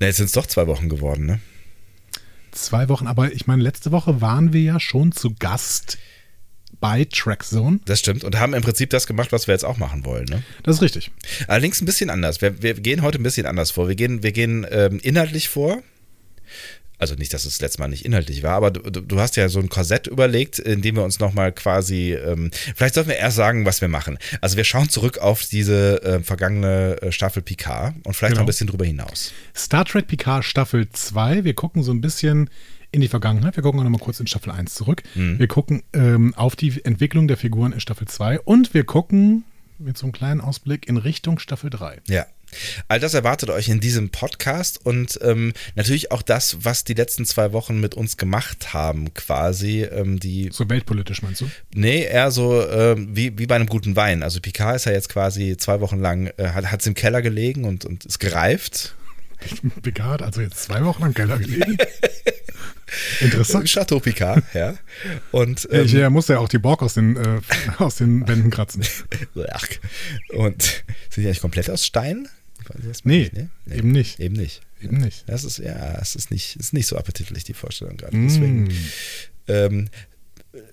Na, jetzt sind es doch zwei Wochen geworden, ne? Zwei Wochen, aber ich meine, letzte Woche waren wir ja schon zu Gast bei Trackzone. Das stimmt. Und haben im Prinzip das gemacht, was wir jetzt auch machen wollen. Ne? Das ist richtig. Allerdings ein bisschen anders. Wir, wir gehen heute ein bisschen anders vor. Wir gehen, wir gehen ähm, inhaltlich vor. Also nicht, dass es letztes Mal nicht inhaltlich war, aber du, du hast ja so ein Korsett überlegt, in dem wir uns nochmal quasi, ähm, vielleicht sollten wir erst sagen, was wir machen. Also wir schauen zurück auf diese äh, vergangene Staffel Picard und vielleicht Genau. noch ein bisschen drüber hinaus. Star Trek Picard Staffel 2. Wir gucken so ein bisschen in die Vergangenheit. Wir gucken auch nochmal kurz in Staffel 1 zurück. Wir gucken ähm, auf die Entwicklung der Figuren in Staffel 2 und wir gucken mit so einem kleinen Ausblick in Richtung Staffel 3. Ja. All das erwartet euch in diesem Podcast und ähm, natürlich auch das, was die letzten zwei Wochen mit uns gemacht haben, quasi. Ähm, die, So weltpolitisch meinst du? nee, eher so ähm, wie, wie bei einem guten Wein. Also Picard ist ja jetzt quasi zwei Wochen lang, äh, hat hat's im Keller gelegen und, und ist gereift. Picard, also jetzt zwei Wochen im Keller gelegen. Interessant. Chateau Picard, ja. Und, ähm, Ich äh, musste ja auch die Borg aus den, äh, aus den Wänden kratzen. ach, und sind die eigentlich komplett aus Stein? Mal Nee, nicht, ne? eben nicht. Eben nicht. Eben nicht. Das ist, ja, es ist nicht, ist nicht so appetitlich, die Vorstellung gerade. Mm. Deswegen ähm,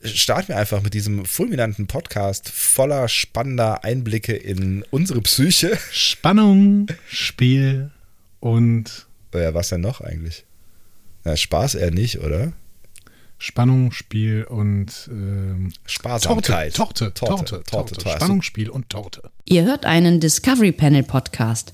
starten wir einfach mit diesem fulminanten Podcast voller spannender Einblicke in unsere Psyche. Spannung, Spiel und Ja, was denn noch eigentlich? Ja, Spaß eher nicht, oder? Spannung, Spiel und ähm, Torte, Sparsamkeit. Torte, Torte, Torte, Torte. Torte. Spannung, Spiel und Torte. Ihr hört einen Discovery Panel Podcast.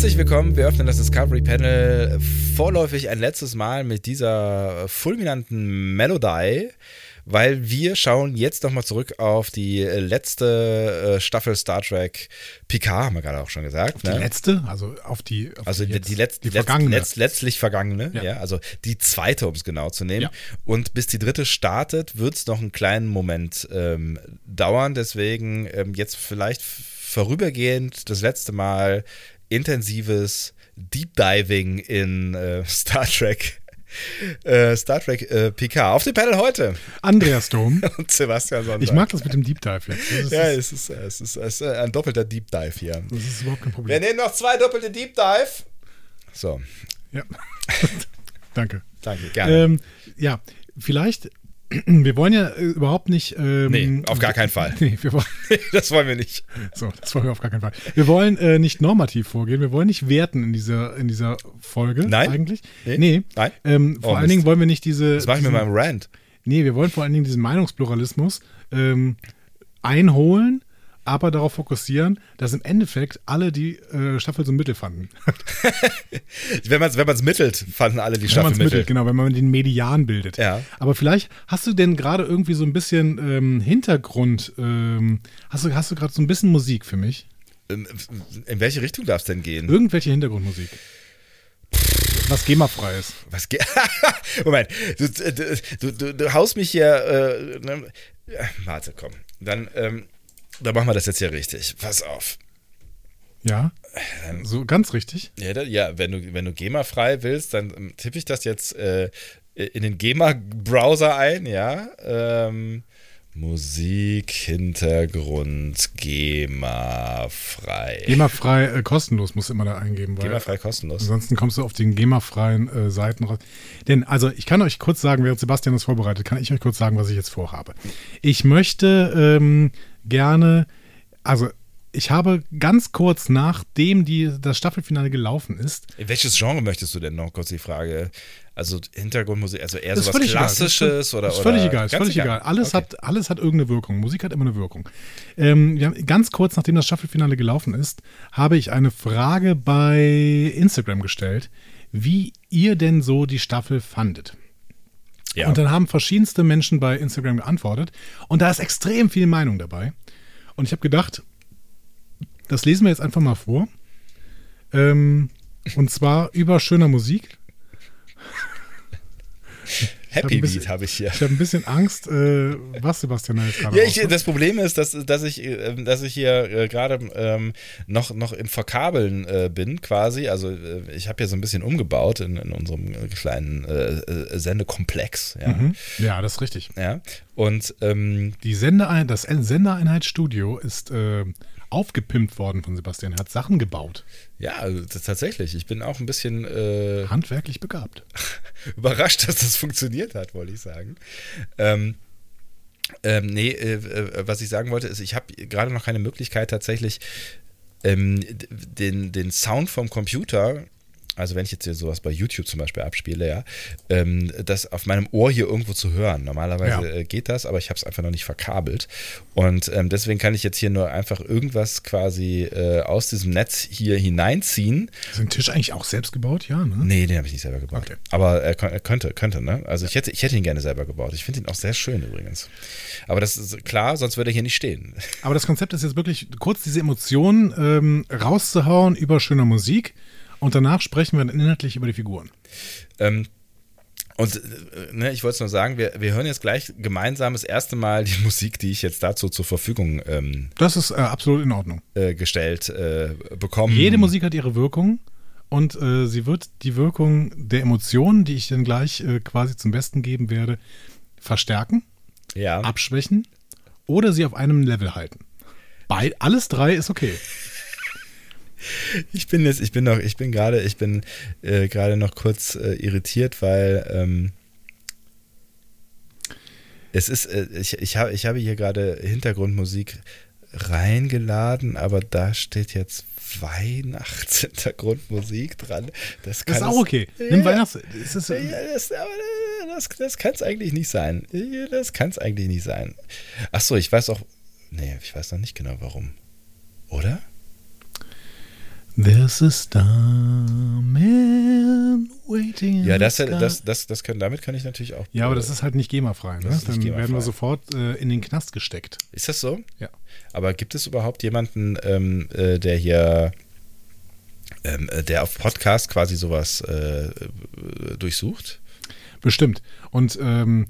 Herzlich willkommen. Wir öffnen das Discovery Panel vorläufig ein letztes Mal mit dieser fulminanten Melodie, weil wir schauen jetzt nochmal zurück auf die letzte äh, Staffel Star Trek Picard, haben wir gerade auch schon gesagt. Die ne? letzte, also auf die, auf Also die, jetzt- die, letzt, die vergangene. letzt, letztlich vergangene, ja. Ja. also die zweite, um es genau zu nehmen. Ja. Und bis die dritte startet, wird es noch einen kleinen Moment ähm, dauern. Deswegen ähm, jetzt vielleicht vorübergehend das letzte Mal intensives Deep Diving in äh, Star Trek. Äh, Star Trek äh, PK. Auf dem Panel heute. Andreas Dom. Und Sebastian Sonntag. Ich mag das mit dem Deep Dive jetzt. Ja, es ist, es, ist, es ist ein doppelter Deep Dive hier. das ist überhaupt kein Wir Problem. nehmen noch zwei doppelte Deep Dive. So, Ja. Danke. danke, gerne. Ähm, ja, vielleicht, wir wollen ja äh, überhaupt nicht. Ähm, Nee, auf gar keinen Fall. Nee, wir wollen, das wollen wir nicht. so, das wollen wir auf gar keinen Fall. Wir wollen äh, nicht normativ vorgehen, wir wollen nicht werten in dieser, in dieser Folge Nein? eigentlich. Nee? Nee. Nein? Ähm, Oh, vor allen Mist. Dingen wollen wir nicht diese. Das mache ich mit meinem Rant. Nee, wir wollen vor allen Dingen diesen Meinungspluralismus ähm, einholen, aber darauf fokussieren, dass im Endeffekt alle die äh, Staffel so mittel fanden. Wenn man es wenn man's mittelt, fanden alle die Wenn Staffel es mittelt, genau, wenn man den Median bildet. Ja. Aber vielleicht hast du denn gerade irgendwie so ein bisschen ähm, Hintergrund, ähm, hast du, hast du gerade so ein bisschen Musik für mich? In, in welche Richtung darf es denn gehen? Irgendwelche Hintergrundmusik. Was GEMA-frei ist. Was geht? Moment, du, du, du, du, haust mich hier. Äh, ne? ja, warte, komm. Dann, ähm, dann machen wir das jetzt hier richtig. Pass auf. Ja. Ähm. So ganz richtig. Ja, da, ja wenn du, wenn du GEMA-frei willst, dann ähm, tippe ich das jetzt äh, in den GEMA-Browser ein, ja. Ähm, Musik, Hintergrund, GEMA-frei. GEMA-frei, äh, kostenlos musst du immer da eingeben. Weil GEMA-frei kostenlos. Ansonsten kommst du auf den GEMA-freien äh, Seiten raus. Denn, also, ich kann euch kurz sagen, während Sebastian das vorbereitet, kann ich euch kurz sagen, was ich jetzt vorhabe. Ich möchte ähm, gerne, also, ich habe ganz kurz nachdem die, das Staffelfinale gelaufen ist, In welches Genre möchtest du denn noch? Kurz die Frage. Also Hintergrundmusik, also eher völlig egal. Klassisches ist, oder ist völlig oder egal, ist völlig egal. Alles, Okay. hat, alles hat irgendeine Wirkung. Musik hat immer eine Wirkung. Ähm, haben, ganz kurz nachdem das Staffelfinale gelaufen ist, habe ich eine Frage bei Instagram gestellt, wie ihr denn so die Staffel fandet. Ja. Und dann haben verschiedenste Menschen bei Instagram geantwortet. Und da ist extrem viel Meinung dabei. Und ich habe gedacht, das lesen wir jetzt einfach mal vor. Ähm, Und zwar über schöner Musik. Happy Beat habe ich hier. Ich habe ein bisschen Angst, äh, was Sebastian da jetzt gerade Ja, ich, das Problem ist, dass, dass, ich, äh, dass ich hier äh, gerade ähm, noch, noch im Verkabeln äh, bin, quasi. Also äh, ich habe hier so ein bisschen umgebaut in, in unserem kleinen Sendekomplex. Ja. Mhm. Ja, das ist richtig. ja. Und ähm, Die Senderein das Sendereinheitsstudio ist aufgepimpt worden von Sebastian. Er hat Sachen gebaut. ja, also tatsächlich, ich bin auch ein bisschen äh, Handwerklich begabt. überrascht, dass das funktioniert hat, wollte ich sagen. Ähm, ähm, nee, äh, äh, was ich sagen wollte, ist, ich habe gerade noch keine Möglichkeit tatsächlich ähm, den, den Sound vom Computer, also wenn ich jetzt hier sowas bei YouTube zum Beispiel abspiele, ja, ähm, das auf meinem Ohr hier irgendwo zu hören. Normalerweise Ja. äh, geht das, aber ich habe es einfach noch nicht verkabelt. Und ähm, deswegen kann ich jetzt hier nur einfach irgendwas quasi äh, aus diesem Netz hier hineinziehen. Ist den Tisch eigentlich auch selbst gebaut? Ja, ne? Nee, den habe ich nicht selber gebaut. Okay. Aber er, er könnte, könnte, ne? Also ich hätte, ich hätte ihn gerne selber gebaut. Ich finde ihn auch sehr schön übrigens. Aber das ist klar, sonst würde er hier nicht stehen. Aber das Konzept ist jetzt wirklich kurz diese Emotionen ähm, rauszuhauen über schöne Musik und danach sprechen wir dann inhaltlich über die Figuren. Ähm, und äh, ne, ich wollte es nur sagen, wir, wir hören jetzt gleich gemeinsam das erste Mal die Musik, die ich jetzt dazu zur Verfügung ähm, Das ist äh, absolut in Ordnung. äh, gestellt äh, bekommen. Jede Musik hat ihre Wirkung und äh, sie wird die Wirkung der Emotionen, die ich dann gleich äh, quasi zum Besten geben werde, verstärken, Ja. abschwächen oder sie auf einem Level halten. Bei, alles drei ist okay. Ich bin jetzt, ich bin noch, ich bin gerade, ich bin äh, gerade noch kurz äh, irritiert, weil ähm, es ist, äh, ich, ich, habe, ich habe hier gerade Hintergrundmusik reingeladen, aber da steht jetzt Weihnachtshintergrundmusik dran. Das, kann Das ist auch es- okay. Nimm Ja, Weihnachts... Es ist, ja, das, das, das kann es eigentlich nicht sein. Das kann es eigentlich nicht sein. Ach so, ich weiß auch, nee, ich weiß noch nicht genau warum. Oder? There's a starman waiting in Ja, das, das, das, das können, damit kann ich natürlich auch. ja, aber äh, das ist halt nicht GEMA-frei. Ne? Dann GEMA-frei. werden wir sofort äh, in den Knast gesteckt. Ist das so? Ja. Aber gibt es überhaupt jemanden, ähm, äh, der hier, ähm, äh, der auf Podcast quasi sowas äh, äh, durchsucht? Bestimmt. Und ähm,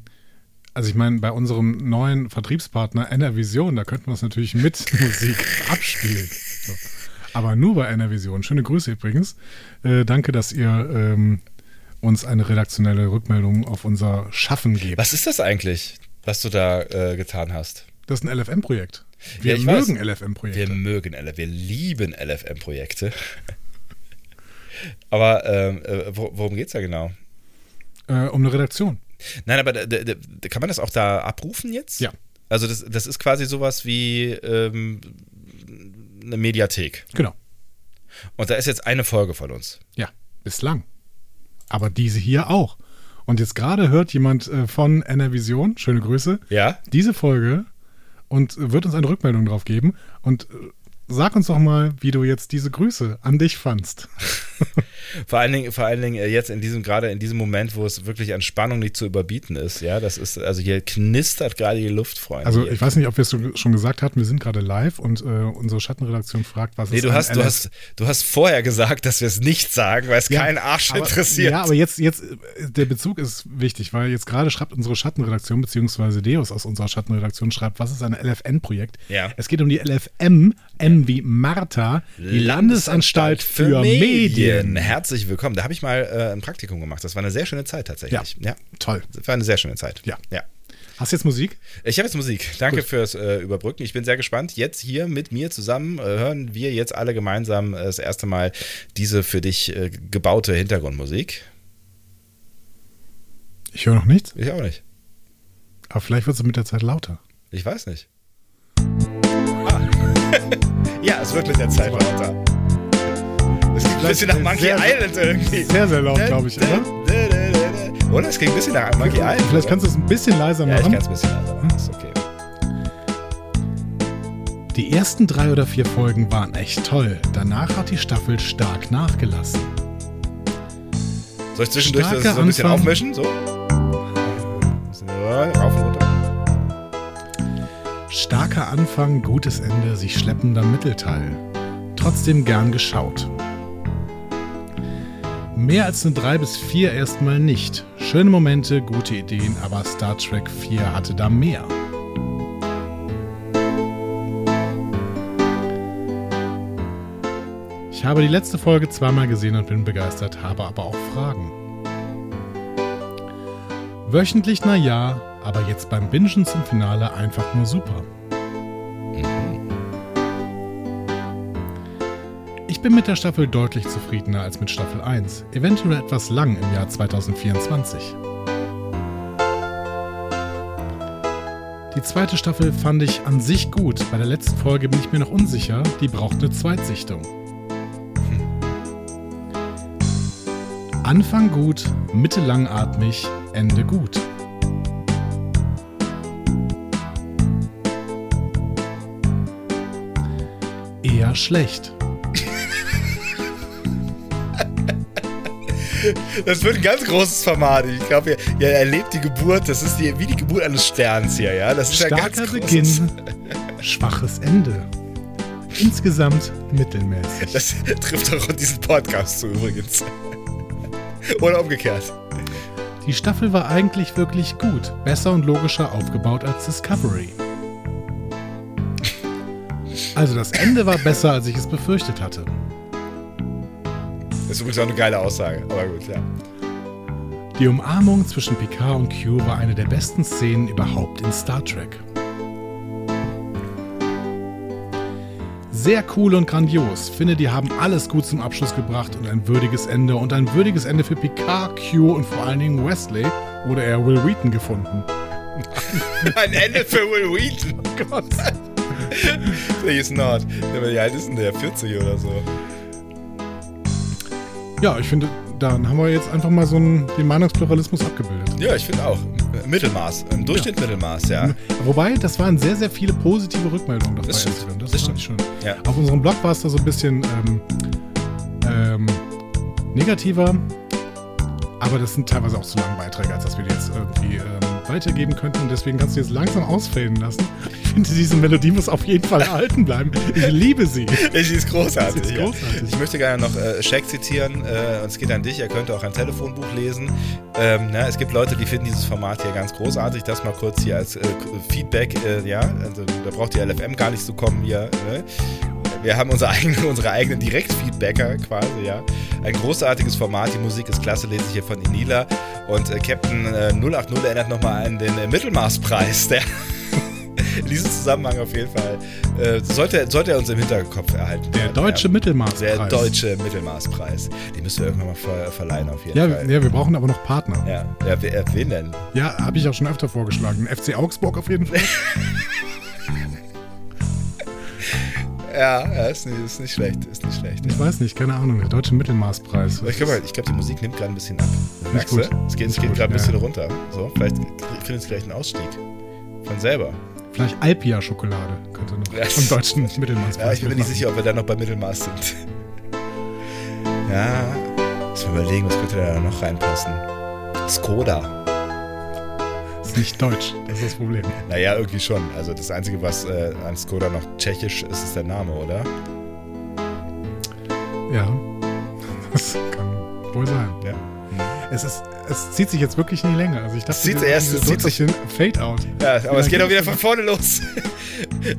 also ich meine, bei unserem neuen Vertriebspartner Enervision, da könnten wir es natürlich mit Musik abspielen. So. Aber nur bei Enervision. Schöne Grüße übrigens. Äh, danke, dass ihr ähm, uns eine redaktionelle Rückmeldung auf unser Schaffen gebt. Was ist das eigentlich, was du da äh, getan hast? Das ist ein LFM-Projekt. Wir Ja, mögen Wir LFM-Projekte. mögen LF, wir lieben LFM-Projekte. Aber ähm, äh, wo- worum geht es da genau? Äh, um eine Redaktion. Nein, aber kann man das auch da abrufen jetzt? Ja. Also das, das ist quasi sowas wie ähm, eine Mediathek. Genau. Und da ist jetzt eine Folge von uns. Ja, bislang. Aber diese hier auch. Und jetzt gerade hört jemand äh, von Enervision, schöne Grüße, Ja? diese Folge und wird uns eine Rückmeldung drauf geben. Und äh, sag uns doch mal, wie du jetzt diese Grüße an dich fandst. Vor allen Dingen, vor allen Dingen äh, jetzt in diesem, gerade in diesem Moment, wo es wirklich an Spannung nicht zu überbieten ist, ja, das ist, also hier knistert gerade die Luft, Freunde. Also ich weiß nicht, ob wir es schon gesagt hatten, wir sind gerade live und äh, unsere Schattenredaktion fragt, was Nee, ist du hast, du hast, du hast vorher gesagt, dass wir es nicht sagen, weil es Ja, keinen Arsch aber, interessiert. Ja, aber jetzt, jetzt, äh, der Bezug ist wichtig, weil jetzt gerade schreibt unsere Schattenredaktion, beziehungsweise Deus aus unserer Schattenredaktion schreibt, was ist ein LFN-Projekt? Ja. Es geht um die LFM, M wie Martha, die Landesanstalt für, Medien. Herzlich willkommen. Da habe ich mal äh, ein Praktikum gemacht. Das war eine sehr schöne Zeit tatsächlich. Ja. Toll. Das war eine sehr schöne Zeit. Ja. ja. Hast du jetzt Musik? Ich habe jetzt Musik. Danke Gut. fürs äh, Überbrücken. Ich bin sehr gespannt. Jetzt hier mit mir zusammen äh, hören wir jetzt alle gemeinsam äh, das erste Mal diese für dich äh, gebaute Hintergrundmusik. Ich höre noch nichts, Ich auch nicht. aber vielleicht wird es mit der Zeit lauter. Ich weiß nicht. Ah. ja, es wird mit der Zeit lauter. Ein bisschen nach Monkey sehr- Island irgendwie. Sehr, sehr laut, glaube ich, oder? Oder? Es klingt ein bisschen nach Monkey Island. Vielleicht kannst du es ein bisschen leiser Ja, ich machen. kann es ein bisschen leiser machen. Ist okay. Die ersten drei oder vier Folgen waren echt toll. Danach hat die Staffel stark nachgelassen. Soll ich zwischendurch das Starker so ein bisschen Anfang. aufmischen? So? Rauf und runter. Starker Anfang, gutes Ende, sich schleppender Mittelteil. Trotzdem gern geschaut. Mehr als eine 3 bis 4 erstmal nicht. Schöne Momente, gute Ideen, aber Star Trek 4 hatte da mehr. Ich habe die letzte Folge zweimal gesehen und bin begeistert, habe aber auch Fragen. Wöchentlich na ja, aber jetzt beim Bingen zum Finale einfach nur super. Ich bin mit der Staffel deutlich zufriedener als mit Staffel 1, eventuell etwas lang im Jahr 2024. Die zweite Staffel fand ich an sich gut. Bei der letzten Folge bin ich mir noch unsicher, die braucht eine Zweitsichtung. Anfang gut, Mitte langatmig, Ende gut. Eher schlecht. Das wird ein ganz großes Format. Ich glaube, ihr, ihr erlebt die Geburt, das ist die, wie die Geburt eines Sterns hier, ja? Das ist Starker ganz großes. Beginn, schwaches Ende. Insgesamt mittelmäßig. Das trifft auch auf diesen Podcast zu übrigens. Oder umgekehrt. Die Staffel war eigentlich wirklich gut, besser und logischer aufgebaut als Discovery. Also das Ende war besser, als ich es befürchtet hatte. Das ist übrigens auch eine geile Aussage, aber gut, ja. Die Umarmung zwischen Picard und Q war eine der besten Szenen überhaupt in Star Trek. Sehr cool und grandios. Finde, die haben alles gut zum Abschluss gebracht und ein würdiges Ende und ein würdiges Ende für Picard, Q und vor allen Dingen Wesley oder eher Will Wheaton gefunden. Ein Ende für Will Wheaton. Oh Gott. Please not. Wie alt ist denn der? 40 oder so. Ja, ich finde, dann haben wir jetzt einfach mal so einen, den Meinungspluralismus abgebildet. Ja, ich finde auch. Mittelmaß. Im Durchschnitt Mittelmaß, ja. Wobei, das waren sehr, sehr viele positive Rückmeldungen. Das, Das stimmt. Das, Das fand ich schon. Ja. Auf unserem Blog war es da so ein bisschen ähm, ähm, negativer. Aber das sind teilweise auch zu lange Beiträge, als dass wir die jetzt irgendwie ähm, weitergeben könnten. Und deswegen kannst du jetzt langsam ausfaden lassen. Ich finde, diese Melodie muss auf jeden Fall erhalten bleiben. Ich liebe sie. Sie ist großartig. Sie ist ja. großartig. Ich möchte gerne noch äh, Shaq zitieren. Äh, und es geht an dich. Er könnte auch ein Telefonbuch lesen. Ähm, na, es gibt Leute, die finden dieses Format hier ganz großartig. Das mal kurz hier als äh, Feedback. Äh, ja, also, da braucht die LFM gar nicht zu kommen hier. Ne? Wir haben unsere eigenen, unsere eigenen Direktfeedbacker quasi, ja. Ein großartiges Format, die Musik ist klasse, lese ich hier von Inila. Und äh, Captain äh, 080 erinnert nochmal an den äh, Mittelmaßpreis, der in diesem Zusammenhang auf jeden Fall äh, sollte, sollte er uns im Hinterkopf erhalten. Der deutsche ja. Mittelmaßpreis. Der deutsche Mittelmaßpreis. Den müssen wir irgendwann mal ver verleihen auf jeden Ja, Fall. ja, wir brauchen aber noch Partner. Ja, ja wen denn? Ja, habe ich auch schon öfter vorgeschlagen. FC Augsburg auf jeden Fall. Ja, ja ist, nicht, ist nicht schlecht, ist nicht schlecht. Ich weiß nicht, keine Ahnung. Der deutsche Mittelmaßpreis. Ich glaube, ich glaub, die Musik nimmt gerade ein bisschen ab. Merkst du? Es geht, geht gerade ein bisschen ja. runter. So, vielleicht findet es gleich einen Ausstieg. Von selber. Vielleicht Alpia-Schokolade könnte noch Ja. vom deutschen Mittelmaßpreis Ja, ich bin mir nicht sicher, ob wir da noch bei Mittelmaß sind. Ja, muss mal überlegen, was könnte da noch reinpassen. Skoda. Ist nicht deutsch, das ist das Problem. Naja, irgendwie schon. Also das Einzige, was äh, an Skoda noch tschechisch ist, ist der Name, oder? Ja, das kann wohl sein. Ja. Es, ist, es zieht sich jetzt wirklich in die Länge. Also ich dachte, Es zieht erst- es zieht drücken auf den Fade-Out. Ja, aber es geht auch wieder von das vorne los.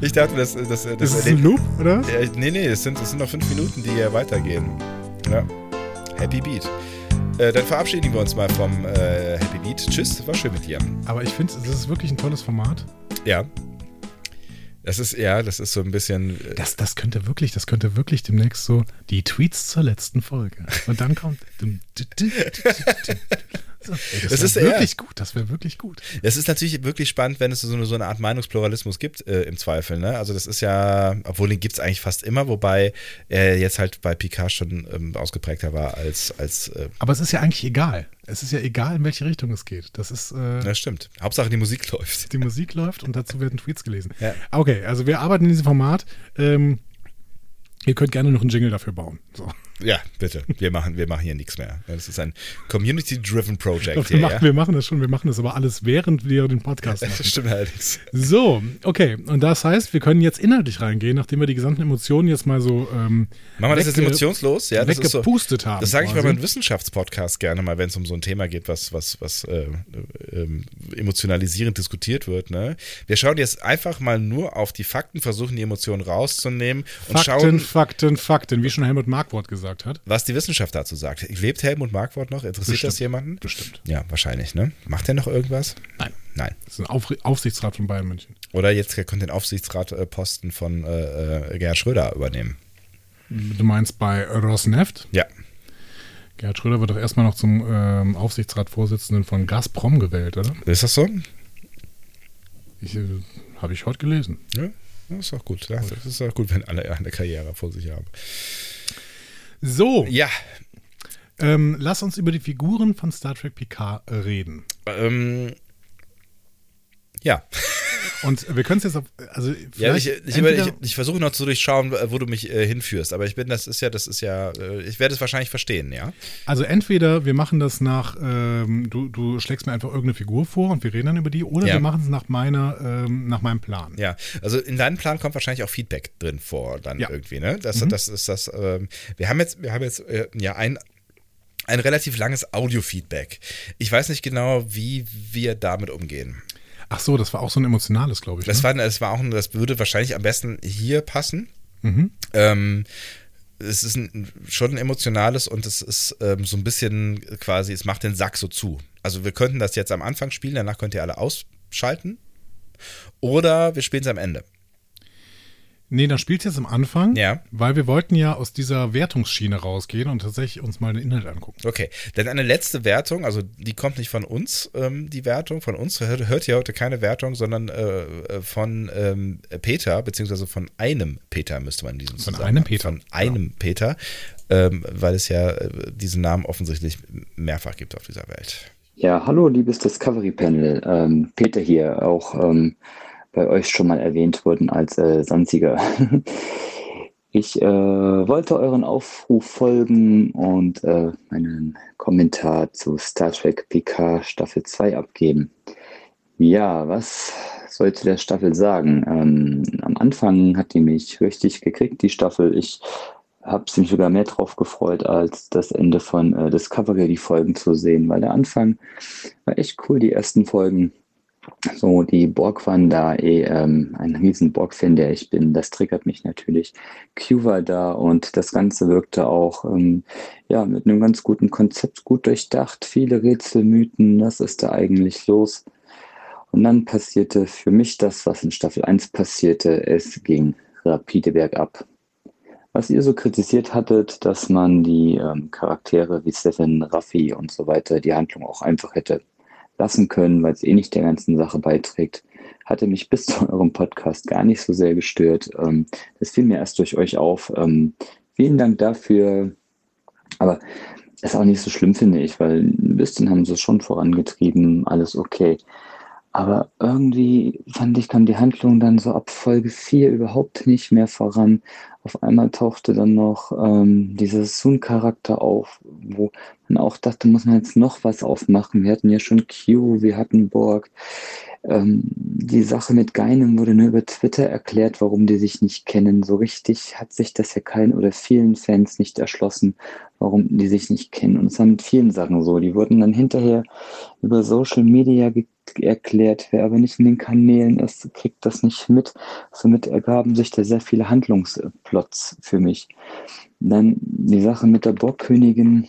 Ich dachte, das, das, das, Ist es ein Loop, oder? Ja, nee, nee, es sind, es sind noch fünf Minuten, die hier weitergehen. Ja. Happy Beat. Äh, dann verabschieden wir uns mal vom äh, Happy Beat. Tschüss, war schön mit dir. Aber ich finde, das ist wirklich ein tolles Format. Ja. Das ist, ja, das ist so ein bisschen. äh, Das, das könnte wirklich, das könnte wirklich demnächst so die Tweets zur letzten Folge. Und dann kommt. Ey, das Das ist wirklich gut, das wäre wirklich gut. Es ist natürlich wirklich spannend, wenn es so eine, so eine Art Meinungspluralismus gibt, äh, im Zweifel. Ne? Also, das ist ja, obwohl den gibt es eigentlich fast immer, wobei er jetzt halt bei Picard schon ähm, ausgeprägter war als. als äh, Aber es ist ja eigentlich egal. Es ist ja egal, in welche Richtung es geht. Das ist. Äh, das stimmt. Hauptsache die Musik läuft. die Musik läuft und dazu werden Tweets gelesen. Ja. Okay, also wir arbeiten in diesem Format. Ähm, ihr könnt gerne noch einen Jingle dafür bauen. So. Ja, bitte. Wir machen, wir machen hier nichts mehr. Das ist ein Community-driven Project. Wir, machen, ja? wir machen das schon, wir machen das aber alles, während wir den Podcast machen. Das stimmt allerdings. So, okay. Und das heißt, wir können jetzt inhaltlich reingehen, nachdem wir die gesamten Emotionen jetzt mal so. Ähm, machen wir das jetzt emotionslos? Ja, das weggepustet so, haben. Das sage ich bei meinem Wissenschaftspodcast gerne mal, wenn es um so ein Thema geht, was, was, was äh, äh, emotionalisierend diskutiert wird. Ne? Wir schauen jetzt einfach mal nur auf die Fakten, versuchen die Emotionen rauszunehmen und Fakten, schauen. Fakten, Fakten, wie schon Helmut Markwort gesagt hat. Was die Wissenschaft dazu sagt. Lebt Helmut Markwort noch? Interessiert Bestimmt. das jemanden? Bestimmt. Ja, wahrscheinlich, ne? Macht er noch irgendwas? Nein. Nein. Das ist ein Auf Aufsichtsrat von Bayern München. Oder jetzt könnte den Aufsichtsratposten von äh, Gerhard Schröder übernehmen. Du meinst bei Rosneft? Ja. Gerhard Schröder wird doch erstmal noch zum ähm, Aufsichtsratsvorsitzenden von Gazprom gewählt, oder? Ist das so? Ich, äh, Habe ich heute gelesen. Ja, das ist auch gut. Das ist auch gut, wenn alle eine Karriere vor sich haben. So, Ja, ähm, lass uns über die Figuren von Star Trek Picard reden. ähm, ja. Und wir können es jetzt auf, also Ja, vielleicht ich, ich, ich, ich versuche noch zu durchschauen, wo du mich äh, hinführst. Aber ich bin, das ist ja, das ist ja, äh, ich werde es wahrscheinlich verstehen, ja. Also entweder wir machen das nach, ähm, du, du schlägst mir einfach irgendeine Figur vor und wir reden dann über die, oder Ja. wir machen es nach meiner, ähm, nach meinem Plan. Ja, also in deinem Plan kommt wahrscheinlich auch Feedback drin vor, dann Ja. irgendwie, ne? Das, das ist das, ähm, wir haben jetzt, wir haben jetzt äh, ja ein, ein relativ langes Audio-Feedback. Ich weiß nicht genau, wie wir damit umgehen. Ach so, das war auch so ein emotionales, glaube ich. Das ne? war, das war auch, ein- das würde wahrscheinlich am besten hier passen. Mhm. Ähm, es ist ein, schon ein emotionales und es ist ähm, so ein bisschen quasi, es macht den Sack so zu. Also wir könnten das jetzt am Anfang spielen, danach könnt ihr alle ausschalten. Oder wir spielen es am Ende. Nee, dann spielt jetzt am Anfang, Ja. weil wir wollten ja aus dieser Wertungsschiene rausgehen und tatsächlich uns mal den Inhalt angucken. Okay, denn eine letzte Wertung, also die kommt nicht von uns, ähm, die Wertung, von uns hört, hört ihr heute keine Wertung, sondern äh, äh, von ähm, Peter, beziehungsweise von einem Peter müsste man in diesem Von Zusammenhang- einem Peter, Von einem Peter, ähm, weil es ja äh, diesen Namen offensichtlich mehrfach gibt auf dieser Welt. Ja, hallo, liebes Discovery Panel. Ähm, Peter hier, auch ähm, bei euch schon mal erwähnt worden als äh, Sanziger. Ich äh, wollte euren Aufruf folgen und äh, meinen Kommentar zu Star Trek PK Staffel 2 abgeben. Ja, was sollte der Staffel sagen? Ähm, am Anfang hat die mich richtig gekriegt, die Staffel. Ich habe mich sogar mehr drauf gefreut, als das Ende von äh, Discovery, die Folgen zu sehen, weil der Anfang war echt cool, die ersten Folgen. So, die Borg waren da eh ähm, ein riesen Borg-Fan, der ich bin. Das triggert mich natürlich. Q war da und das Ganze wirkte auch ähm, ja, mit einem ganz guten Konzept, gut durchdacht. Viele Rätselmythen, was ist da eigentlich los? Und dann passierte für mich das, was in Staffel 1 passierte. Es ging rapide bergab. Was ihr so kritisiert hattet, dass man die ähm, Charaktere wie Seven, Raffi und so weiter, die Handlung auch einfach hätte lassen können, weil es eh nicht der ganzen Sache beiträgt, hatte mich bis zu eurem Podcast gar nicht so sehr gestört. Ähm, das fiel mir erst durch euch auf. Ähm, vielen Dank dafür. Aber ist auch nicht so schlimm, finde ich, weil ein bisschen haben sie es schon vorangetrieben, alles okay. Aber irgendwie fand ich, kam die Handlung dann so ab Folge 4 überhaupt nicht mehr voran. Auf einmal tauchte dann noch ähm, dieser Sun-Charakter auf, wo man auch dachte, muss man jetzt noch was aufmachen. Wir hatten ja schon Q, wir hatten Borg. Ähm, die Sache mit Geinem wurde nur über Twitter erklärt, warum die sich nicht kennen. So richtig hat sich das ja keinen oder vielen Fans nicht erschlossen, warum die sich nicht kennen. Und es war mit vielen Sachen so. Die wurden dann hinterher über Social Media erklärt. Wer aber nicht in den Kanälen ist, kriegt das nicht mit. Somit ergaben sich da sehr viele Handlungsplots für mich. Dann die Sache mit der Borgkönigin,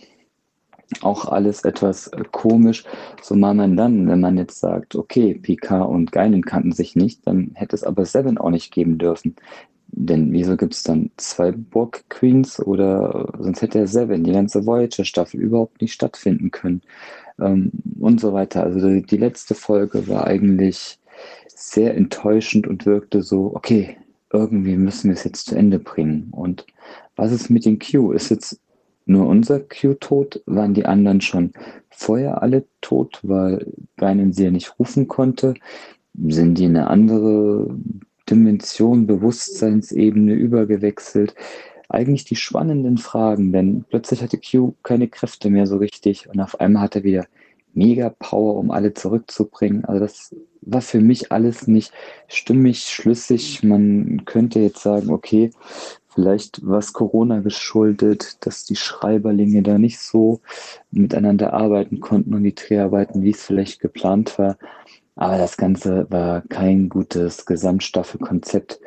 auch alles etwas äh, komisch, zumal man dann, wenn man jetzt sagt, okay, Picard und Geinen kannten sich nicht, dann hätte es aber Seven auch nicht geben dürfen. Denn wieso gibt es dann zwei Borg Queens oder sonst hätte der Seven die ganze Voyager-Staffel überhaupt nicht stattfinden können ähm, und so weiter. Also die, die letzte Folge war eigentlich sehr enttäuschend und wirkte so, okay, irgendwie müssen wir es jetzt zu Ende bringen. Und was ist mit den Q? Ist jetzt nur unser Q tot? Waren die anderen schon vorher alle tot, weil Geinen sie ja nicht rufen konnte? Sind die in eine andere Dimension, Bewusstseinsebene übergewechselt? eigentlich die spannenden Fragen, denn plötzlich hatte Q keine Kräfte mehr so richtig und auf einmal hat er wieder mega Power, um alle zurückzubringen. Also das war für mich alles nicht stimmig, schlüssig. Man könnte jetzt sagen, okay, vielleicht was Corona geschuldet, dass die Schreiberlinge da nicht so miteinander arbeiten konnten und die Dreharbeiten, wie es vielleicht geplant war. Aber das Ganze war kein gutes Gesamtstaffelkonzept.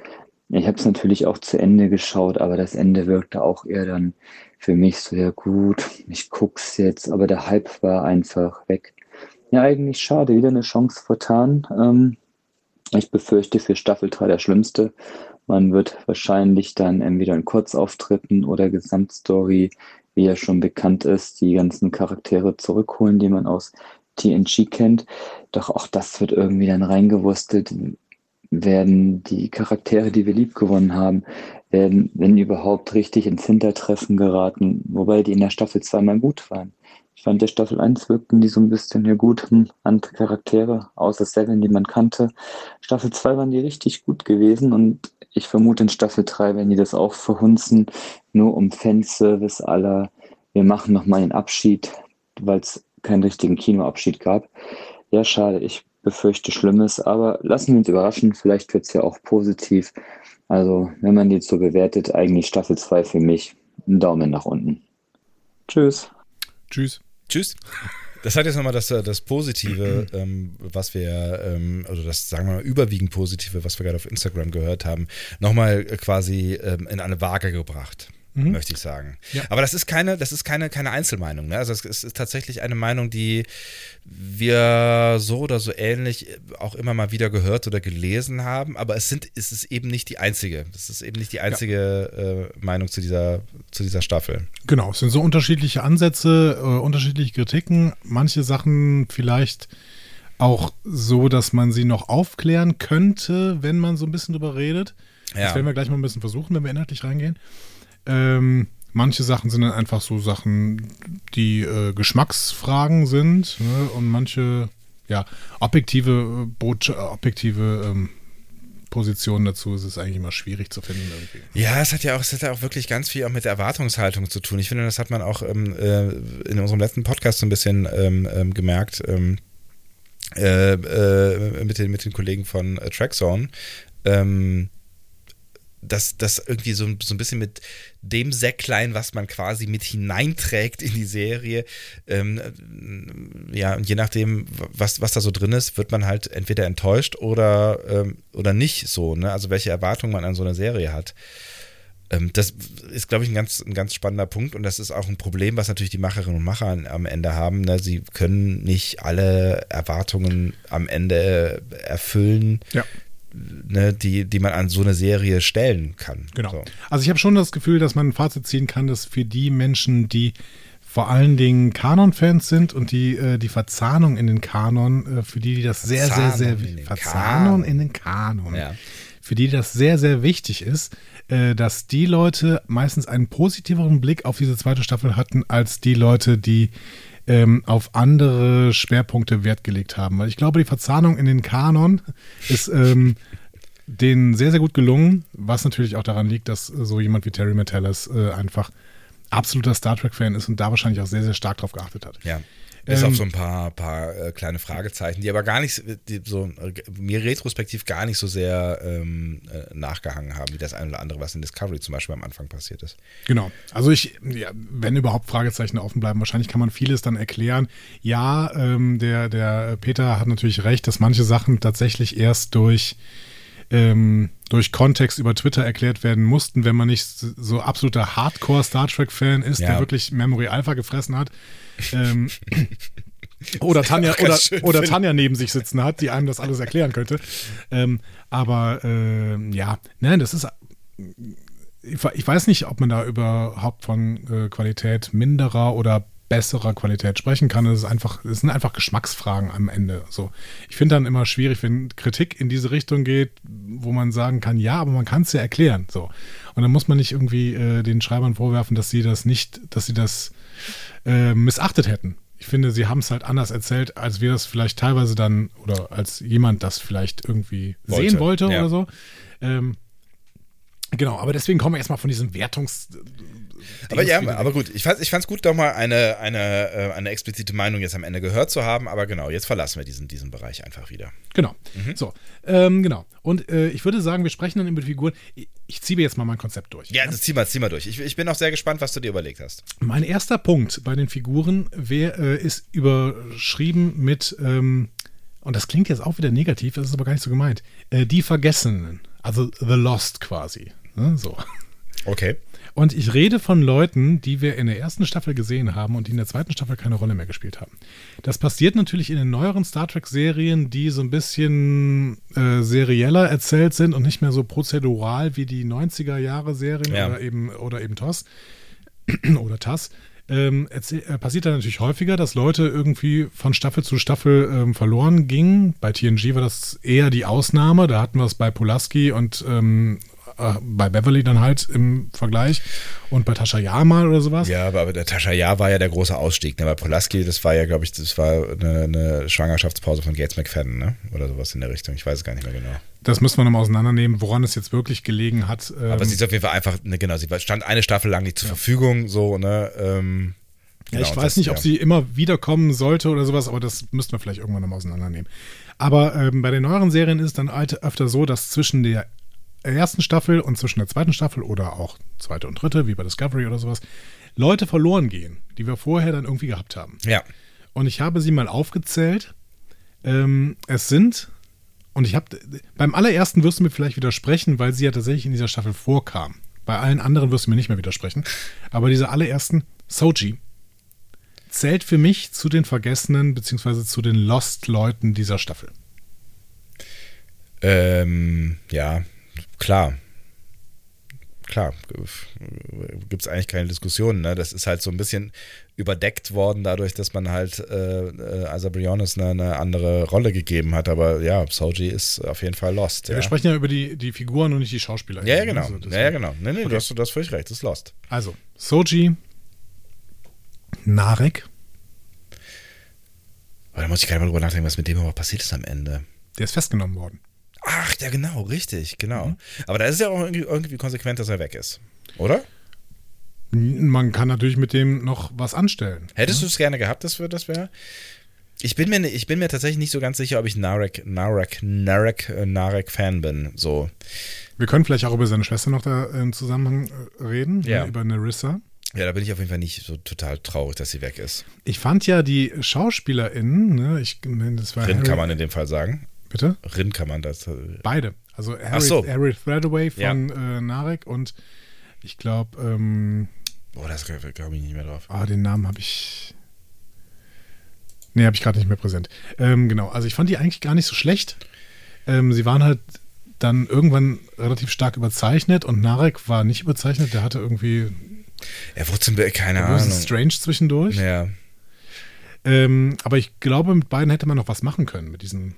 Ich habe es natürlich auch zu Ende geschaut, aber das Ende wirkte auch eher dann für mich so, ja gut, ich guck's jetzt, aber der Hype war einfach weg. Ja, eigentlich schade, wieder eine Chance vertan. Ähm, ich befürchte für Staffel 3 der Schlimmste. Man wird wahrscheinlich dann entweder in Kurzauftritten oder Gesamtstory, wie ja schon bekannt ist, die ganzen Charaktere zurückholen, die man aus TNG kennt. Doch auch das wird irgendwie dann reingewurstelt, werden die Charaktere, die wir lieb gewonnen haben, werden, wenn überhaupt, richtig ins Hintertreffen geraten, wobei die in der Staffel zweimal gut waren. Ich fand, der Staffel 1 wirkten die so ein bisschen ja gut, hm, andere Charaktere, außer Seven, die man kannte. Staffel 2 waren die richtig gut gewesen und ich vermute in Staffel 3 werden die das auch verhunzen, nur um Fanservice aller, wir machen nochmal den Abschied, weil es keinen richtigen Kinoabschied gab. Ja, schade, ich befürchte Schlimmes, aber lassen wir uns überraschen, vielleicht wird es ja auch positiv. Also, wenn man jetzt so bewertet, eigentlich Staffel 2 für mich, ein Daumen nach unten. Tschüss. Tschüss. Tschüss. Das hat jetzt nochmal das, das Positive, ähm, was wir, ähm, also das sagen wir mal überwiegend Positive, was wir gerade auf Instagram gehört haben, nochmal quasi ähm, in eine Waage gebracht mhm. möchte ich sagen. Ja. Aber das ist keine, das ist keine, keine Einzelmeinung. Ne? Also es ist, tatsächlich eine Meinung, die wir so oder so ähnlich auch immer mal wieder gehört oder gelesen haben. Aber es sind, es ist eben nicht die einzige. Das ist eben nicht die einzige ja. äh, Meinung zu dieser, zu dieser Staffel. Genau, es sind so unterschiedliche Ansätze, äh, unterschiedliche Kritiken. Manche Sachen vielleicht auch so, dass man sie noch aufklären könnte, wenn man so ein bisschen drüber redet. Ja. Das werden wir gleich mal ein bisschen versuchen, wenn wir inhaltlich reingehen. Ähm, manche Sachen sind dann einfach so Sachen, die äh, Geschmacksfragen sind ne? und manche, ja, objektive, äh, objektive ähm, Positionen dazu ist es eigentlich immer schwierig zu finden. Irgendwie. Ja, es hat ja auch, es hat ja auch wirklich ganz viel auch mit der Erwartungshaltung zu tun. Ich finde, das hat man auch ähm, äh, in unserem letzten Podcast so ein bisschen ähm, ähm gemerkt. Ähm, äh, äh, mit, den, mit den Kollegen von äh, Trackzone. Ähm, dass das irgendwie so, so ein bisschen mit dem Säcklein, was man quasi mit hineinträgt in die Serie, ähm, ja, und je nachdem, was, was da so drin ist, wird man halt entweder enttäuscht oder, ähm, oder nicht so, ne? Also welche Erwartungen man an so eine Serie hat. Ähm, das ist, glaube ich, ein ganz, ein ganz spannender Punkt und das ist auch ein Problem, was natürlich die Macherinnen und Macher am Ende haben. Ne? Sie können nicht alle Erwartungen am Ende erfüllen. Ja ne, die, die man an so eine Serie stellen kann. Genau. So. Also ich habe schon das Gefühl, dass man ein Fazit ziehen kann, dass für die Menschen, die vor allen Dingen Kanon-Fans sind und die äh, die Verzahnung in den Kanon, äh, für die, die das sehr, Verzahnung sehr, sehr, in Verzahnung in den Kanon, ja. für die das sehr, sehr wichtig ist, äh, dass die Leute meistens einen positiveren Blick auf diese zweite Staffel hatten, als die Leute, die ähm, auf andere Schwerpunkte Wert gelegt haben. Weil ich glaube, die Verzahnung in den Kanon ist ähm, denen sehr, sehr gut gelungen, was natürlich auch daran liegt, dass so jemand wie Terry Metellis äh, einfach absoluter Star Trek-Fan ist und da wahrscheinlich auch sehr, sehr stark drauf geachtet hat. Ja. Bis ähm, auf so ein paar, paar äh, kleine Fragezeichen, die aber gar nicht, die so mir retrospektiv gar nicht so sehr ähm, äh, nachgehangen haben, wie das eine oder andere, was in Discovery zum Beispiel am Anfang passiert ist. Genau. Also ich, ja, wenn überhaupt Fragezeichen offen bleiben, wahrscheinlich kann man vieles dann erklären. Ja, ähm, der, der Peter hat natürlich recht, dass manche Sachen tatsächlich erst durch ähm, durch Kontext über Twitter erklärt werden mussten, wenn man nicht so absoluter Hardcore Star Trek-Fan ist, ja. der wirklich Memory Alpha gefressen hat. Ähm, oder Tanja, oder, oder Tanja neben sich sitzen hat, die einem das alles erklären könnte. Ähm, aber äh, ja, ne, das ist. Ich, ich, weiß nicht, ob man da überhaupt von äh, Qualität minderer oder besserer Qualität sprechen kann. Es ist einfach, es sind einfach Geschmacksfragen am Ende. So, ich finde dann immer schwierig, wenn Kritik in diese Richtung geht, wo man sagen kann, ja, aber man kann es ja erklären. So, und dann muss man nicht irgendwie äh, den Schreibern vorwerfen, dass sie das nicht, dass sie das äh, missachtet hätten. Ich finde, sie haben es halt anders erzählt, als wir das vielleicht teilweise dann oder als jemand das vielleicht irgendwie wollte. sehen wollte ja. oder so. Ähm, Genau, aber deswegen kommen wir erstmal von diesem Wertungs. Aber ja, aber gut, ich fand es ich gut, doch mal eine, eine, äh, eine explizite Meinung jetzt am Ende gehört zu haben, aber genau, jetzt verlassen wir diesen, diesen Bereich einfach wieder. Genau. Mhm. So, ähm, genau. Und äh, ich würde sagen, wir sprechen dann über die Figuren. Ich, ich ziehe jetzt mal mein Konzept durch. Ja, das zieh mal, zieh mal durch. Ich, ich bin auch sehr gespannt, was du dir überlegt hast. Mein erster Punkt bei den Figuren wär, äh, ist überschrieben mit, ähm, und das klingt jetzt auch wieder negativ, das ist aber gar nicht so gemeint, äh, die Vergessenen, also The Lost quasi. Ne? So. Okay. Und ich rede von Leuten, die wir in der ersten Staffel gesehen haben und die in der zweiten Staffel keine Rolle mehr gespielt haben. Das passiert natürlich in den neueren Star Trek-Serien, die so ein bisschen äh, serieller erzählt sind und nicht mehr so prozedural wie die 90er-Jahre-Serien Ja. oder eben oder eben TOS oder TAS. Ähm, äh, passiert dann natürlich häufiger, dass Leute irgendwie von Staffel zu Staffel ähm, verloren gingen. Bei TNG war das eher die Ausnahme. Da hatten wir es bei Pulaski und ähm, äh, bei Beverly dann halt im Vergleich und bei Tascha Yar oder sowas. Ja, aber, aber der Tascha Ja war ja der große Ausstieg. Ne? Bei Polaski, das war ja, glaube ich, das war eine, eine Schwangerschaftspause von Gates McFadden, ne? Oder sowas in der Richtung. Ich weiß es gar nicht mehr genau. Das müssen wir nochmal auseinandernehmen, woran es jetzt wirklich gelegen hat. Ähm, Aber sie ist auf jeden Fall einfach, ne, genau, sie stand eine Staffel lang nicht zur Verfügung, so, ne? Ähm, Ja, genau, ich weiß nicht, ob ja. sie immer wiederkommen sollte oder sowas, aber das müssten wir vielleicht irgendwann nochmal auseinandernehmen. Aber ähm, bei den neueren Serien ist es dann halt öfter so, dass zwischen der ersten Staffel und zwischen der zweiten Staffel oder auch zweite und dritte, wie bei Discovery oder sowas, Leute verloren gehen, die wir vorher dann irgendwie gehabt haben. Ja. Und ich habe sie mal aufgezählt. Ähm, es sind, und ich habe, beim allerersten wirst du mir vielleicht widersprechen, weil sie ja tatsächlich in dieser Staffel vorkam. Bei allen anderen wirst du mir nicht mehr widersprechen. Aber dieser allerersten, Soji, zählt für mich zu den Vergessenen beziehungsweise zu den Lost-Leuten dieser Staffel. Ähm, ja, klar. Klar, gibt es eigentlich keine Diskussion. Ne? Das ist halt so ein bisschen überdeckt worden, dadurch, dass man halt äh, äh, Asa Briones eine, eine andere Rolle gegeben hat. Aber ja, Soji ist auf jeden Fall lost. Ja. Ja, Wir sprechen ja über die, die Figuren und nicht die Schauspieler. ja, ja, genau. Also, ja, ja, genau. Nee, nee, Okay. du, hast, du hast völlig recht, das ist lost. also Soji, Narek, Aber da muss ich gerade mal drüber nachdenken, was mit dem aber passiert ist am Ende. der ist festgenommen worden. Ach, ja, genau, richtig, genau. Mhm. Aber da ist es ja auch irgendwie, irgendwie konsequent, dass er weg ist. Oder? Man kann natürlich mit dem noch was anstellen. Hättest du es gerne gehabt, dass wir das wäre? Ich bin mir, ne- ich bin mir tatsächlich nicht so ganz sicher, ob ich Narek, Narek, Narek, äh, Narek Fan bin. So. Wir können vielleicht auch über seine Schwester noch da im Zusammenhang äh, reden, Ja. ne, über Nerissa. Ja, da bin ich auf jeden Fall nicht so total traurig, dass sie weg ist. Ich fand ja die SchauspielerInnen, ne, ich, das war Rin Harry, kann man in dem Fall sagen. Bitte? Rin kann man das. äh, Beide. Also Harry, so. Harry Threadaway von äh, Narek und ich glaube, ähm, Boah, das glaube ich nicht mehr drauf. ah, den Namen habe ich. Nee, habe ich gerade nicht mehr präsent. Ähm, genau, also ich fand die eigentlich gar nicht so schlecht. Ähm, sie waren halt dann irgendwann relativ stark überzeichnet und Narek war nicht überzeichnet, der hatte irgendwie Er wurde keine Ahnung. strange zwischendurch. Ja. Ähm, aber ich glaube, mit beiden hätte man noch was machen können, mit diesem,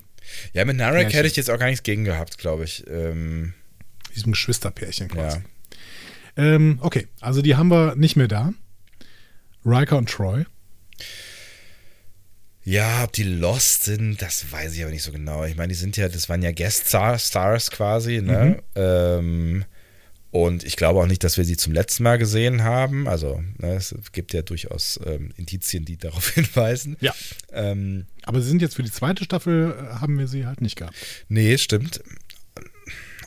ja, mit Narek Märchen. hätte ich jetzt auch gar nichts gegen gehabt, glaube ich. Ähm, diesem Geschwisterpärchen quasi. ja. Ähm, okay, also die haben wir nicht mehr da. Riker und Troy. Ja, ob die Lost sind, das weiß ich aber nicht so genau. Ich meine, die sind ja, das waren ja Guest Star Stars quasi, ne? Ähm, und ich glaube auch nicht, dass wir sie zum letzten Mal gesehen haben. Also, ne, es gibt ja durchaus ähm, Indizien, die darauf hinweisen. Ja. Ähm, Aber sie sind jetzt für die zweite Staffel, äh, haben wir sie halt nicht gehabt. nee, stimmt.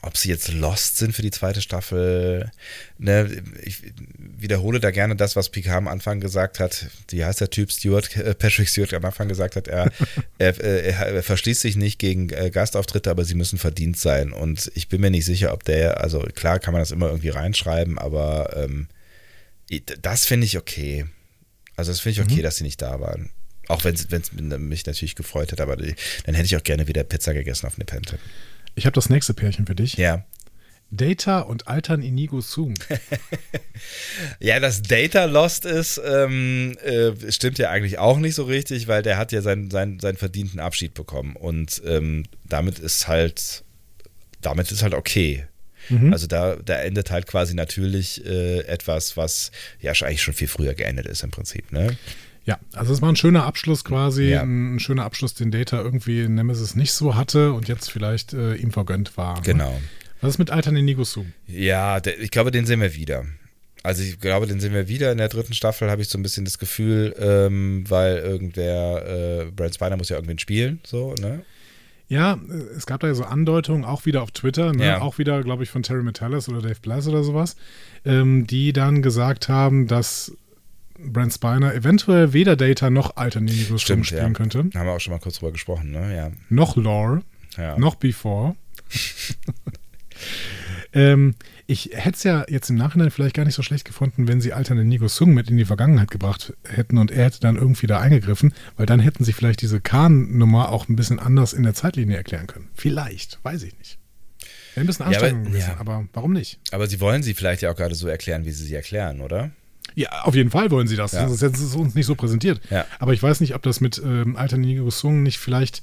Ob sie jetzt lost sind für die zweite Staffel, ne, ich wiederhole da gerne das, was Picard am Anfang gesagt hat. Wie heißt der Typ Stewart, äh, Patrick Stewart am Anfang gesagt hat, er, er, äh, er, er verschließt sich nicht gegen äh, Gastauftritte, aber sie müssen verdient sein. Und ich bin mir nicht sicher, ob der, also klar kann man das immer irgendwie reinschreiben, aber ähm, das finde ich okay. Also das finde ich okay, dass sie nicht da waren. Auch wenn es mich natürlich gefreut hat, aber die, dann hätte ich auch gerne wieder Pizza gegessen auf Nepente. Ich habe das nächste Pärchen für dich. Ja. Data und Altern Inigo Zoom. Ja, dass Data lost ist, ähm, äh, stimmt ja eigentlich auch nicht so richtig, weil der hat ja seinen, seinen, seinen verdienten Abschied bekommen. Und ähm, damit ist halt, damit ist halt okay. Also da, da endet halt quasi natürlich äh, etwas, was ja schon- eigentlich schon viel früher geendet ist im Prinzip, ne? Ja, also es war ein schöner Abschluss quasi, Ja. ein, ein schöner Abschluss, den Data irgendwie in Nemesis nicht so hatte und jetzt vielleicht äh, ihm vergönnt war. ne? Genau. Was ist mit Altern Inigo Zoom? Ja, der, ich glaube, den sehen wir wieder. Also ich glaube, den sehen wir wieder in der dritten Staffel, habe ich so ein bisschen das Gefühl, ähm, weil irgendwer, äh, Brad Spiner muss ja irgendwen spielen, so, ne? Ja, äh, es gab da ja so Andeutungen, auch wieder auf Twitter, ne? Ja. auch wieder, glaube ich, von Terry Metallis oder Dave Blass oder sowas, ähm, die dann gesagt haben, dass Brent Spiner eventuell weder Data noch Alter Zoom Stimmt, spielen ja. könnte, Haben wir auch schon mal kurz drüber gesprochen, ne? Ja. noch Lore, ja. noch Before. ähm, ich hätte es ja jetzt im Nachhinein vielleicht gar nicht so schlecht gefunden, wenn sie alternde Nico Sung mit in die Vergangenheit gebracht hätten und er hätte dann irgendwie da eingegriffen, weil dann hätten sie vielleicht diese Khan-Nummer auch ein bisschen anders in der Zeitlinie erklären können. Vielleicht, weiß ich nicht. Wäre ein bisschen Ja, aber- anstrengend gewesen, ja. aber warum nicht? Aber sie wollen sie vielleicht ja auch gerade so erklären, wie sie sie erklären, oder? Ja, auf jeden Fall wollen sie das, Ja. sonst hätten sie es uns nicht so präsentiert. Ja. Aber ich weiß nicht, ob das mit ähm, alternde Nico Sung nicht vielleicht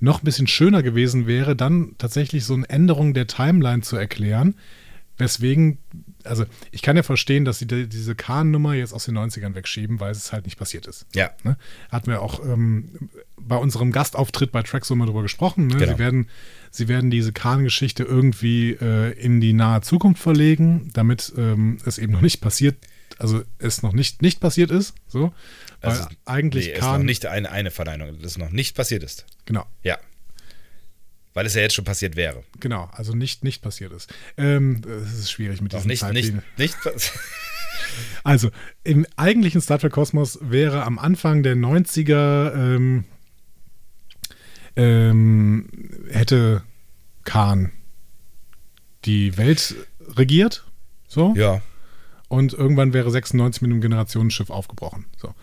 noch ein bisschen schöner gewesen wäre, dann tatsächlich so eine Änderung der Timeline zu erklären, weswegen, also ich kann ja verstehen, dass sie die, diese Khan-Nummer jetzt aus den 90ern wegschieben, weil es halt nicht passiert ist. Ja. Ne? Hatten wir auch ähm, bei unserem Gastauftritt bei Traxo mal drüber gesprochen. Ne? Genau. Sie, werden, sie werden diese Khan-Geschichte irgendwie äh, in die nahe Zukunft verlegen, damit ähm, es eben noch nicht passiert, also es noch nicht, nicht passiert ist. So. Weil Also, eigentlich nee, ist noch nicht eine, eine Verneinung, das noch nicht passiert ist. Genau. Ja. Weil es ja jetzt schon passiert wäre. Genau, also nicht, nicht passiert ist. Ähm, es ist schwierig mit diesen nicht, nicht, Zeitlinien. nicht. Also, im eigentlichen Star Trek Kosmos wäre am Anfang der 90er ähm, ähm, hätte Khan die Welt regiert. So. Ja. Und irgendwann wäre 96 mit einem Generationenschiff aufgebrochen. So.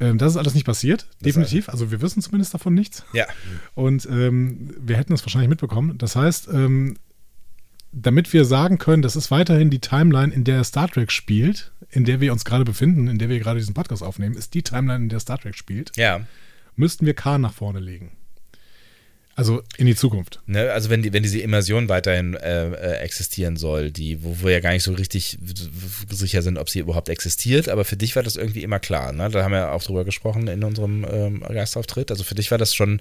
Ähm, das ist alles nicht passiert, definitiv. Also wir wissen zumindest davon nichts. Ja. Und ähm, wir hätten es wahrscheinlich mitbekommen. Das heißt, ähm, damit wir sagen können, das ist weiterhin die Timeline, in der Star Trek spielt, in der wir uns gerade befinden, in der wir gerade diesen Podcast aufnehmen, ist die Timeline, in der Star Trek spielt, Ja. müssten wir K nach vorne legen. Also in die Zukunft. Ne, also wenn, die, wenn diese Immersion weiterhin äh, äh, existieren soll, die, wo wir ja gar nicht so richtig sicher sind, ob sie überhaupt existiert, aber für dich war das irgendwie immer klar, ne? Da haben wir auch drüber gesprochen in unserem ähm, Gastauftritt. Also für dich war das schon,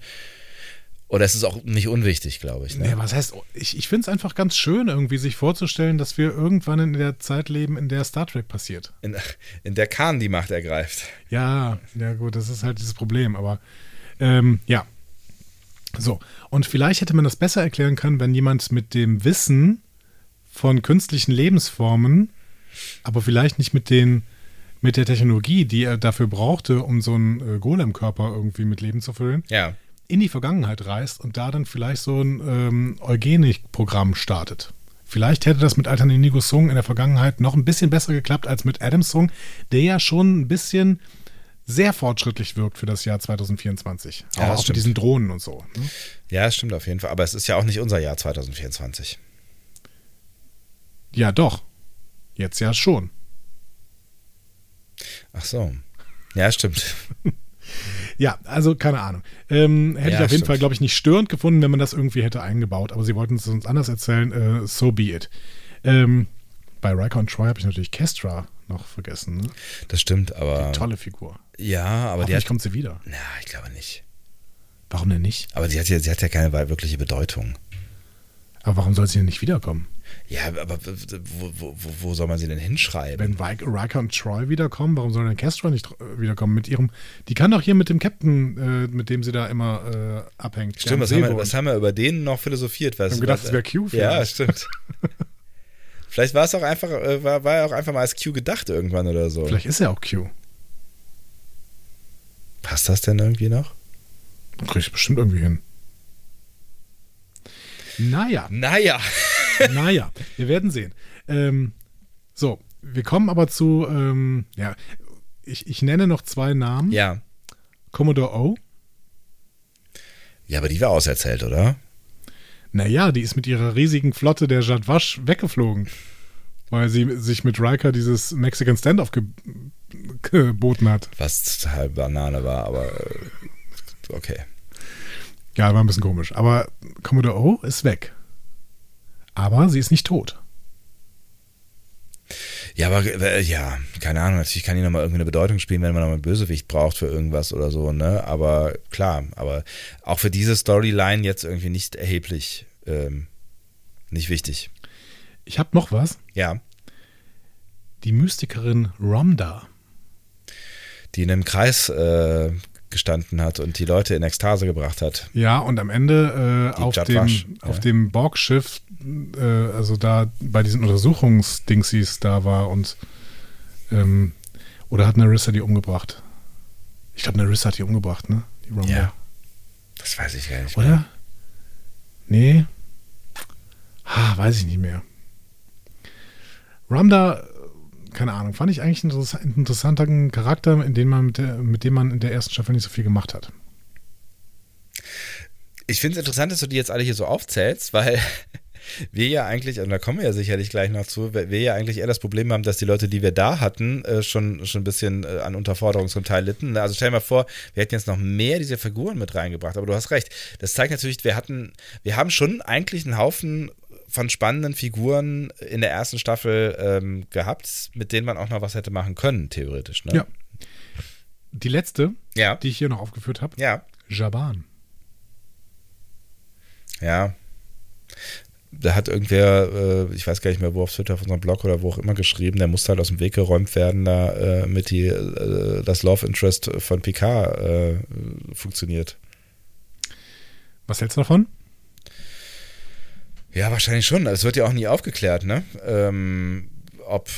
oder es ist auch nicht unwichtig, glaube ich. Ne? Nee, was heißt, ich, ich finde es einfach ganz schön, irgendwie sich vorzustellen, dass wir irgendwann in der Zeit leben, in der Star Trek passiert. In, in der Khan die Macht ergreift. Ja, ja gut, das ist halt dieses Problem, aber ähm, ja. So, und vielleicht hätte man das besser erklären können, wenn jemand mit dem Wissen von künstlichen Lebensformen, aber vielleicht nicht mit den mit der Technologie, die er dafür brauchte, um so einen äh, Golem-Körper irgendwie mit Leben zu füllen, Ja. in die Vergangenheit reist und da dann vielleicht so ein ähm, Eugenik-Programm startet. Vielleicht hätte das mit Inigo Sung in der Vergangenheit noch ein bisschen besser geklappt als mit Adam Sung, der ja schon ein bisschen sehr fortschrittlich wirkt für das Jahr 2024. Ja, auch mit diesen Drohnen und so. Ne? Ja, das stimmt auf jeden Fall. Aber es ist ja auch nicht unser Jahr 2024. Ja, doch. Jetzt ja schon. Ach so. Ja, stimmt. Ja, also keine Ahnung. Ähm, hätte Ja, ich auf jeden stimmt. Fall, glaube ich, nicht störend gefunden, wenn man das irgendwie hätte eingebaut. Aber sie wollten es uns anders erzählen. Äh, so be it. Ähm, bei Riker und Troy habe ich natürlich Kestra noch vergessen. Ne? Das stimmt, aber. Tolle Figur. Ja, aber die hat. kommt sie wieder. Na, ich glaube nicht. Warum denn nicht? Aber sie hat ja, sie hat ja keine wirkliche Bedeutung. Aber warum soll sie denn nicht wiederkommen? Ja, aber wo, wo, wo, soll man sie denn hinschreiben? Wenn Rik- Riker und Troy wiederkommen, warum soll denn Kestra nicht äh, wiederkommen mit ihrem. Die kann doch hier mit dem Captain, äh, mit dem sie da immer äh, abhängt. Stimmt, was haben, wir, was haben wir über den noch philosophiert? Was, Wir haben gedacht, was, es wäre Q Ja, vielleicht. stimmt. Vielleicht war es auch einfach, äh, war, war er auch einfach mal als Q gedacht irgendwann oder so. Vielleicht ist er auch Q. Passt das denn irgendwie noch? Dann krieg ich bestimmt irgendwie hin. Naja. Naja. naja, wir werden sehen. Ähm, so, wir kommen aber zu, ähm, ja, ich, ich nenne noch zwei Namen. Ja. Commodore O. Ja, aber die war auserzählt, oder? Naja, die ist mit ihrer riesigen Flotte der Jadwasch weggeflogen. Weil sie sich mit Riker dieses Mexican Standoff ge geboten hat. Was total Banane war, aber äh, okay. Ja, war ein bisschen komisch. Aber Commodore O ist weg. Aber sie ist nicht tot. Ja, aber äh, ja, keine Ahnung, natürlich kann die nochmal irgendwie eine Bedeutung spielen, wenn man nochmal einen Bösewicht braucht für irgendwas oder so, ne? Aber klar, aber auch für diese Storyline jetzt irgendwie nicht erheblich, ähm, nicht wichtig. Ich habe noch was. Ja. Die Mystikerin Romda. Die in einem Kreis äh, gestanden hat und die Leute in Ekstase gebracht hat. Ja, und am Ende äh, auf, Jadwasch, dem, ja. auf dem Borg-Schiff, äh, also da bei diesen Untersuchungsdingsies da war und ähm, oder hat Narissa die umgebracht? Ich glaube, Narissa hat die umgebracht, ne? Die Romda. Ja. Das weiß ich gar nicht. mehr. Oder? Nee. Ah, weiß ich nicht mehr. Ramda, äh, keine Ahnung, fand ich eigentlich einen interess- interessanten Charakter, in dem man mit, der, mit dem man in der ersten Staffel nicht so viel gemacht hat. Ich finde es interessant, dass du die jetzt alle hier so aufzählst, weil wir ja eigentlich, und da kommen wir ja sicherlich gleich noch zu, wir wir ja eigentlich eher das Problem haben, dass die Leute, die wir da hatten, äh, schon, schon ein bisschen äh, an Unterforderung zum Teil litten. Also stell dir mal vor, wir hätten jetzt noch mehr dieser Figuren mit reingebracht, aber du hast recht. Das zeigt natürlich, wir hatten, wir haben schon eigentlich einen Haufen von spannenden Figuren in der ersten Staffel ähm, gehabt, mit denen man auch noch was hätte machen können, theoretisch. Ne? Ja. Die letzte, Ja. die ich hier noch aufgeführt habe, Ja. Jaban. Ja. Da hat irgendwer, äh, ich weiß gar nicht mehr, wo auf Twitter auf unserem Blog oder wo auch immer geschrieben, der musste halt aus dem Weg geräumt werden, da äh, mit die, äh, das Love Interest von Picard äh, funktioniert. Was hältst du davon? Ja, wahrscheinlich schon. Es wird ja auch nie aufgeklärt, ne? Ähm, ob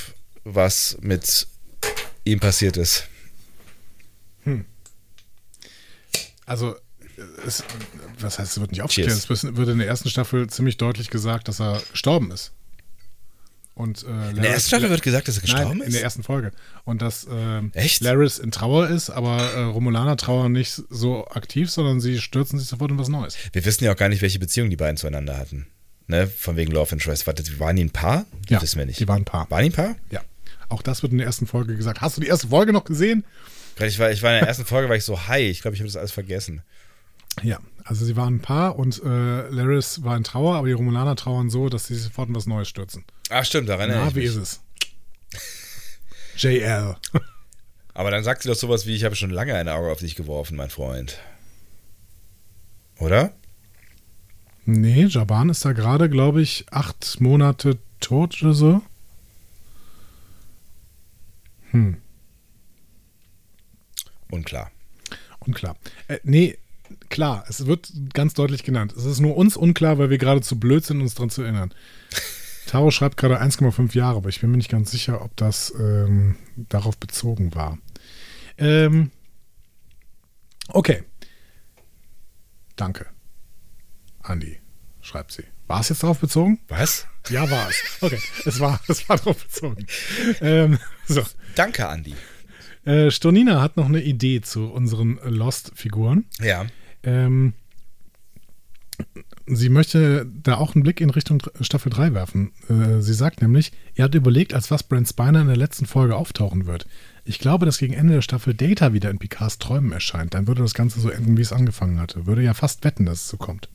was mit ihm passiert ist. Also, es, was heißt, es wird nicht aufgeklärt? Cheers. Es wird in der ersten Staffel ziemlich deutlich gesagt, dass er gestorben ist. Und, äh, In der ersten Staffel wird gesagt, dass er gestorben Nein, in ist. der ersten Folge. Und dass ähm, Echt? Laris in Trauer ist, aber äh, Romulaner trauern nicht so aktiv, sondern sie stürzen sich sofort in was Neues. Wir wissen ja auch gar nicht, welche Beziehung die beiden zueinander hatten. Ne? Von wegen Love Interest. Warte, waren die ein Paar? Ja, wissen wir nicht. die waren ein Paar. Waren die ein Paar? Ja. Auch das wird in der ersten Folge gesagt. Hast du die erste Folge noch gesehen? Ich war, ich war in der ersten Folge, war ich so high. Ich glaube, ich habe das alles vergessen. Ja, also sie waren ein Paar und äh, Laris war in Trauer, aber die Romulaner trauern so, dass sie sofort in was Neues stürzen. Ach, stimmt, daran erinnere Na, ich wie mich. ist es? JL. Aber dann sagt sie doch sowas wie, ich habe schon lange ein Auge auf dich geworfen, mein Freund. Oder? Nee, Jaban ist da gerade, glaube ich, acht Monate tot oder so. Hm, Unklar. unklar. Äh, nee, klar, es wird ganz deutlich genannt. Es ist nur uns unklar, weil wir gerade zu blöd sind, uns dran zu erinnern. Taro schreibt gerade 1,5 Jahre, aber ich bin mir nicht ganz sicher, ob das ähm, darauf bezogen war. Ähm, okay. Danke. Andi, schreibt sie. War es jetzt darauf bezogen? Was? Ja, war es. Okay, es war, es war darauf bezogen. Ähm, so. Danke, Andi. Äh, Stonina hat noch eine Idee zu unseren Lost-Figuren. Ja. Ähm, sie möchte da auch einen Blick in Richtung Staffel 3 werfen. Äh, sie sagt nämlich, ihr habt überlegt, als was Brent Spiner in der letzten Folge auftauchen wird. Ich glaube, dass gegen Ende der Staffel Data wieder in Picards Träumen erscheint. Dann würde das Ganze so enden, wie es angefangen hatte. Würde ja fast wetten, dass es so kommt.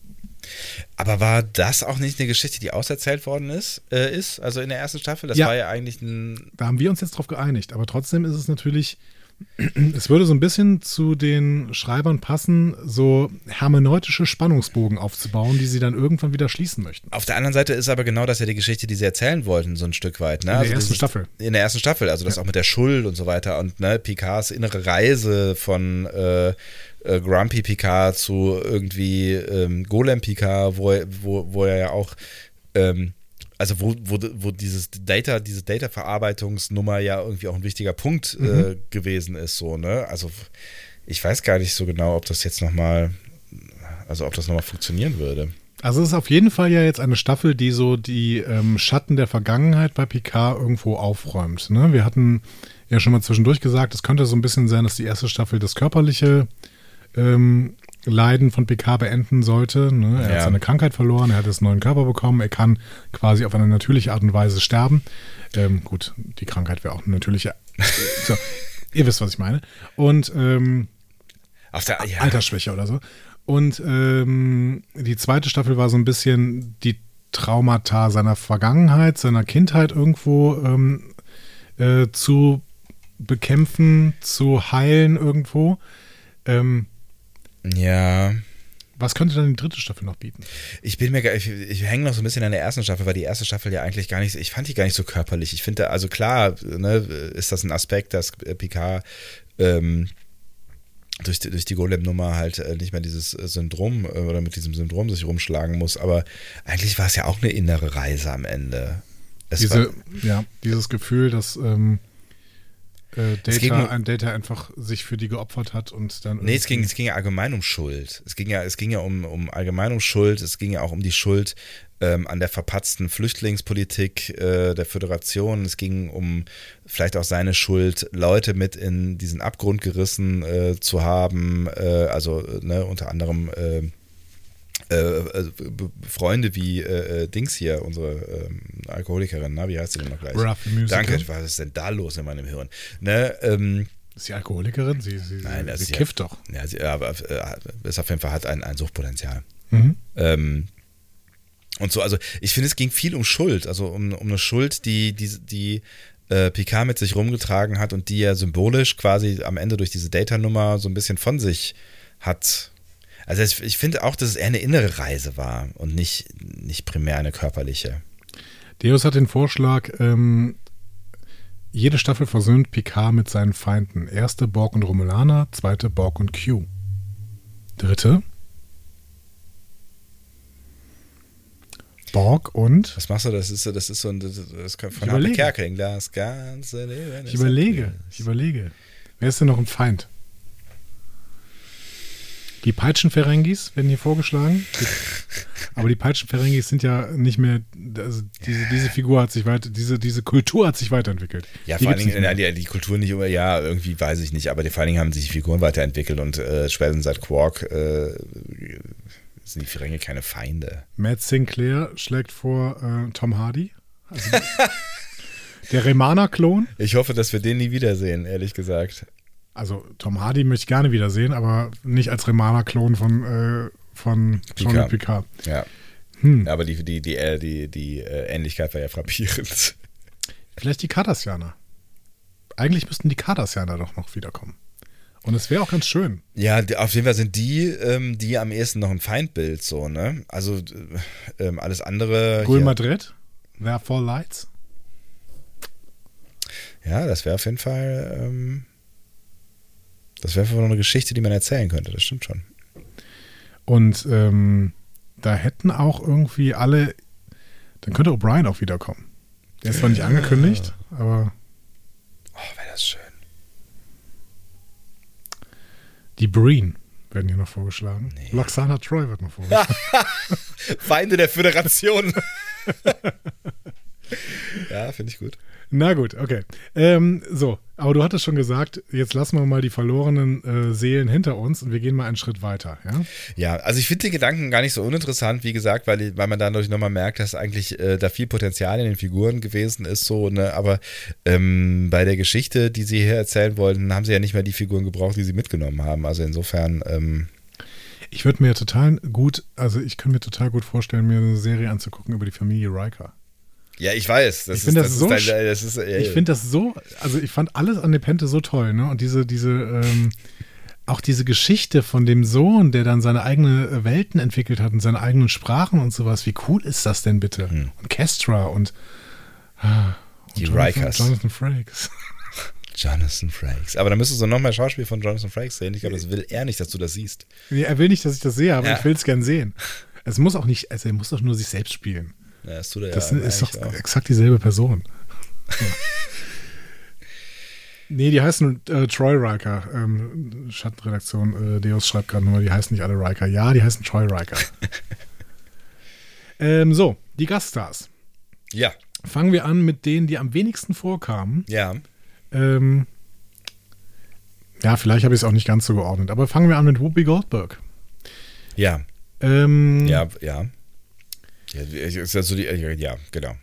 Aber war das auch nicht eine Geschichte, die auserzählt worden ist? Äh, ist? Also in der ersten Staffel? Das Ja. war ja eigentlich ein. Da haben wir uns jetzt drauf geeinigt. Aber trotzdem ist es natürlich, es würde so ein bisschen zu den Schreibern passen, so hermeneutische Spannungsbogen aufzubauen, die sie dann irgendwann wieder schließen möchten. Auf der anderen Seite ist aber genau das ja die Geschichte, die sie erzählen wollten, so ein Stück weit. Ne? In der Also ersten Staffel. In der ersten Staffel, also das auch mit der Schuld und so weiter und ne, Picards innere Reise von äh, äh, Grumpy Picard zu irgendwie ähm, Golem Picard, wo, er- wo, wo er ja auch ähm, also wo, wo, wo dieses Data, diese Data-Verarbeitungsnummer ja irgendwie auch ein wichtiger Punkt äh, gewesen ist, so, ne? Also ich weiß gar nicht so genau, ob das jetzt nochmal, also ob das nochmal funktionieren würde. Also es ist auf jeden Fall ja jetzt eine Staffel, die so die ähm, Schatten der Vergangenheit bei Picard irgendwo aufräumt. Ne? Wir hatten ja schon mal zwischendurch gesagt, es könnte so ein bisschen sein, dass die erste Staffel das körperliche ähm, Leiden von Picard beenden sollte. Ne? Er Ja. hat seine Krankheit verloren, er hat jetzt einen neuen Körper bekommen, er kann quasi auf eine natürliche Art und Weise sterben. Ähm, gut, die Krankheit wäre auch eine natürliche. so, ihr wisst, was ich meine. Und ähm, Auf der, ja, Altersschwäche oder so. Und ähm, die zweite Staffel war so ein bisschen die Traumata seiner Vergangenheit, seiner Kindheit irgendwo ähm, äh, zu bekämpfen, zu heilen irgendwo. Ähm, Ja. Was könnte dann die dritte Staffel noch bieten? Ich bin mir, gar- ich, ich hänge noch so ein bisschen an der ersten Staffel, weil die erste Staffel ja eigentlich gar nicht, ich fand die gar nicht so körperlich. Ich finde, also klar, ne, ist das ein Aspekt, dass äh, Picard ähm, durch, die- durch die Golem-Nummer halt äh, nicht mehr dieses äh, Syndrom oder mit diesem Syndrom sich rumschlagen muss, aber eigentlich war es ja auch eine innere Reise am Ende. Es Diese, war, ja, dieses Gefühl, dass ähm, äh, ging Data, um- ein Data einfach sich für die geopfert hat und dann. Nee, es ging, es ging ja allgemein um Schuld. Es ging ja, es ging ja um, um allgemein um Schuld. Es ging ja auch um die Schuld ähm, an der verpatzten Flüchtlingspolitik äh, der Föderation. Es ging um vielleicht auch seine Schuld, Leute mit in diesen Abgrund gerissen äh, zu haben. Äh, also äh, ne, unter anderem äh, B- Freunde wie äh, äh, Dings hier, unsere ähm, Alkoholikerin, na, wie heißt sie denn noch gleich? Ruff Musical. Danke, was ist denn da los in meinem Hirn? Ne, ähm, Ist sie Alkoholikerin? Sie, sie, Nein, sie, sie kifft doch. ja, sie, aber äh, ist auf jeden Fall hat ein, ein Suchtpotenzial. Mhm. Ähm, und so, also ich finde, es ging viel um Schuld, also um, um eine Schuld, die, die, die äh, Picard mit sich rumgetragen hat und die er symbolisch quasi am Ende durch diese Data-Nummer so ein bisschen von sich hat. Also es, ich finde auch, dass es eher eine innere Reise war und nicht, nicht primär eine körperliche. Deus hat den Vorschlag, ähm, jede Staffel versöhnt Picard mit seinen Feinden. Erste Borg und Romulaner, zweite Borg und Q. Dritte Borg und Was machst du? Das ist so, das ist so ein, das, kommt von Ich. Kerkeling, das ganze Leben. ich ist überlege, ich überlege. Wer ist denn noch ein Feind? Die Peitschenferengis werden hier vorgeschlagen. Aber die Peitschenferengis sind ja nicht mehr, also diese, diese Figur hat sich weiter, diese, diese Kultur hat sich weiterentwickelt. Ja, Die vor allen Dingen, die, die Kultur nicht über, ja, irgendwie weiß ich nicht, aber die, vor allen Dingen haben sich die Figuren weiterentwickelt und äh, spätestens seit Quark äh, sind die Ferengi keine Feinde. Matt Sinclair schlägt vor äh, Tom Hardy. Also der Remana-Klon. Ich hoffe, dass wir den nie wiedersehen, ehrlich gesagt. Also Tom Hardy möchte ich gerne wiedersehen, aber nicht als Remana-Klon von, äh, von Jean-Luc Picard. Ja. Hm. Aber die, die, die, äh, die, die äh, Ähnlichkeit war ja frappierend. Vielleicht die Cardassianer. Eigentlich müssten die Cardassianer doch noch wiederkommen. Und es wäre auch ganz schön. Ja, auf jeden Fall sind die, ähm, die am ehesten noch ein Feindbild, so, ne? Also äh, ähm, alles andere. Gul hier- Madrid, Therefore Lights. Ja, das wäre auf jeden Fall. Ähm, das wäre einfach noch eine Geschichte, die man erzählen könnte, das stimmt schon. Und ähm, da hätten auch irgendwie alle. Dann könnte O'Brien auch wiederkommen. Der ist zwar nicht angekündigt, aber Oh, wäre das schön. die Breen werden hier noch vorgeschlagen. Nee. Loxana Troy wird noch vorgeschlagen. Feinde der Föderation. ja, finde ich gut. Na gut, okay. Ähm, so, aber du hattest schon gesagt, jetzt lassen wir mal die verlorenen äh, Seelen hinter uns und wir gehen mal einen Schritt weiter. Ja? Ja, also ich finde die Gedanken gar nicht so uninteressant, wie gesagt, weil, weil man dadurch nochmal merkt, dass eigentlich äh, da viel Potenzial in den Figuren gewesen ist, so, ne, aber ähm, bei der Geschichte, die sie hier erzählen wollten, haben sie ja nicht mehr die Figuren gebraucht, die sie mitgenommen haben. Also insofern, ähm, Ich würde mir total gut, also ich kann mir total gut vorstellen, mir eine Serie anzugucken über die Familie Riker. Ja, ich weiß, das Ich find ist, das das so dein, das ist äh, Ich finde das so, also ich fand alles an Nepente so toll, ne? Und diese, diese, ähm, auch diese Geschichte von dem Sohn, der dann seine eigene äh, Welten entwickelt hat und seine eigenen Sprachen und sowas. Wie cool ist das denn bitte? Und Kestra und, ah, und Die Jonathan, Rikers. Jonathan Frakes. Jonathan Frakes. Aber da müsstest du noch mehr Schauspiel von Jonathan Frakes sehen. Ich glaube, das will er nicht, dass du das siehst. Nee, er will nicht, dass ich das sehe, aber Ja. ich will es gern sehen. Es muss auch nicht, also er muss doch nur sich selbst spielen. Ja, das tut er Das ja ist doch auch. exakt dieselbe Person. Ja. nee, die heißen äh, Troy Riker. Ähm, Schattenredaktion, äh, Deus schreibt gerade nur, die heißen nicht alle Riker. Ja, die heißen Troy Riker. ähm, so, die Gaststars. Ja, Fangen wir an mit denen, die am wenigsten vorkamen. ja. Ähm, ja, vielleicht habe ich es auch nicht ganz so geordnet, aber fangen wir an mit Whoopi Goldberg. Ja, Ähm, ja, ja. Ja, ist also die, ja genau.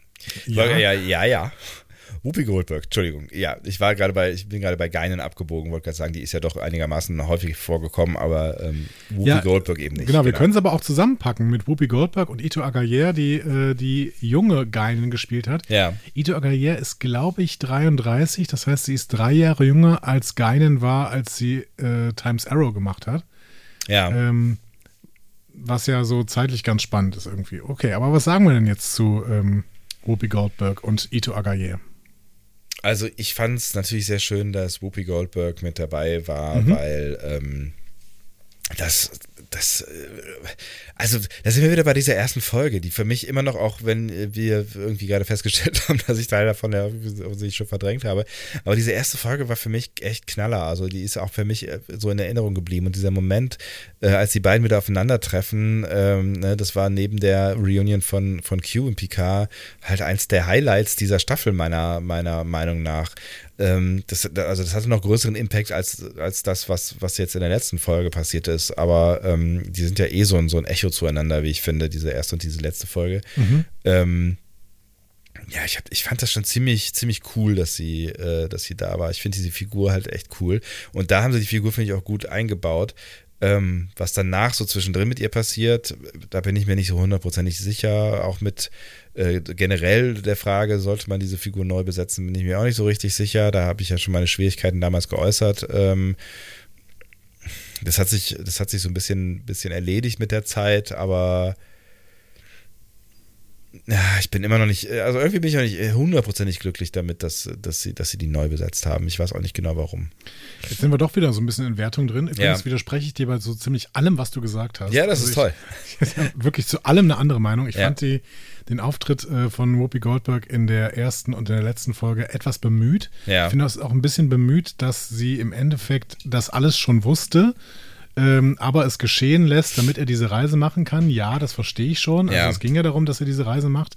Ja. Ja, ja, ja. ja. Whoopi Goldberg, Entschuldigung. Ja, ich war gerade bei, ich bin gerade bei Geinen abgebogen, wollte gerade sagen, die ist ja doch einigermaßen häufig vorgekommen, aber ähm, Whoopi Ja, Goldberg eben nicht. Genau, wir können es aber auch zusammenpacken mit Whoopi Goldberg und Ito Agayer, die äh, die junge Geinen gespielt hat. Ja, Ito Agayer ist, glaube ich, 33. Das heißt, sie ist drei Jahre jünger als Geinen war, als sie äh, Times Arrow gemacht hat. ja. Ähm, was ja so zeitlich ganz spannend ist irgendwie. Okay, aber was sagen wir denn jetzt zu ähm, Whoopi Goldberg und Ito Agaye? Also ich fand es natürlich sehr schön, dass Whoopi Goldberg mit dabei war, mhm. weil ähm, das, das, äh, also da sind wir wieder bei dieser ersten Folge, die für mich immer noch, auch wenn wir irgendwie gerade festgestellt haben, dass ich Teil davon ja sich schon verdrängt habe, aber diese erste Folge war für mich echt knaller. Also die ist auch für mich äh, so in Erinnerung geblieben. Und dieser Moment, äh, als die beiden wieder aufeinandertreffen, ähm, ne, das war neben der Reunion von, von Q und Picard halt eins der Highlights dieser Staffel meiner, meiner Meinung nach. Ähm, das, also das hatte noch größeren Impact als, als das, was, was jetzt in der letzten Folge passiert ist. Aber ähm, die sind ja eh so ein, so ein Echo zueinander, wie ich finde, diese erste und diese letzte Folge. Mhm. Ähm, ja, ich, hab, ich fand das schon ziemlich, ziemlich cool, dass sie, äh, dass sie da war. Ich finde diese Figur halt echt cool. Und da haben sie die Figur, finde ich, auch gut eingebaut. Ähm, was danach so zwischendrin mit ihr passiert, da bin ich mir nicht so hundertprozentig sicher. Auch mit äh, generell der Frage, sollte man diese Figur neu besetzen, bin ich mir auch nicht so richtig sicher. Da habe ich ja schon meine Schwierigkeiten damals geäußert. Ähm, das hat sich, das hat sich so ein bisschen, bisschen erledigt mit der Zeit, aber ich bin immer noch nicht, also irgendwie bin ich noch nicht hundertprozentig glücklich damit, dass, dass, sie, dass sie die neu besetzt haben. Ich weiß auch nicht genau warum. Jetzt sind wir doch wieder so ein bisschen in Wertung drin. Übrigens ja. widerspreche ich dir bei so ziemlich allem, was du gesagt hast. Ja, das also ist toll. Ich, ich wirklich zu allem eine andere Meinung. Ich ja. fand die, den Auftritt äh, von Whoopi Goldberg in der ersten und in der letzten Folge etwas bemüht. Ja. Ich finde das auch ein bisschen bemüht, dass sie im Endeffekt das alles schon wusste ähm, aber es geschehen lässt, damit er diese Reise machen kann. Ja, das verstehe ich schon. Also ja. es ging ja darum, dass er diese Reise macht.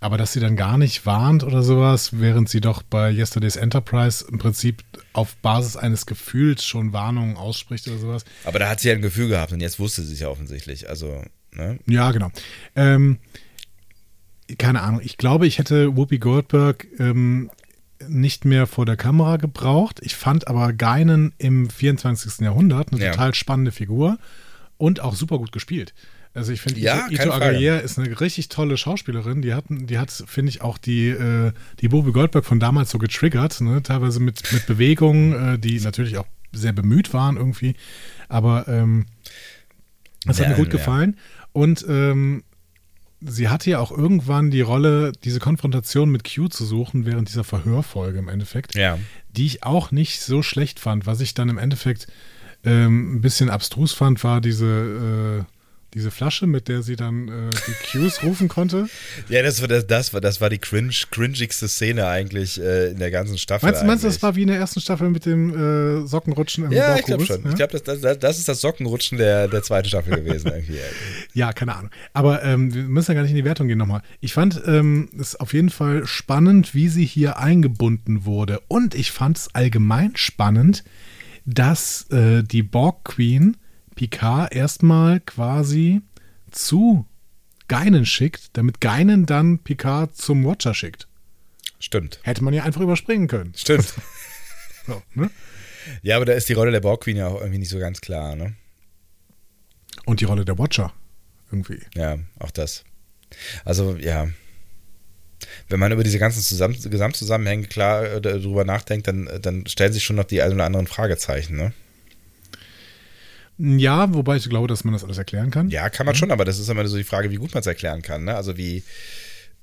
Aber dass sie dann gar nicht warnt oder sowas, während sie doch bei Yesterday's Enterprise im Prinzip auf Basis eines Gefühls schon Warnungen ausspricht oder sowas. Aber da hat sie ja ein Gefühl gehabt und jetzt wusste sie es ja offensichtlich. Also, ne? Ja, genau. Ähm, keine Ahnung. Ich glaube, ich hätte Whoopi Goldberg ähm, nicht mehr vor der Kamera gebraucht. Ich fand aber Geinen im 24. Jahrhundert eine ja. total spannende Figur und auch super gut gespielt. Also ich finde, ja, Ito, Ito Agayer ist eine richtig tolle Schauspielerin. Die hat, die hat finde ich, auch die, äh, die Bobe Goldberg von damals so getriggert, ne? teilweise mit, mit Bewegungen, äh, die natürlich auch sehr bemüht waren irgendwie. Aber ähm, das hat mir gut gefallen. Und ähm, sie hatte ja auch irgendwann die Rolle, diese Konfrontation mit Q zu suchen, während dieser Verhörfolge im Endeffekt, ja. die ich auch nicht so schlecht fand. Was ich dann im Endeffekt ähm, ein bisschen abstrus fand, war diese äh, diese Flasche, mit der sie dann äh, die Cues rufen konnte. Ja, das war, das, das war, das war die cringe, cringigste Szene eigentlich äh, in der ganzen Staffel. Meinst, meinst du, das war wie in der ersten Staffel mit dem äh, Sockenrutschen im Ja, ich glaube schon. Ja? Ich glaube, das, das, das ist das Sockenrutschen der, der zweiten Staffel gewesen. irgendwie. ja, keine Ahnung. Aber ähm, wir müssen ja gar nicht in die Wertung gehen nochmal. Ich fand ähm, es auf jeden Fall spannend, wie sie hier eingebunden wurde. Und ich fand es allgemein spannend, dass äh, die Borg Queen Picard erstmal quasi zu Geinen schickt, damit Geinen dann Picard zum Watcher schickt. Stimmt. Hätte man ja einfach überspringen können. Stimmt. so, ne? Ja, aber da ist die Rolle der Borg Queen ja auch irgendwie nicht so ganz klar, ne? Und die Rolle der Watcher irgendwie. Ja, auch das. Also, ja. Wenn man über diese ganzen Zusamm Gesamtzusammenhänge klar äh, darüber nachdenkt, dann, dann stellen sich schon noch die ein oder anderen Fragezeichen, ne? Ja, wobei ich glaube, dass man das alles erklären kann. Ja, kann man mhm. schon, aber das ist immer so die Frage, wie gut man es erklären kann. Ne? Also wie,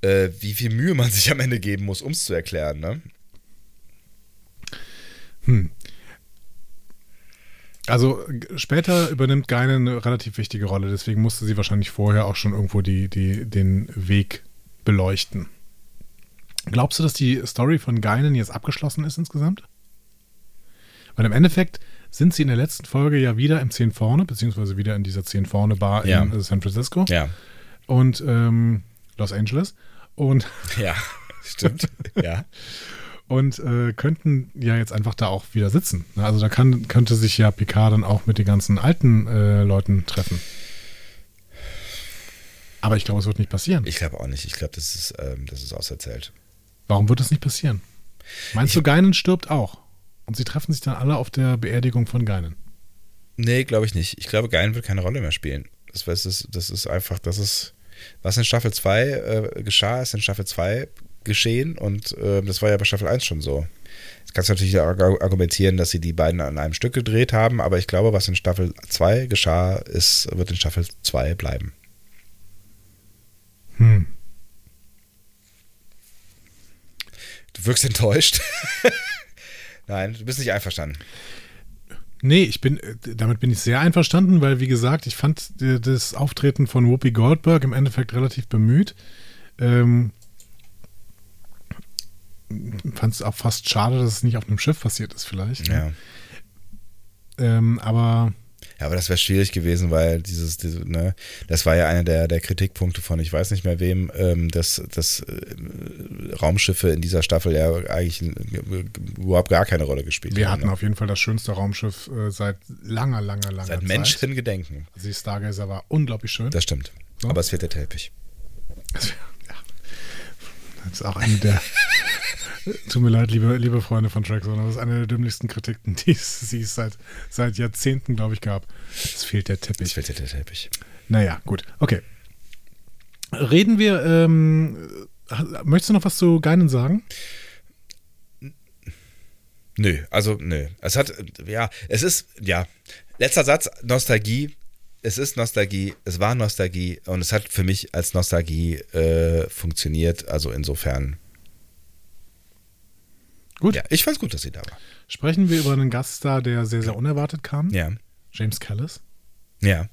äh, wie viel Mühe man sich am Ende geben muss, um es zu erklären. Ne? Hm. Also später übernimmt Geine eine relativ wichtige Rolle, deswegen musste sie wahrscheinlich vorher auch schon irgendwo die, die, den Weg beleuchten. Glaubst du, dass die Story von Geinen jetzt abgeschlossen ist insgesamt? Weil im Endeffekt sind sie in der letzten Folge ja wieder im 10 vorne, beziehungsweise wieder in dieser 10 vorne Bar ja. in San Francisco. Ja. Und ähm, Los Angeles. Und ja, stimmt. ja. Und äh, könnten ja jetzt einfach da auch wieder sitzen. Also da kann, könnte sich ja Picard dann auch mit den ganzen alten äh, Leuten treffen. Aber ich glaube, es wird nicht passieren. Ich glaube auch nicht. Ich glaube, das ist, ähm, das ist auserzählt. Warum wird das nicht passieren? Meinst ich, du, Geinen stirbt auch? Und sie treffen sich dann alle auf der Beerdigung von Geinen. Nee, glaube ich nicht. Ich glaube, Geinen wird keine Rolle mehr spielen. Das, das, ist, das ist einfach, das ist, was in Staffel 2 äh, geschah, ist in Staffel 2 geschehen und äh, das war ja bei Staffel 1 schon so. Jetzt kannst du natürlich argumentieren, dass sie die beiden an einem Stück gedreht haben, aber ich glaube, was in Staffel 2 geschah, ist, wird in Staffel 2 bleiben. Hm. Du wirkst enttäuscht. Nein, du bist nicht einverstanden. Nee, ich bin, äh, damit bin ich sehr einverstanden, weil, wie gesagt, ich fand das Auftreten von Whoopi Goldberg im Endeffekt relativ bemüht. Ähm, fand es auch fast schade, dass es nicht auf einem Schiff passiert ist, vielleicht. Ja. Ähm, aber ja, aber das wäre schwierig gewesen, weil dieses, diese, ne, das war ja einer der, der Kritikpunkte von, ich weiß nicht mehr wem, ähm, dass, dass äh, Raumschiffe in dieser Staffel ja eigentlich überhaupt gar keine Rolle gespielt wir haben. hatten ne? auf jeden Fall das schönste Raumschiff äh, seit langer, langer, langer Seit Zeit. Menschengedenken. Also die Stargazer war unglaublich schön. Das stimmt. So. Aber es fehlt der Teppich. Das, ja. das ist auch eine der. Tut mir leid, liebe, liebe Freunde von Trackzone, aber das ist eine der dümmlichsten Kritiken, die es, die es seit, seit Jahrzehnten, glaube ich, gab. Es fehlt der Es Teppich. fehlt der Teppich. Naja, gut. Okay. Reden wir, ähm, möchtest du noch was zu Geinen sagen? Nö, also nö. Es hat, ja, es ist, ja, letzter Satz, Nostalgie. Es ist Nostalgie, es war Nostalgie und es hat für mich als Nostalgie äh, funktioniert. Also insofern. Gut. Ja, ich fand's gut, dass sie da war. Sprechen wir über einen Gaststar, der sehr, sehr unerwartet kam. Ja. James Callis. Ja,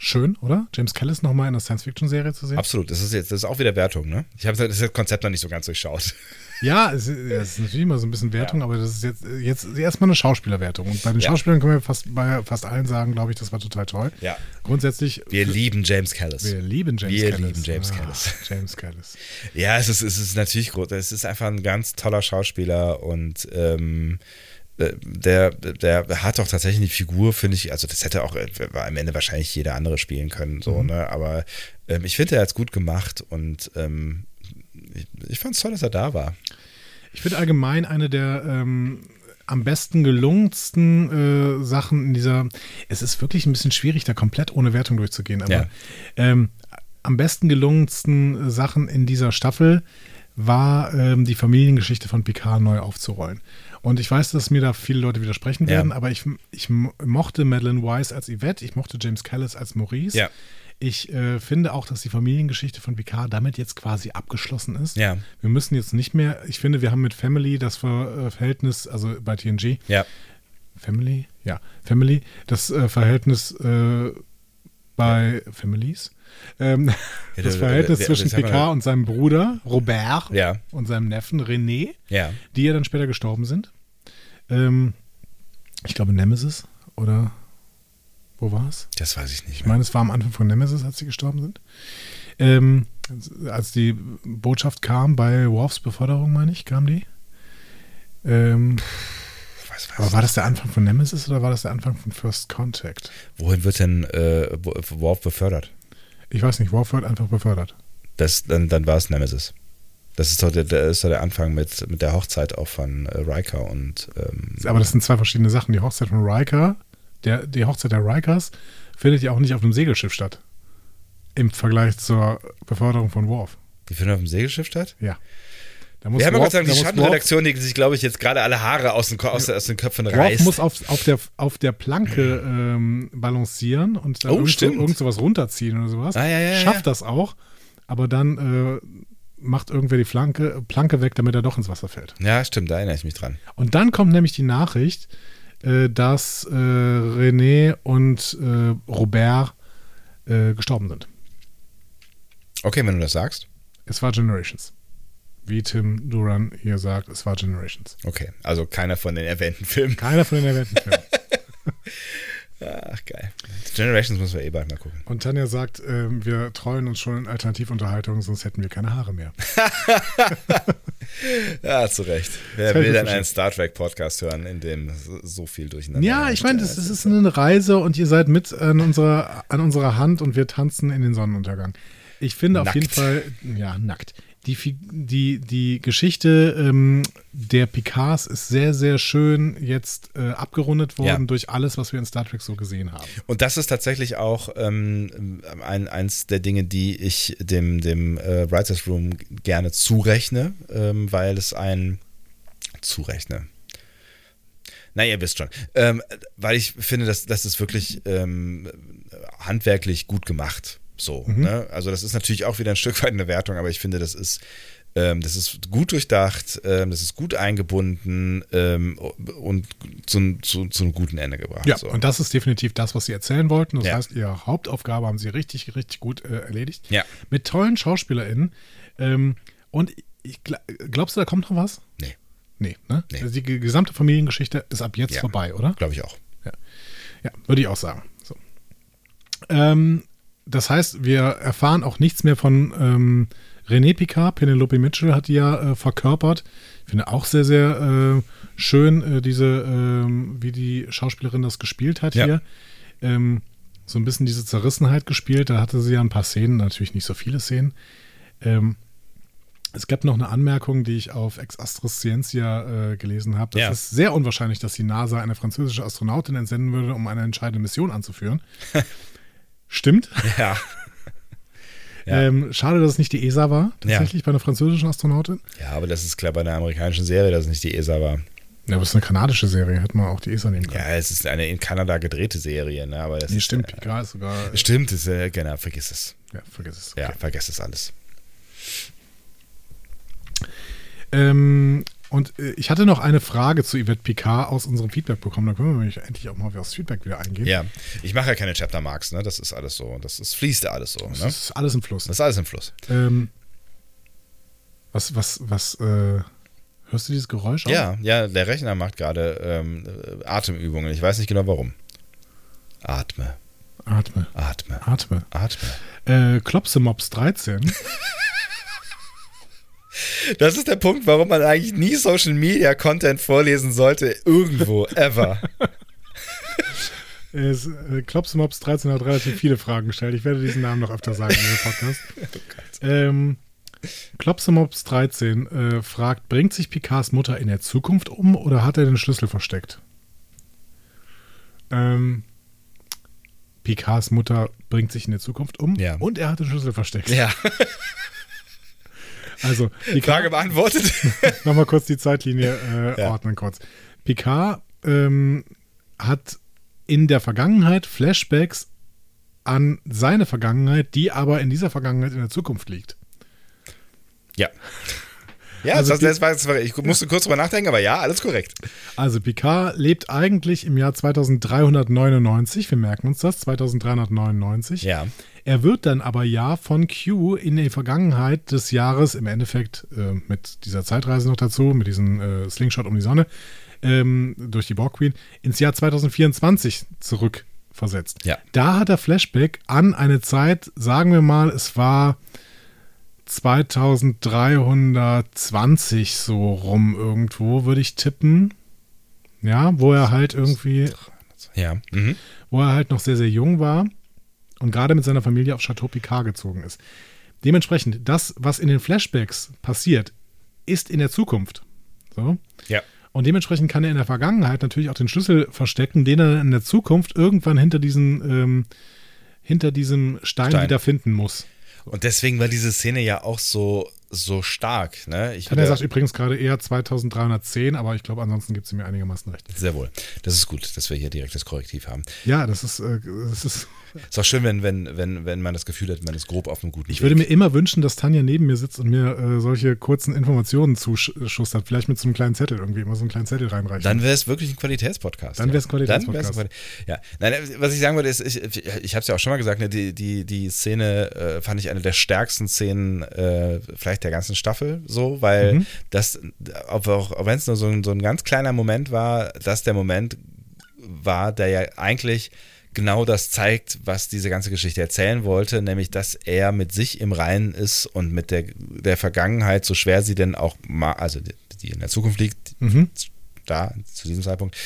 Schön, oder? James Callis nochmal in einer Science-Fiction-Serie zu sehen. absolut. Das ist jetzt, das ist auch wieder Wertung, ne? Ich habe das Konzept noch nicht so ganz durchschaut. Ja, es ist, natürlich immer so ein bisschen Wertung, aber das ist jetzt, jetzt erstmal eine Schauspielerwertung. Und bei den Ja. Schauspielern können wir fast bei fast allen sagen, glaube ich, das war total toll. Ja. Grundsätzlich. Wir lieben James Callis. wir lieben James Wir Callis. lieben James Ah, Callis. James Callis. Ja, es ist, es ist natürlich groß. Es ist einfach ein ganz toller Schauspieler und ähm, äh, der, der hat doch tatsächlich eine Figur, finde ich, also das hätte auch äh, am Ende wahrscheinlich jeder andere spielen können, so, ne? Aber ähm, ich finde, er hat es gut gemacht und ähm, ich fand es toll, dass er da war. Ich finde allgemein eine der ähm, am besten gelungensten äh, Sachen in dieser. Es ist wirklich ein bisschen schwierig, da komplett ohne Wertung durchzugehen, aber Ja. ähm, am besten gelungensten Sachen in dieser Staffel war ähm, die Familiengeschichte von Picard neu aufzurollen. Und ich weiß, dass mir da viele Leute widersprechen Ja. werden, aber ich, ich mo- mochte Madeleine Weiss als Yvette, ich mochte James Callis als Maurice. Ja. Ich äh, finde auch, dass die Familiengeschichte von Picard damit jetzt quasi abgeschlossen ist. Ja. Wir müssen jetzt nicht mehr, ich finde, wir haben mit Family das äh, Verhältnis, also bei TNG, Ja, Family? Ja, Family, das äh, Verhältnis äh, bei Families. Ähm, Ja, das da- Verhältnis zwischen Picard und seinem Bruder Robert Ja. und seinem Neffen René, ja. die ja dann später gestorben sind. Ähm, ich glaube Nemesis oder wo war es? Das weiß ich nicht Ich meine, es war am Anfang von Nemesis, als sie gestorben sind. Ähm, als die Botschaft kam bei Worfs Beförderung, meine ich, kam die. Ähm, Ich weiß, aber was. war das der Anfang von Nemesis oder war das der Anfang von First Contact? Wohin wird denn äh, Worf befördert? Ich weiß nicht, Worf wird einfach befördert. Das, dann, dann war es Nemesis. Das ist doch der, der, ist doch der Anfang mit, mit der Hochzeit auch von äh, Riker und ähm, Aber das sind zwei verschiedene Sachen. Die Hochzeit von Riker, der, die Hochzeit der Rikers findet ja auch nicht auf einem Segelschiff statt. Im Vergleich zur Beförderung von Worf. die finden auf dem Segelschiff statt. Ja. Da muss Wir haben ja Gott sei Dank da die Schattenredaktion, die sich, glaube ich, jetzt gerade alle Haare aus den, aus, aus den Köpfen Worf reißt. muss auf, auf, der, auf der Planke ähm, balancieren und dann Oh, irgend, irgend sowas runterziehen oder sowas. Ah, ja, ja, Schafft ja. das auch, aber dann äh, macht irgendwer die Flanke, Planke weg, damit er doch ins Wasser fällt. ja, stimmt, da erinnere ich mich dran. Und dann kommt nämlich die Nachricht, äh, dass äh, René und äh, Robert äh, gestorben sind. Okay, wenn du das sagst. Es war Generations. Wie Tim Duran hier sagt, es war Generations. Okay, also keiner von den erwähnten Filmen. Keiner von den erwähnten Filmen. Ach, geil. Generations müssen wir eh bald mal gucken. Und Tanja sagt, ähm, wir treuen uns schon in Alternativunterhaltung, sonst hätten wir keine Haare mehr. Ja, zu Recht. Wer will schon. einen Star Trek Podcast hören, in dem so- viel durcheinander Ja, ich meine, das, das ist eine Reise und ihr seid mit an unserer, an unserer Hand und wir tanzen in den Sonnenuntergang. Ich finde auf Nackt. jeden Fall, ja, nackt. Die, die, die Geschichte ähm, der Picards ist sehr, sehr schön jetzt äh, abgerundet worden Ja. durch alles, was wir in Star Trek so gesehen haben. Und das ist tatsächlich auch ähm, ein, eins der Dinge, die ich dem, dem äh, Writers Room gerne zurechne, ähm, weil es ein zurechne. Na, ihr wisst schon. Ähm, weil ich finde, dass das ist wirklich ähm, handwerklich gut gemacht. So, Mhm. ne? Also das ist natürlich auch wieder ein Stück weit eine Wertung, aber ich finde, das ist, ähm, das ist gut durchdacht, ähm, das ist gut eingebunden ähm, und zu, zu, zu einem guten Ende gebracht. Ja, so. und das ist definitiv das, was sie erzählen wollten. Das Ja. heißt, ihre Hauptaufgabe haben sie richtig, richtig gut äh, erledigt. Ja. Mit tollen SchauspielerInnen. Ähm, und ich, gl- glaubst du, da kommt noch was? Nee, Nee, ne? Nee. Also die ge- gesamte Familiengeschichte ist ab jetzt Ja. vorbei, oder? glaube ich auch. Ja, würde ich auch sagen. So. Ähm, das heißt, wir erfahren auch nichts mehr von ähm, René Picard. Penelope Mitchell hat die ja äh, verkörpert. Ich finde auch sehr, sehr äh, schön, äh, diese, ähm, wie die Schauspielerin das gespielt hat Ja. hier. Ähm, so ein bisschen diese Zerrissenheit gespielt. Da hatte sie ja ein paar Szenen, natürlich nicht so viele Szenen. Ähm, es gab noch eine Anmerkung, die ich auf Ex Astris Scientia äh, gelesen habe. Das Ja. ist sehr unwahrscheinlich, dass die NASA eine französische Astronautin entsenden würde, um eine entscheidende Mission anzuführen. Stimmt. Ja. Ja. Ähm, schade, dass es nicht die ESA war, tatsächlich bei einer französischen Astronautin. ja, aber das ist klar bei einer amerikanischen Serie, dass es nicht die ESA war. Ja, aber es ist eine kanadische Serie, hätte man auch die ESA nehmen können. Ja, es ist eine in Kanada gedrehte Serie, ne? Aber das nee, ist, stimmt, Picard ist sogar. Äh, stimmt, ist, äh, genau, vergiss es. Ja, vergiss es. Ja, Okay. vergiss es alles. Ähm, und äh, ich hatte noch eine Frage zu Yvette Picard aus unserem Feedback bekommen. Da können wir nämlich endlich auch mal aufs Feedback wieder eingehen. Ja, ich mache ja keine Chapter Marks, ne? Das ist alles so. Das ist, fließt ja alles so. Ne? Das Das ist alles im Fluss. ist alles im Fluss. Ähm, was, was, was, äh, hörst du dieses Geräusch auch? Ja, ja, der Rechner macht gerade ähm, äh, Atemübungen. Ich weiß nicht genau warum. Atme, Atme, atme, atme. atme. Äh, Klopsemops 13. Das ist der Punkt, warum man eigentlich nie Social Media Content vorlesen sollte, irgendwo, ever. Es, äh, Klopsemops 13 hat relativ viele Fragen gestellt. Ich werde diesen Namen noch öfter sagen in dem Podcast. ähm, Klopsemops 13 äh, fragt, bringt sich Picards Mutter in der Zukunft um oder hat er den Schlüssel versteckt? Ähm, Picards Mutter bringt sich in der Zukunft um Ja. und er hat den Schlüssel versteckt. Ja, Also, Frage Picard, beantwortet. nochmal kurz die Zeitlinie äh, Ja. ordnen kurz. Picard ähm, hat in der Vergangenheit Flashbacks an seine Vergangenheit, die aber in dieser Vergangenheit in der Zukunft liegt. Ja. Ja, Also das, das war, das war, ich musste kurz drüber nachdenken, aber ja, alles korrekt. Also Picard lebt eigentlich im Jahr 2399, wir merken uns das, 2399. Ja. Er wird dann aber ja von Q in die Vergangenheit des Jahres, im Endeffekt äh, mit dieser Zeitreise noch dazu, mit diesem äh, Slingshot um die Sonne, ähm, durch die Borg Queen, ins Jahr 2024 zurückversetzt. Ja. Da hat er Flashback an eine Zeit, sagen wir mal, es war 2320 so rum irgendwo, würde ich tippen. Ja, wo er halt irgendwie Ja. Mhm. wo er halt noch sehr, sehr jung war und gerade mit seiner Familie auf Chateau Picard gezogen ist. Dementsprechend, das, was in den Flashbacks passiert, ist in der Zukunft. So. Ja. Und dementsprechend kann er in der Vergangenheit natürlich auch den Schlüssel verstecken, den er in der Zukunft irgendwann hinter diesen, ähm, hinter diesem Stein, Stein. wieder finden muss. Und deswegen war diese Szene ja auch so, so stark. Ne? Ich Er würde- sagt übrigens gerade eher 2310, aber ich glaube, ansonsten gibt es mir einigermaßen recht. Sehr wohl. Das ist gut, dass wir hier direkt das Korrektiv haben. Ja, das ist, äh, das ist Ist auch schön, wenn, wenn, wenn, wenn man das Gefühl hat, man ist grob auf einem guten Ich Weg. würde mir immer wünschen, dass Tanja neben mir sitzt und mir äh, solche kurzen Informationen zuschustert. Vielleicht mit so einem kleinen Zettel irgendwie, immer so einen kleinen Zettel reinreichen. Dann wäre es wirklich ein Qualitätspodcast. Dann ja. wär's ein Qualitätspodcast. Quali- ja. Nein, was ich sagen wollte, ist, ich, ich habe es ja auch schon mal gesagt, ne, die, die, die Szene äh, fand ich eine der stärksten Szenen äh, vielleicht der ganzen Staffel, so, weil Mhm. das, auch, auch wenn es nur so ein, so ein ganz kleiner Moment war, dass der Moment war, der ja eigentlich genau das zeigt, was diese ganze Geschichte erzählen wollte, nämlich, dass er mit sich im Reinen ist und mit der, der Vergangenheit, so schwer sie denn auch mal, also die, die in der Zukunft liegt, Mhm. da zu diesem Zeitpunkt.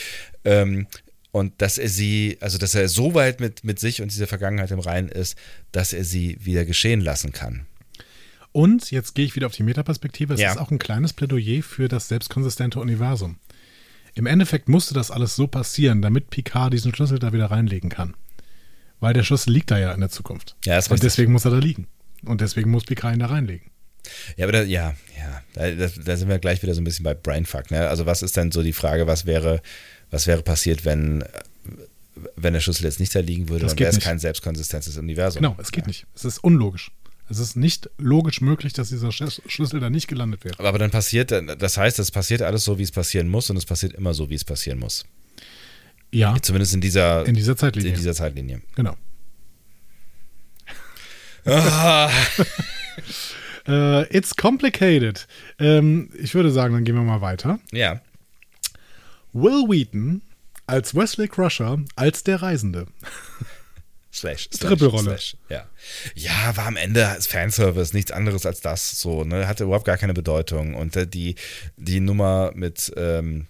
Ähm, und dass er sie, also dass er so weit mit, mit sich und dieser Vergangenheit im Reinen ist, dass er sie wieder geschehen lassen kann. Und jetzt gehe ich wieder auf die Metaperspektive. Es Ja. ist auch ein kleines Plädoyer für das selbstkonsistente Universum. Im Endeffekt musste das alles so passieren, damit Picard diesen Schlüssel da wieder reinlegen kann. Weil der Schlüssel liegt da ja in der Zukunft. Ja, ist Und deswegen muss er da liegen. Und deswegen muss Picard ihn da reinlegen. Ja, aber da, ja, ja, da, da, sind wir gleich wieder so ein bisschen bei Brainfuck. Ne? Also was ist denn so die Frage, was wäre, was wäre passiert, wenn, wenn der Schlüssel jetzt nicht da liegen würde, Das dann wäre es kein selbstkonsistentes Universum. Genau, es geht ja. nicht. Es ist unlogisch. Es ist nicht logisch möglich, dass dieser Sch- Schlüssel da nicht gelandet wäre. Aber dann passiert, das heißt, es passiert alles so, wie es passieren muss und es passiert immer so, wie es passieren muss. Ja, Zumindest in dieser, in dieser Zeitlinie. in dieser Zeitlinie. genau. Ah, Äh, it's complicated. Ähm, ich würde sagen, dann gehen wir mal weiter. ja. Will Wheaton als Wesley Crusher als der Reisende. Slash. Slash, ja. ja, war am Ende Fanservice nichts anderes als das. So, ne? Hatte überhaupt gar keine Bedeutung. Und äh, die, die Nummer mit ähm,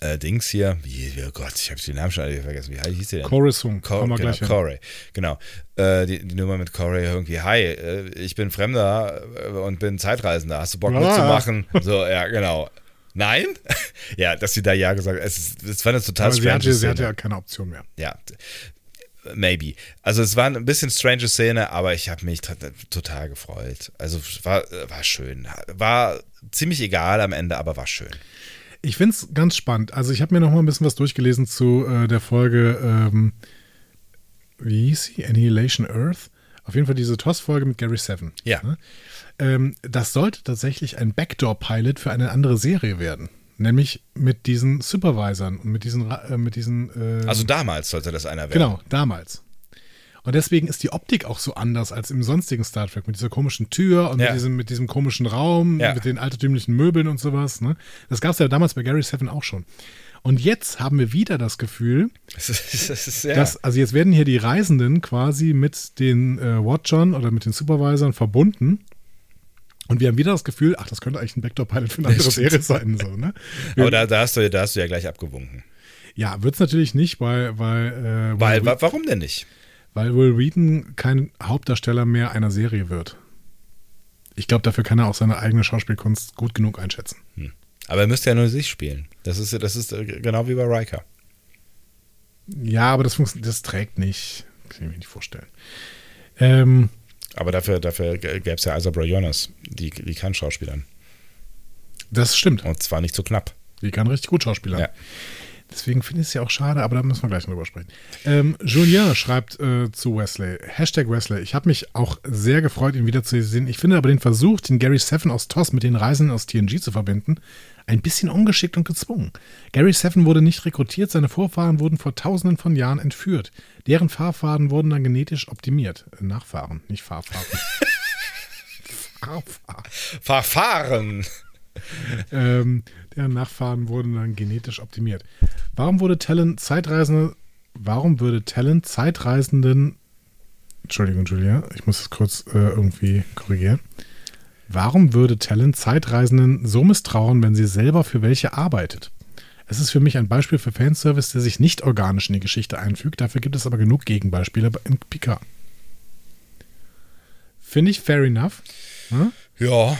äh, Dings hier, wie, oh Gott, ich habe den Namen schon alle vergessen. Wie hieß der denn? Chorus Song. Cor Kommen wir genau, gleich. Corey, genau. Äh, die, die Nummer mit Corey irgendwie, hi, äh, ich bin Fremder äh, und bin Zeitreisender. Hast du Bock Ah. mitzumachen? So, ja, genau. Nein? ja, dass sie da ja gesagt es, ist- es war eine total Aber sie hatte, sie hatte ja keine Option mehr. ja, maybe. Also es war ein bisschen strange Szene, aber ich habe mich total gefreut. Also es war, war schön. War ziemlich egal am Ende, aber war schön. Ich finde es ganz spannend. Also ich habe mir noch mal ein bisschen was durchgelesen zu äh, der Folge, ähm, wie hieß sie? Annihilation Earth. Auf jeden Fall diese TOS-Folge mit Gary Seven. Ja. Ne? Ähm, das sollte tatsächlich ein Backdoor-Pilot für eine andere Serie werden. Nämlich mit diesen Supervisern und mit diesen, äh, mit diesen äh, Also damals sollte das einer werden. Genau, damals. Und deswegen ist die Optik auch so anders als im sonstigen Star Trek, mit dieser komischen Tür und Ja. mit, diesem, mit diesem komischen Raum, Ja. mit den altertümlichen Möbeln und sowas. Ne? Das gab es ja damals bei Gary Seven auch schon. Und jetzt haben wir wieder das Gefühl, Das ist, das ist, ja. dass, also jetzt werden hier die Reisenden quasi mit den äh, Watchern oder mit den Supervisern verbunden. Und wir haben wieder das Gefühl, ach, das könnte eigentlich ein Backdoor-Pilot für eine andere. Serie sein. So, ne? aber da, da, hast du, da hast du ja gleich abgewunken. Ja, wird es natürlich nicht, weil, weil, äh, Weil, wa- warum denn nicht? weil Will Wheaton kein Hauptdarsteller mehr einer Serie wird. Ich glaube, dafür kann er auch seine eigene Schauspielkunst gut genug einschätzen. Aber er müsste ja nur sich spielen. Das ist, das ist äh, genau wie bei Riker. Ja, aber das, das trägt nicht. Kann ich mir nicht vorstellen. Ähm, Aber dafür, dafür gäbe es ja Isabra Jonas. Die, die kann Schauspielern. das stimmt. Und zwar nicht so knapp. Die kann richtig gut Schauspieler. Ja. Deswegen finde ich es ja auch schade, aber da müssen wir gleich drüber sprechen. Ähm, Julien schreibt äh, zu Wesley, Hashtag Wesley. Ich habe mich auch sehr gefreut, ihn wiederzusehen. Ich finde aber den Versuch, den Gary Seven aus TOS mit den Reisenden aus TNG zu verbinden, ein bisschen ungeschickt und gezwungen. Gary Seven wurde nicht rekrutiert, seine Vorfahren wurden vor tausenden von Jahren entführt. Deren Fahrfaden wurden dann genetisch optimiert. Nachfahren, nicht Fahrfaden. Fahrfaden. Verfahren! ähm, deren Nachfahren wurden dann genetisch optimiert. Warum wurde Talent Zeitreisende, warum würde Talent Zeitreisenden, Entschuldigung, Julia, ich muss das kurz äh, irgendwie korrigieren. Warum würde Talent Zeitreisenden so misstrauen, wenn sie selber für welche arbeitet? Es ist für mich ein Beispiel für Fanservice, der sich nicht organisch in die Geschichte einfügt. Dafür gibt es aber genug Gegenbeispiele in Picard. Finde ich fair enough. Hm? Ja,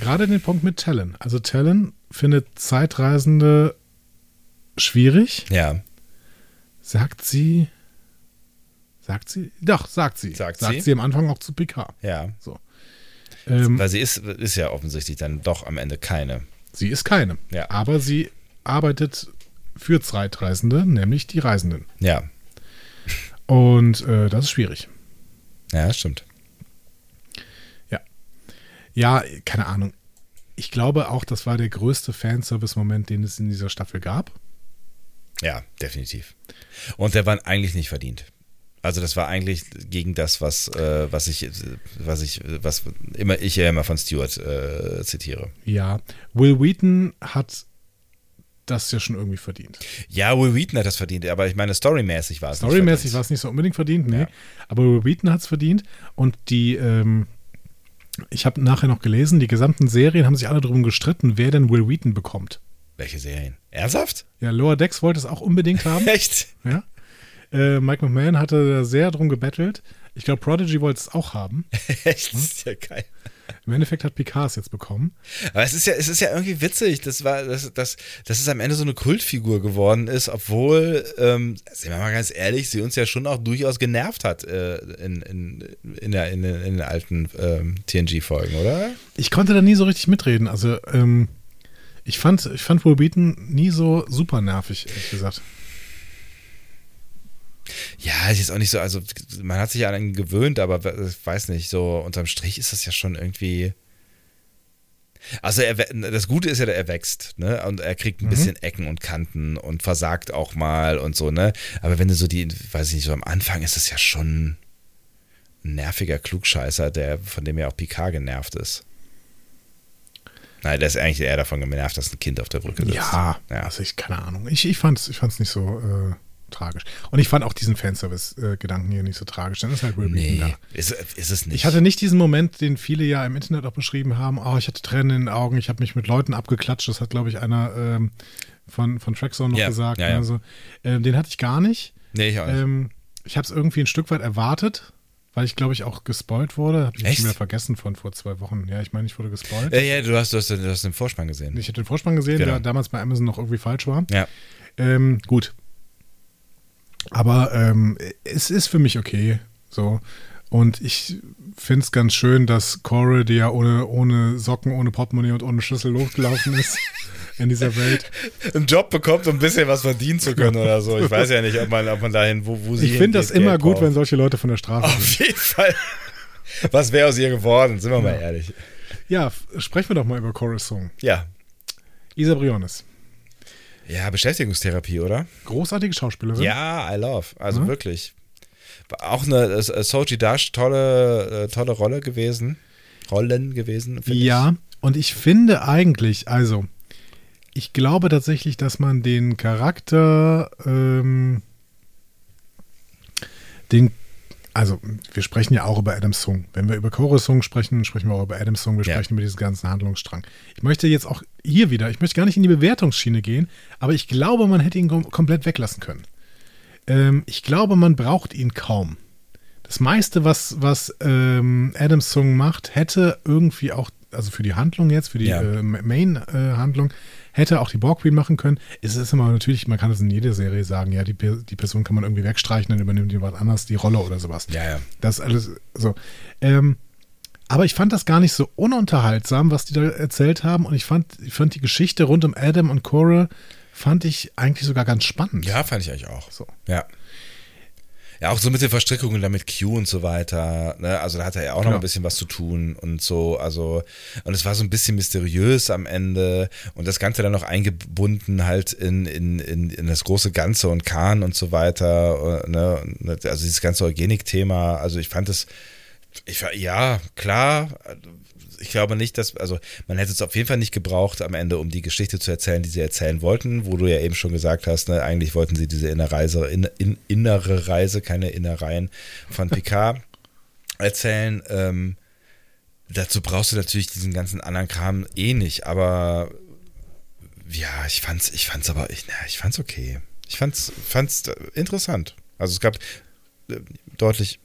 Gerade den Punkt mit Talon. Also Talon findet Zeitreisende schwierig. ja. Sagt sie. Sagt sie? Doch, sagt sie. Sagt sagt sie. sie am Anfang auch zu Picard. Ja. So. Ähm, Weil sie ist, ist ja offensichtlich dann doch am Ende keine. sie ist keine. Ja. Aber sie arbeitet für Zeitreisende, nämlich die Reisenden. Ja. Und äh, das ist schwierig. Ja, stimmt. Ja, keine Ahnung. Ich glaube auch, das war der größte Fanservice-Moment, den es in dieser Staffel gab. Ja, definitiv. Und der war eigentlich nicht verdient. Also das war eigentlich gegen das, was, äh, was ich, was ich, was immer ich ja immer von Stewart äh, zitiere. Ja, Will Wheaton hat das ja schon irgendwie verdient. Ja, Will Wheaton hat das verdient, aber ich meine, storymäßig war es nicht Storymäßig war es nicht so unbedingt verdient, nee. Ja. Aber Will Wheaton hat es verdient und die, ähm, ich habe nachher noch gelesen, die gesamten Serien haben sich alle darum gestritten, wer denn Will Wheaton bekommt. Welche Serien? Ernsthaft? Ja, Lower Decks wollte es auch unbedingt haben. Echt? ja. Äh, Mike McMahon hatte da sehr drum gebettelt. Ich glaube, Prodigy wollte es auch haben. Echt? Das ist ja geil. Im Endeffekt hat Picard es jetzt bekommen. Aber es ist ja, es ist ja irgendwie witzig, das war, dass, dass, dass es am Ende so eine Kultfigur geworden ist, obwohl, ähm, sind wir mal ganz ehrlich, sie uns ja schon auch durchaus genervt hat äh, in, in, in, der, in, in den alten ähm, TNG-Folgen, oder? Ich konnte da nie so richtig mitreden. Also, ähm, ich fand, ich fand Will Beaton nie so super nervig, ehrlich gesagt. Ja, ist jetzt auch nicht so, also man hat sich ja an ihn gewöhnt, aber ich weiß nicht, so unterm Strich ist das ja schon irgendwie. Also er, das Gute ist ja, er wächst, ne? Und er kriegt ein mhm. bisschen Ecken und Kanten und versagt auch mal und so, ne? Aber wenn du so die, weiß ich nicht, so am Anfang ist es ja schon ein nerviger Klugscheißer, der, von dem ja auch Picard genervt ist. Nein, der ist eigentlich eher davon genervt, dass ein Kind auf der Brücke sitzt. Ja, ja. also ich, keine Ahnung. Ich, ich fand es ich fand's nicht so. Äh tragisch. Und ich fand auch diesen Fanservice-Gedanken hier nicht so tragisch. Dann ist halt Will nee, da. Ist, ist, es nicht. Ich hatte nicht diesen Moment, den viele ja im Internet auch beschrieben haben. Oh, ich hatte Tränen in den Augen, ich habe mich mit Leuten abgeklatscht. Das hat, glaube ich, einer ähm, von, von Trackzone noch ja, gesagt. Ja, ja. Also, ähm, den hatte ich gar nicht. Nee, ich auch nicht. Ähm, ich habe es irgendwie ein Stück weit erwartet, weil ich, glaube ich, auch gespoilt wurde. Habe ich Echt? schon wieder vergessen von vor zwei Wochen. Ja, ich meine, ich wurde gespoilt. Ja, ja, du hast, du hast, du hast den Vorspann gesehen. Ich hatte den Vorspann gesehen, genau. der damals bei Amazon noch irgendwie falsch war. Ja. Ähm, gut, aber ähm, es ist für mich okay. So. Und ich finde es ganz schön, dass Corey, die ja ohne, ohne Socken, ohne Portemonnaie und ohne Schlüssel losgelaufen ist in dieser Welt. Einen Job bekommt, um ein bisschen was verdienen zu können oder so. Ich weiß ja nicht, ob man, ob man dahin, wo, wo sie Ich finde das immer gut, braucht. wenn solche Leute von der Straße Auf sind. jeden Fall. Was wäre aus ihr geworden, sind wir ja. mal ehrlich. Ja, sprechen wir doch mal über Corey's Song. Ja. Isa Briones. Ja, Beschäftigungstherapie, oder? Großartige Schauspielerin. Ja, I love. Also mhm. wirklich. Auch eine äh, Soji Dash, tolle, äh, tolle Rolle gewesen. Rollen gewesen, Ja, und ich finde eigentlich, also, ich glaube tatsächlich, dass man den Charakter, ähm, den also wir sprechen ja auch über Adams Song. Wenn wir über Chorus Song sprechen, sprechen wir auch über Adams Song. Wir sprechen ja. über diesen ganzen Handlungsstrang. Ich möchte jetzt auch hier wieder, ich möchte gar nicht in die Bewertungsschiene gehen, aber ich glaube, man hätte ihn kom komplett weglassen können. Ähm, ich glaube, man braucht ihn kaum. Das meiste, was, was ähm, Adams Song macht, hätte irgendwie auch, also für die Handlung jetzt, für die ja. äh, Main-Handlung, äh, Hätte auch die Borg Queen machen können. Es ist immer natürlich, man kann das in jeder Serie sagen, ja, die, die Person kann man irgendwie wegstreichen, dann übernimmt jemand anders die Rolle oder sowas. Ja, ja. Das ist alles so. Ähm, aber ich fand das gar nicht so ununterhaltsam, was die da erzählt haben. Und ich fand, ich fand die Geschichte rund um Adam und Cora fand ich eigentlich sogar ganz spannend. Ja, fand ich eigentlich auch. So. Ja. Ja, auch so mit den Verstrickungen da mit Q und so weiter. Ne? Also da hat er ja auch genau. noch ein bisschen was zu tun und so. Also, und es war so ein bisschen mysteriös am Ende und das Ganze dann noch eingebunden halt in, in, in, in das große Ganze und Kahn und so weiter. Ne? Also dieses ganze Eugenik-Thema. Also ich fand es, ich war, ja, klar, ich glaube nicht, dass, also man hätte es auf jeden Fall nicht gebraucht am Ende, um die Geschichte zu erzählen, die sie erzählen wollten, wo du ja eben schon gesagt hast, ne, eigentlich wollten sie diese innere Reise, in, in, innere Reise, keine Innereien von Picard erzählen. Ähm, dazu brauchst du natürlich diesen ganzen anderen Kram eh nicht, aber ja, ich fand's, ich fand's aber, ich, na, ich fand's okay. Ich fand's, fand's interessant. Also es gab äh, deutlich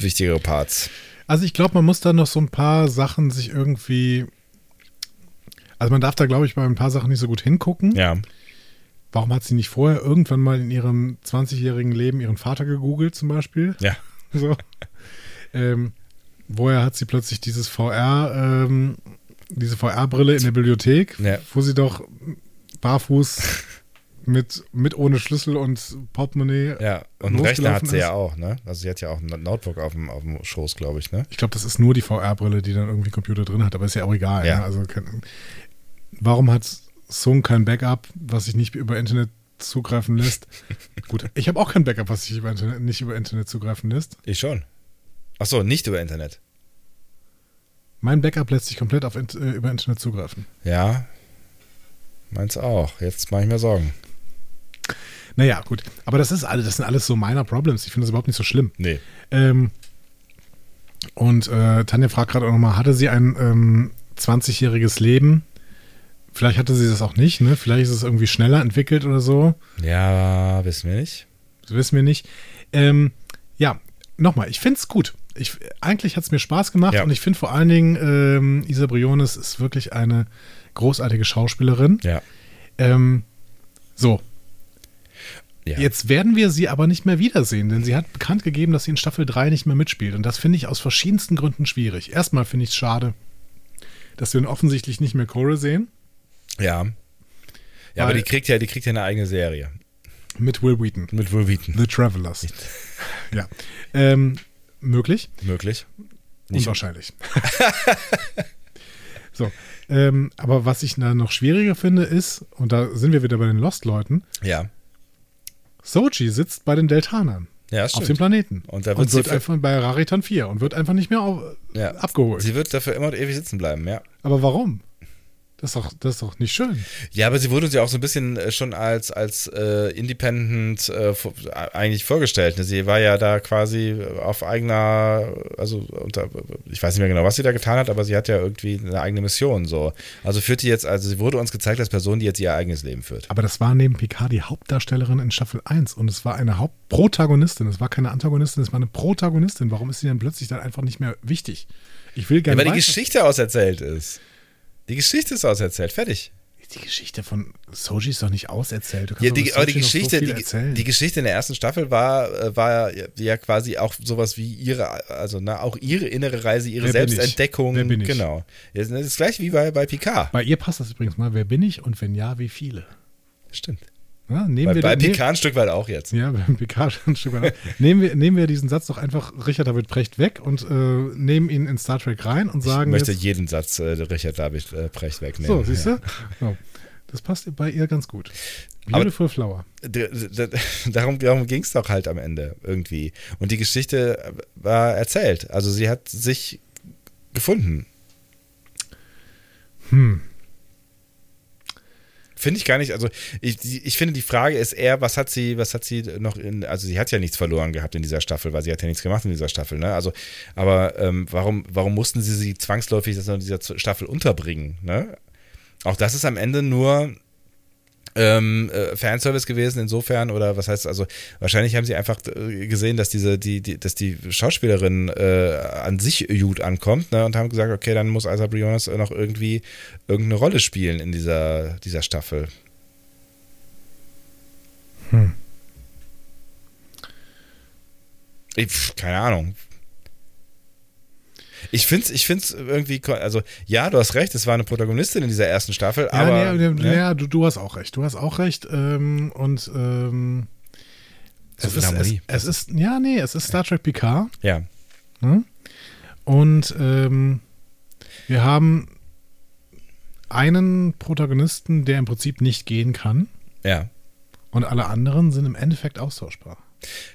unwichtigere Parts. Also ich glaube, man muss da noch so ein paar Sachen sich irgendwie. Also man darf da, glaube ich, bei ein paar Sachen nicht so gut hingucken. Ja. Warum hat sie nicht vorher irgendwann mal in ihrem 20-jährigen Leben ihren Vater gegoogelt, zum Beispiel? Ja. So. ähm, woher hat sie plötzlich dieses VR, ähm, diese VR-Brille in der Bibliothek, ja. wo sie doch barfuß mit, mit ohne Schlüssel und Portemonnaie. Ja, und einen Rechner hat sie ist. ja auch, ne? Also sie hat ja auch ein Notebook auf dem, auf dem Schoß, glaube ich, ne? Ich glaube, das ist nur die VR-Brille, die dann irgendwie Computer drin hat, aber ist ja auch egal. Ja. Ne? Also warum hat Sung kein Backup, was sich nicht über Internet zugreifen lässt? Gut, ich habe auch kein Backup, was sich über Internet, nicht über Internet zugreifen lässt. Ich schon. Achso, nicht über Internet. Mein Backup lässt sich komplett auf, äh, über Internet zugreifen. Ja, meins auch. Jetzt mache ich mir Sorgen. Naja, gut. Aber das ist alles, das sind alles so minor Problems. Ich finde das überhaupt nicht so schlimm. Nee. Ähm, und äh, Tanja fragt gerade auch nochmal, hatte sie ein ähm, 20-jähriges Leben? Vielleicht hatte sie das auch nicht, ne? Vielleicht ist es irgendwie schneller entwickelt oder so. Ja, wissen wir nicht. Das wissen wir nicht. Ähm, ja, nochmal, ich finde es gut. Ich, eigentlich hat es mir Spaß gemacht Ja. und ich finde vor allen Dingen, ähm, Isa Briones ist wirklich eine großartige Schauspielerin. Ja. Ähm, so, ja. Jetzt werden wir sie aber nicht mehr wiedersehen, denn sie hat bekannt gegeben, dass sie in Staffel 3 nicht mehr mitspielt. Und das finde ich aus verschiedensten Gründen schwierig. Erstmal finde ich es schade, dass wir offensichtlich nicht mehr Cora sehen. Ja. Ja, aber die kriegt ja, die kriegt ja eine eigene Serie. Mit Will Wheaton. Mit Will Wheaton. The Travelers. ja. Ähm, möglich. Möglich. Nicht- Unwahrscheinlich. so. Ähm, aber was ich da noch schwieriger finde, ist, und da sind wir wieder bei den Lost-Leuten, Ja. Soji sitzt bei den Deltanern Ja, auf dem. Planeten. Und da wird und wird einfach bei Raritan 4 und wird einfach nicht mehr auf, Ja. abgeholt. Sie wird dafür immer und ewig sitzen bleiben, ja. Aber warum? Das ist doch, das ist doch nicht schön. Ja, aber sie wurde uns ja auch so ein bisschen äh, schon als, als äh, Independent äh, vor- eigentlich vorgestellt. ne? Sie war ja da quasi auf eigener, also unter, ich weiß nicht mehr genau, was sie da getan hat, aber sie hat ja irgendwie eine eigene Mission so. Also führt die jetzt, also sie wurde uns gezeigt als Person, die jetzt ihr eigenes Leben führt. Aber das war neben Picard die Hauptdarstellerin in Staffel 1 und es war eine Hauptprotagonistin. Es war keine Antagonistin, es war eine Protagonistin. Warum ist sie denn plötzlich dann einfach nicht mehr wichtig? Ich will Ja, gerne weil die Geschichte auserzählt ist. Die Geschichte ist auserzählt, fertig. Die Geschichte von Soji ist doch nicht auserzählt. Ja, die, aber die so Geschichte, viel die, die Geschichte in der ersten Staffel war, äh, war ja- quasi auch sowas wie ihre, also ne, auch ihre innere Reise, ihre Wer bin ich? Selbstentdeckung. Wer bin ich? Genau. Das ist das gleiche wie bei, bei Picard. Bei ihr passt das übrigens mal. Wer bin ich und wenn ja, wie viele? Stimmt. Ja, nehmen Bei, wir bei den- Picard ein Stück weit auch jetzt. Ja, beim Picard ein Stück weit. nehmen, wir, nehmen wir diesen Satz doch einfach Richard David Precht weg und äh, nehmen ihn in Star Trek rein und Ich sagen möchte jetzt, jeden Satz äh, Richard David äh, Precht wegnehmen. so, siehst Ja. du? So. Das passt bei ihr ganz gut. Aber- Beautiful Flower. D- d- Darum, darum ging es doch halt am Ende irgendwie. Und die Geschichte war erzählt. Also sie hat sich gefunden. Hm. Finde ich gar nicht, also ich, ich finde die Frage ist eher, was hat sie, was hat sie noch in, also sie hat ja nichts verloren gehabt in dieser Staffel, weil sie hat ja nichts gemacht in dieser Staffel, ne? Also, aber ähm, warum, warum mussten sie sie zwangsläufig in dieser Staffel unterbringen, ne? Auch das ist am Ende nur ähm, äh, Fanservice gewesen insofern oder was heißt also wahrscheinlich haben sie einfach äh, gesehen, dass diese die, die dass die Schauspielerin äh, an sich gut ankommt ne, und haben gesagt, okay, dann muss Isa Briones noch irgendwie irgendeine Rolle spielen in dieser dieser Staffel. Hm. Ich, keine Ahnung. Ich finde es ich find's irgendwie, also ja, du hast recht, es war eine Protagonistin in dieser ersten Staffel, Ja, aber nee, nee, ne? ja, du, du hast auch recht. Du hast auch recht. Ähm, und ähm, So es, ist, es, es ist, ja, nee, es ist Star Trek Picard. ja, Ne? Und ähm, wir haben einen Protagonisten, der im Prinzip nicht gehen kann. ja. Und alle anderen sind im Endeffekt austauschbar.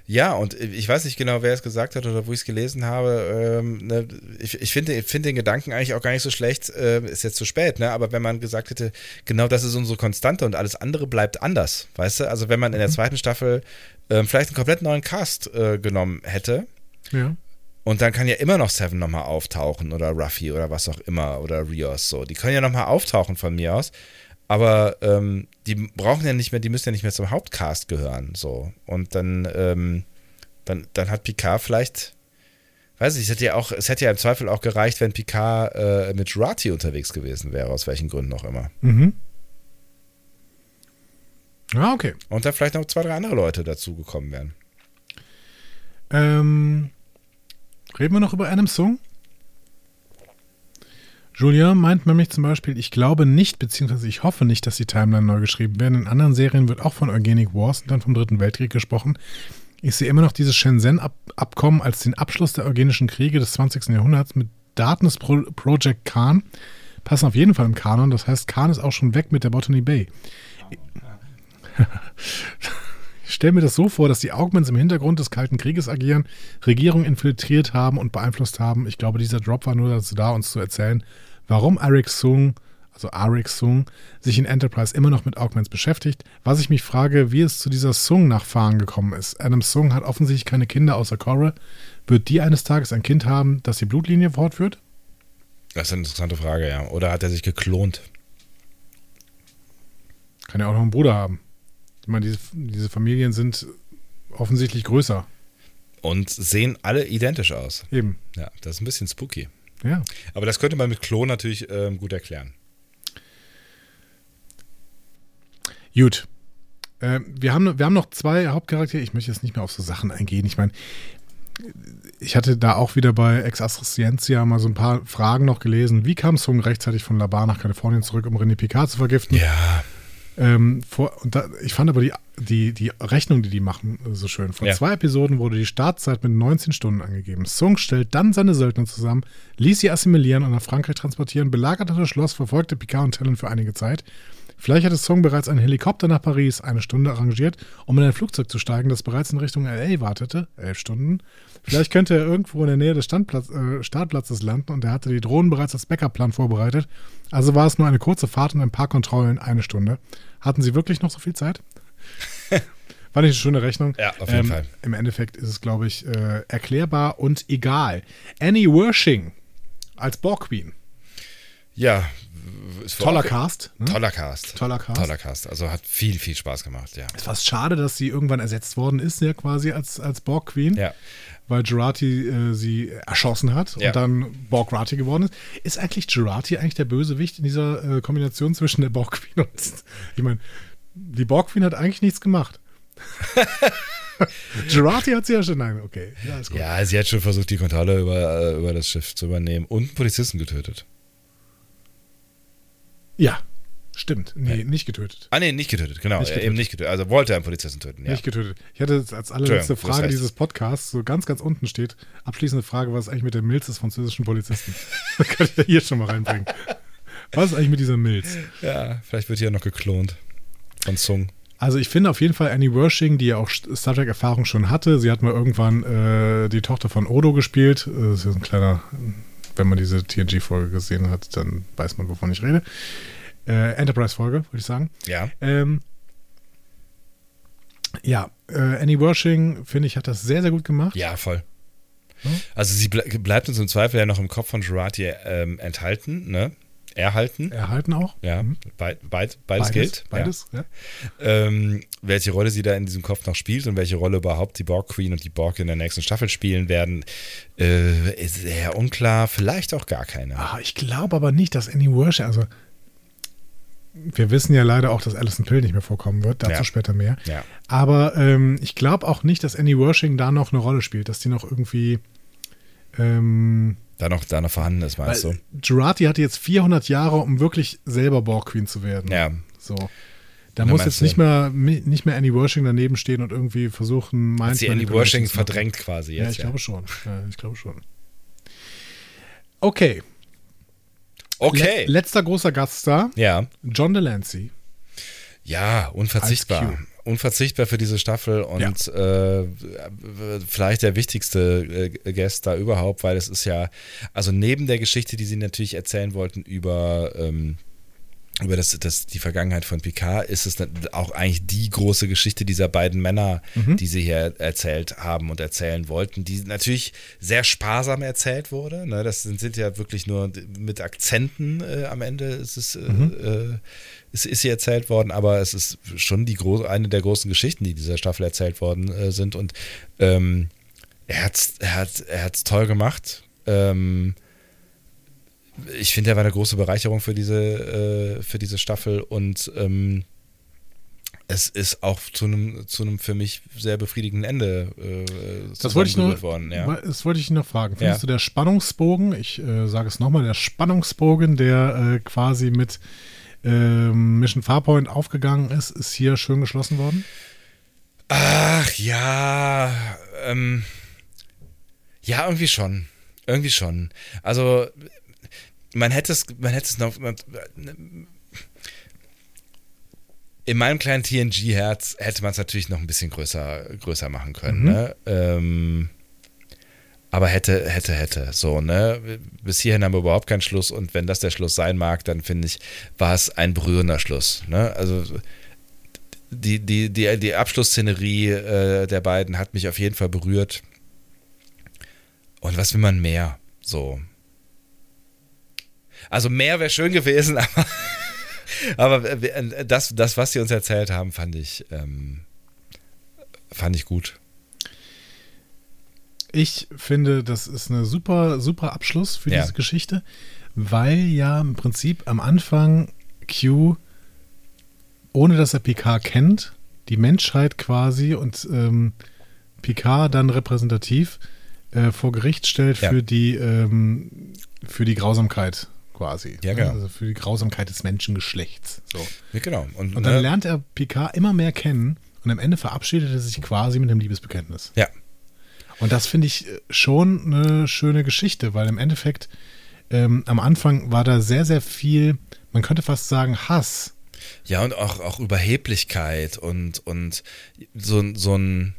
Ja, und ich weiß nicht genau, wer es gesagt hat oder wo ich es gelesen habe. Ähm, ne, ich ich finde ich finde den Gedanken eigentlich auch gar nicht so schlecht. Äh, ist jetzt zu spät, ne? Aber wenn man gesagt hätte, genau das ist unsere Konstante und alles andere bleibt anders, weißt du? Also wenn man in der zweiten Staffel ähm, vielleicht einen komplett neuen Cast äh, genommen hätte. Ja. Und dann kann ja immer noch Seven nochmal auftauchen oder Ruffy oder was auch immer oder Rios so. Die können ja nochmal auftauchen von mir aus. Aber ähm, die brauchen ja nicht mehr, die müssen ja nicht mehr zum Hauptcast gehören. So. Und dann, ähm, dann, dann hat Picard vielleicht, weiß ich, es hätte ja auch, es hätte ja im Zweifel auch gereicht, wenn Picard äh, mit Jurati unterwegs gewesen wäre, aus welchen Gründen auch immer. Mhm. Ah, okay. Und dann vielleicht noch zwei, drei andere Leute dazugekommen wären. Ähm, reden wir noch über Adam Sung? Julien meint nämlich zum Beispiel, ich glaube nicht, beziehungsweise ich hoffe nicht, dass die Timeline neu geschrieben werden. In anderen Serien wird auch von Organic Wars und dann vom Dritten Weltkrieg gesprochen. Ich sehe immer noch dieses Shenzhen-Abkommen als den Abschluss der eugenischen Kriege des 20. Jahrhunderts mit Darkness Pro Project Khan. Passen auf jeden Fall im Kanon. Das heißt, Khan ist auch schon weg mit der Botany Bay. Ich stelle mir das so vor, dass die Augments im Hintergrund des Kalten Krieges agieren, Regierungen infiltriert haben und beeinflusst haben. Ich glaube, dieser Drop war nur dazu da, uns zu erzählen, warum Arik Sung, also Arik Sung, sich in Enterprise immer noch mit Augments beschäftigt. Was ich mich frage, wie es zu dieser Sung-Nachfahren gekommen ist. Adam Sung hat offensichtlich keine Kinder außer Cora. Wird die eines Tages ein Kind haben, das die Blutlinie fortführt? Das ist eine interessante Frage, ja. Oder hat er sich geklont? Kann ja auch noch einen Bruder haben. Ich meine, diese, diese Familien sind offensichtlich größer. Und sehen alle identisch aus. Eben. Ja, das ist ein bisschen spooky. Ja. Aber das könnte man mit Klon natürlich ähm, gut erklären. Gut. Äh, wir, haben, wir haben noch zwei Hauptcharaktere. Ich möchte jetzt nicht mehr auf so Sachen eingehen. Ich meine, ich hatte da auch wieder bei Ex Scientia mal so ein paar Fragen noch gelesen. Wie kam Sung rechtzeitig von La Bar nach Kalifornien zurück, um René Picard zu vergiften? Ja. Ähm, vor, da, ich fand aber die, die, die Rechnung, die die machen, so schön. Vor Ja. zwei Episoden wurde die Startzeit mit 19 Stunden angegeben. Sung stellt dann seine Söldner zusammen, ließ sie assimilieren und nach Frankreich transportieren, belagerte das Schloss, verfolgte Picard und Talon für einige Zeit. Vielleicht hatte Sung bereits einen Helikopter nach Paris eine Stunde arrangiert, um in ein Flugzeug zu steigen, das bereits in Richtung L.A. wartete. Elf Stunden. Vielleicht könnte er irgendwo in der Nähe des Standplatz, äh, Startplatzes landen und er hatte die Drohnen bereits als Backup-Plan vorbereitet. Also war es nur eine kurze Fahrt und ein paar Kontrollen, eine Stunde. Hatten sie wirklich noch so viel Zeit? Fand ich eine schöne Rechnung. Ja, auf jeden ähm, Fall. Im Endeffekt ist es, glaube ich, äh, erklärbar und egal. Annie Wershing als Borg Queen. Ja. Toller Cast. Ne? Toller Cast. Toller Cast. Toller Cast. Also hat viel, viel Spaß gemacht, ja. Ist fast schade, dass sie irgendwann ersetzt worden ist, ja quasi als, als Borg Queen. Ja. Weil Girati äh, sie erschossen hat Ja. und dann Borg Rati geworden ist. Ist eigentlich Girati eigentlich der Bösewicht in dieser äh, Kombination zwischen der Borg Queen und. Ich meine, die Borg Queen hat eigentlich nichts gemacht. Girati hat sie ja schon. Nein, okay. Ja, ist gut. Ja, sie hat schon versucht, die Kontrolle über, äh, über das Schiff zu übernehmen und einen Polizisten getötet. Ja, stimmt. Nee, nicht getötet. Ah, nee, nicht getötet, genau. Nicht Äh, getötet. Eben nicht getötet. Also wollte einen Polizisten töten, ja. Nicht getötet. Ich hatte jetzt als allerletzte Frage dieses Podcasts, so ganz, ganz unten steht, abschließende Frage, was ist eigentlich mit der Milz des französischen Polizisten? das kann ich ja hier schon mal reinbringen. Was ist eigentlich mit dieser Milz? Ja, vielleicht wird hier noch geklont. Von Sung. Also ich finde auf jeden Fall Annie Wershing, die ja auch Star Trek-Erfahrung schon hatte, sie hat mal irgendwann äh, die Tochter von Odo gespielt. Äh, Das ist ein kleiner, wenn man diese TNG-Folge gesehen hat, dann weiß man, wovon ich rede. Äh, Enterprise-Folge, würde ich sagen. Ja. Ähm, ja, äh, Annie Wershing, finde ich, hat das sehr, sehr gut gemacht. Ja, voll. Also sie ble bleibt uns im Zweifel ja noch im Kopf von Girardi ähm, enthalten, ne? Erhalten. Erhalten auch. Ja, Mhm. beid, beid, beides, gilt. Beides, ja. Ja. Ähm, welche Rolle sie da in diesem Kopf noch spielt und welche Rolle überhaupt die Borg Queen und die Borg in der nächsten Staffel spielen werden, äh, ist sehr unklar. Vielleicht auch gar keine. Ah, ich glaube aber nicht, dass Annie Wershing, also wir wissen ja leider auch, dass Alison Pill nicht mehr vorkommen wird, dazu Ja. später mehr. Ja. Aber ähm, ich glaube auch nicht, dass Annie Wershing da noch eine Rolle spielt, dass die noch irgendwie. Ähm, Da noch, da noch vorhanden ist, meinst du? weil Girardi hatte jetzt 400 Jahre, um wirklich selber Borg Queen zu werden. Ja. So. Da muss jetzt nicht mehr, nicht mehr Annie Wershing daneben stehen und irgendwie versuchen, Mind sie zu machen. verdrängt quasi Ja, jetzt. ich glaube schon. Ja, ich glaube schon. Okay. Okay. Le letzter großer Gaststar, ja. John Delancey. Ja, unverzichtbar. Unverzichtbar für diese Staffel und äh, vielleicht der wichtigste äh, Guest da überhaupt, weil es ist ja, also neben der Geschichte, die sie natürlich erzählen wollten über, ähm, über das, das, die Vergangenheit von Picard, ist es auch eigentlich die große Geschichte dieser beiden Männer, die sie hier erzählt haben und erzählen wollten, die natürlich sehr sparsam erzählt wurde. Ne? Das sind, sind ja wirklich nur mit Akzenten äh, am Ende ist es, äh, äh, ist, ist sie erzählt worden, aber es ist schon die gro eine der großen Geschichten, die dieser Staffel erzählt worden äh, sind. Und ähm, er hat es er hat, er hat's toll gemacht. Ähm, ich finde, er war eine große Bereicherung für diese, äh, für diese Staffel und ähm, es ist auch zu einem, zu einem für mich sehr befriedigenden Ende äh, Das wollte ich nur, worden. Ja. das wollte ich noch fragen. Findest Ja. du der Spannungsbogen, ich äh, sage es nochmal, der Spannungsbogen, der äh, quasi mit ähm, Mission Farpoint aufgegangen ist, ist hier schön geschlossen worden? Ach ja, ähm, ja, irgendwie schon. Irgendwie schon. Also, man hätte es, man hätte es noch. Man, in meinem kleinen TNG-Herz hätte man es natürlich noch ein bisschen größer, größer machen können. Ne? Ähm, aber hätte, hätte, hätte. So, ne? Bis hierhin haben wir überhaupt keinen Schluss und wenn das der Schluss sein mag, dann finde ich, war es ein berührender Schluss. Ne? Also die, die, die, die Abschlussszenerie äh, der beiden hat mich auf jeden Fall berührt. Und was will man mehr? So. Also mehr wäre schön gewesen, aber, Aber das, das, was sie uns erzählt haben, fand ich, ähm, fand ich gut. Ich finde, das ist eine super, super Abschluss für Ja. diese Geschichte, weil ja im Prinzip am Anfang Q, ohne dass er Picard kennt, die Menschheit quasi und ähm, Picard dann repräsentativ äh, vor Gericht stellt Ja. für die ähm, für die Grausamkeit quasi. Ja, genau. Also für die Grausamkeit des Menschengeschlechts. So. Ja, genau. Und, Und dann ne, lernt er Picard immer mehr kennen und am Ende verabschiedet er sich quasi mit einem Liebesbekenntnis. Ja, Und das finde ich äh, schon eine schöne Geschichte, weil im Endeffekt ähm, am Anfang war da sehr, sehr viel, man könnte fast sagen, Hass. Ja, und auch, auch Überheblichkeit und, und so, so ein,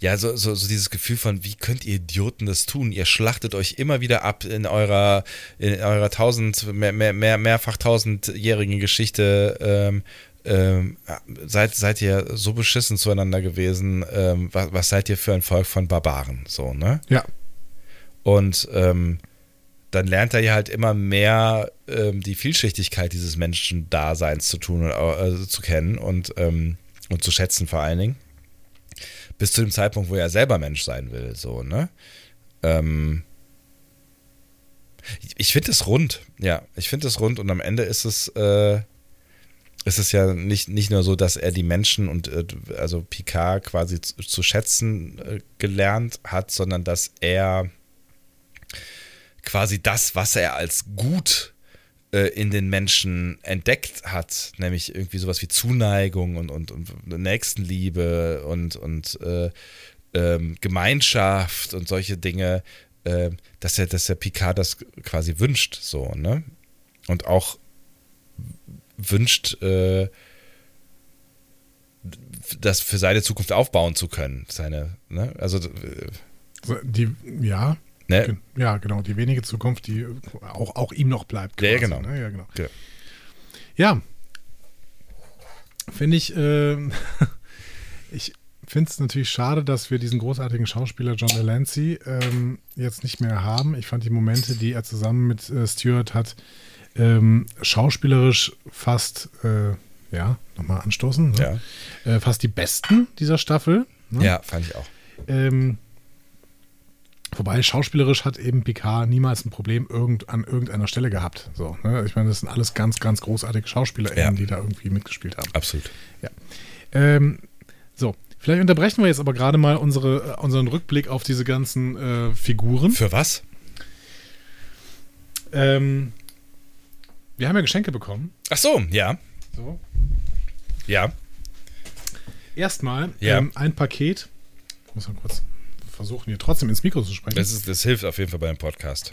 ja, so, so, so dieses Gefühl von, wie könnt ihr Idioten das tun? Ihr schlachtet euch immer wieder ab in eurer, in eurer tausend, mehr, mehr, mehr, mehrfach tausendjährigen Geschichte. Ähm, ähm, seid, seid ihr so beschissen zueinander gewesen? Ähm, was, was seid ihr für ein Volk von Barbaren? So, ne? Ja. Und ähm, dann lernt er ja halt immer mehr ähm, die Vielschichtigkeit dieses Menschendaseins zu tun und äh, zu kennen und, ähm, und zu schätzen vor allen Dingen. Bis zu dem Zeitpunkt, wo er selber Mensch sein will, so, ne? Ähm, ich finde es rund, ja. Ich finde es rund und am Ende ist es, äh, ist es ja nicht, nicht nur so, dass er die Menschen und äh, also Picard quasi zu, zu schätzen äh, gelernt hat, sondern dass er quasi das, was er als gut äh, in den Menschen entdeckt hat, nämlich irgendwie sowas wie Zuneigung und, und, und Nächstenliebe und, und äh, ähm, Gemeinschaft und solche Dinge, äh, dass er, dass der Picard das quasi wünscht, so, ne? Und auch wünscht, äh, das für seine Zukunft aufbauen zu können. Seine, ne? Also, äh, Die, ja, ne? ja, genau, die wenige Zukunft, die auch, auch ihm noch bleibt. Ja, ja, quasi, genau. Ne? Ja, genau. Ja. Ja, finde ich, ähm, ich finde es natürlich schade, dass wir diesen großartigen Schauspieler John Delancey ähm, jetzt nicht mehr haben. Ich fand die Momente, die er zusammen mit äh, Stewart hat, ähm, schauspielerisch fast, äh, ja, nochmal anstoßen, ne? äh, fast die besten dieser Staffel. Ne? Ja, fand ich auch. Ähm, wobei schauspielerisch hat eben Picard niemals ein Problem irgend, an irgendeiner Stelle gehabt. So, ne? Ich meine, das sind alles ganz, ganz großartige Schauspieler, Ja. die da irgendwie mitgespielt haben. Absolut. Ähm, so, vielleicht unterbrechen wir jetzt aber gerade mal unsere, äh, unseren Rückblick auf diese ganzen äh, Figuren. Für was? Ähm, wir haben ja Geschenke bekommen. Ach so, ja. So. Ja. Erstmal Ja. ähm, ein Paket. Ich muss mal kurz versuchen, hier trotzdem ins Mikro zu sprechen. Das, ist, das hilft auf jeden Fall beim Podcast.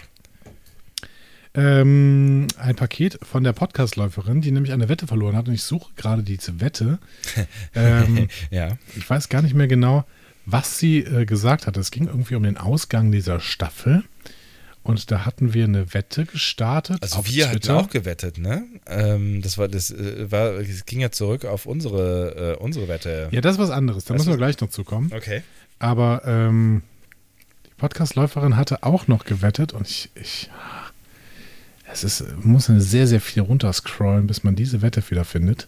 Ähm, ein Paket von der Podcastläuferin, die nämlich eine Wette verloren hat. Und ich suche gerade diese Wette. ähm, Ja. ich weiß gar nicht mehr genau, was sie äh, gesagt hat. Es ging irgendwie um den Ausgang dieser Staffel. Und da hatten wir eine Wette gestartet. Also auf wir hatten Twitter. auch gewettet, ne? Ähm, das war, das äh, war, es ging ja zurück auf unsere, äh, unsere Wette. Ja, das ist was anderes. Da Das müssen wir gleich noch zukommen. Okay. Aber ähm, die Podcastläuferin hatte auch noch gewettet und ich, ich es ist, man muss sehr, sehr viel runterscrollen, bis man diese Wette wieder findet.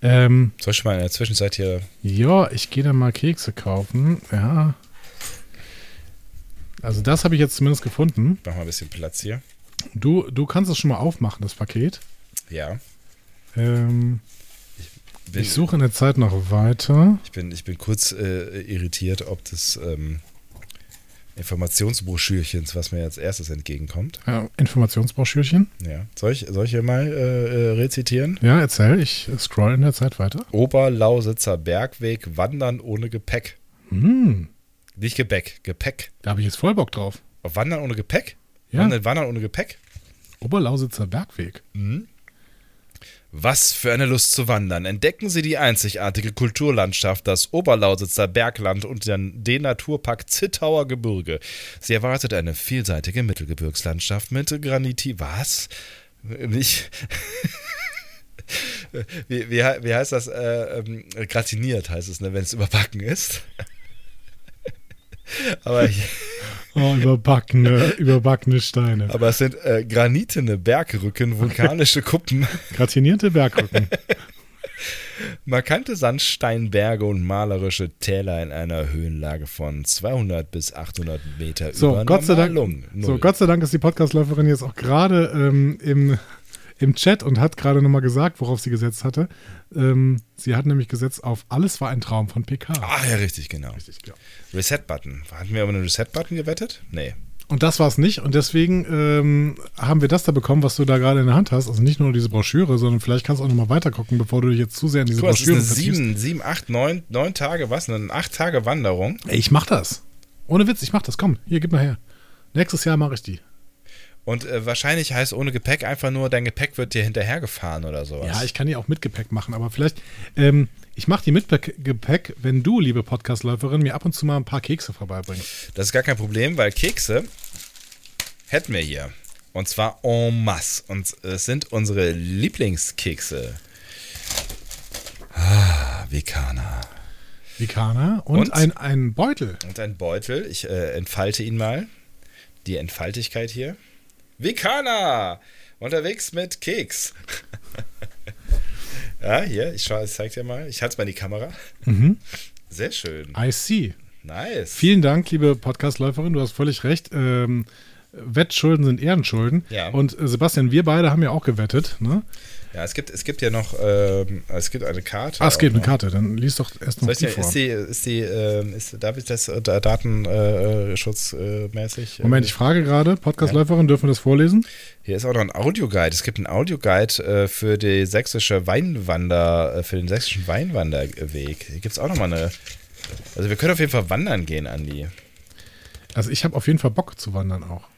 Ähm, Soll ich mal in der Zwischenzeit hier. ja, ich gehe da mal Kekse kaufen. Ja. Also das habe ich jetzt zumindest gefunden. Mach mal ein bisschen Platz hier. Du, du kannst es schon mal aufmachen, das Paket. Ja. Ähm, Bin, ich suche in der Zeit noch weiter. ich, bin, ich bin kurz äh, irritiert, ob des ähm, Informationsbroschürchens, was mir als erstes entgegenkommt. Ja, Informationsbroschürchen. Ja. Soll ich, soll ich hier mal äh, äh, rezitieren? Ja, erzähl. Ich scroll in der Zeit weiter. Oberlausitzer Bergweg, Wandern ohne Gepäck. Hm, Nicht Gebäck, Gepäck. da habe ich jetzt voll Bock drauf. Auf Wandern ohne Gepäck? Ja. Wandern, Wandern ohne Gepäck? Oberlausitzer Bergweg. Was für eine Lust zu wandern. Entdecken Sie die einzigartige Kulturlandschaft, das Oberlausitzer Bergland und den, Naturpark Zittauer Gebirge. Sie erwartet eine vielseitige Mittelgebirgslandschaft mit Graniti. Was? Nicht. Wie, wie, wie heißt das? Äh, ähm, gratiniert heißt es, ne, wenn es überbacken ist. Aber ich, Oh, überbackene, überbackene Steine. Aber es sind äh, granitene Bergrücken, vulkanische Kuppen, Gratinierte Bergrücken. markante Sandsteinberge und malerische Täler in einer Höhenlage von 200 bis 800 Meter So, über Gott sei Dank. So. Gott sei Dank ist die Podcastläuferin jetzt auch gerade ähm, im, im Chat und hat gerade nochmal gesagt, worauf sie gesetzt hatte. Ähm, sie hat nämlich gesetzt auf Alles war ein Traum von PK. Ach ja, richtig, genau. Richtig, ja. Reset-Button. Hatten wir aber einen Reset-Button gewettet? Nee. Und das war es nicht. Und deswegen ähm, haben wir das da bekommen, was du da gerade in der Hand hast. Also nicht nur diese Broschüre, sondern vielleicht kannst du auch nochmal weiter gucken, bevor du dich jetzt zu sehr in diese ist Broschüre vertiefst. sieben, sieben, acht, neun, neun Tage, was? Eine acht Tage Wanderung. Ey, ich mach das. Ohne Witz, ich mach das. Komm, hier, gib mal her. Nächstes Jahr mache ich die. Und äh, wahrscheinlich heißt ohne Gepäck einfach nur, dein Gepäck wird dir hinterhergefahren oder sowas. Ja, ich kann die auch mit Gepäck machen, aber vielleicht, ähm, ich mache die mit Gepäck, wenn du, liebe Podcastläuferin, mir ab und zu mal ein paar Kekse vorbeibringst. Das ist gar kein Problem, weil Kekse hätten wir hier. Und zwar en masse. Und es sind unsere Lieblingskekse. Ah, Vekana. Vikana und, Und? Ein, ein Beutel. Und ein Beutel. Ich äh, entfalte ihn mal. Die Entfaltigkeit hier. Vekana! Unterwegs mit Keks. ja, hier, ich, schau, ich zeig dir mal. Ich halte es mal in die Kamera. Sehr schön. I see. Nice. Vielen Dank, liebe Podcastläuferin, du hast völlig recht. Ähm, Wettschulden sind Ehrenschulden. Ja. Und äh, Sebastian, wir beide haben ja auch gewettet. Ne? Ja, es gibt, es gibt ja noch, ähm, es gibt eine Karte. Ah, es auch eine noch. Karte, dann lies doch erst noch die dir, vor. ist die, ist die, ähm, ist, darf ich das äh, datenschutzmäßig? Moment, ich frage gerade, Podcastläuferin, dürfen wir das vorlesen? Hier ist auch noch ein Audioguide. Es gibt einen Audioguide äh, für die sächsische Weinwander, äh, für den sächsischen Weinwanderweg. Hier gibt es auch nochmal eine. Also wir können auf jeden Fall wandern gehen, Andi. Also ich habe auf jeden Fall Bock zu wandern auch.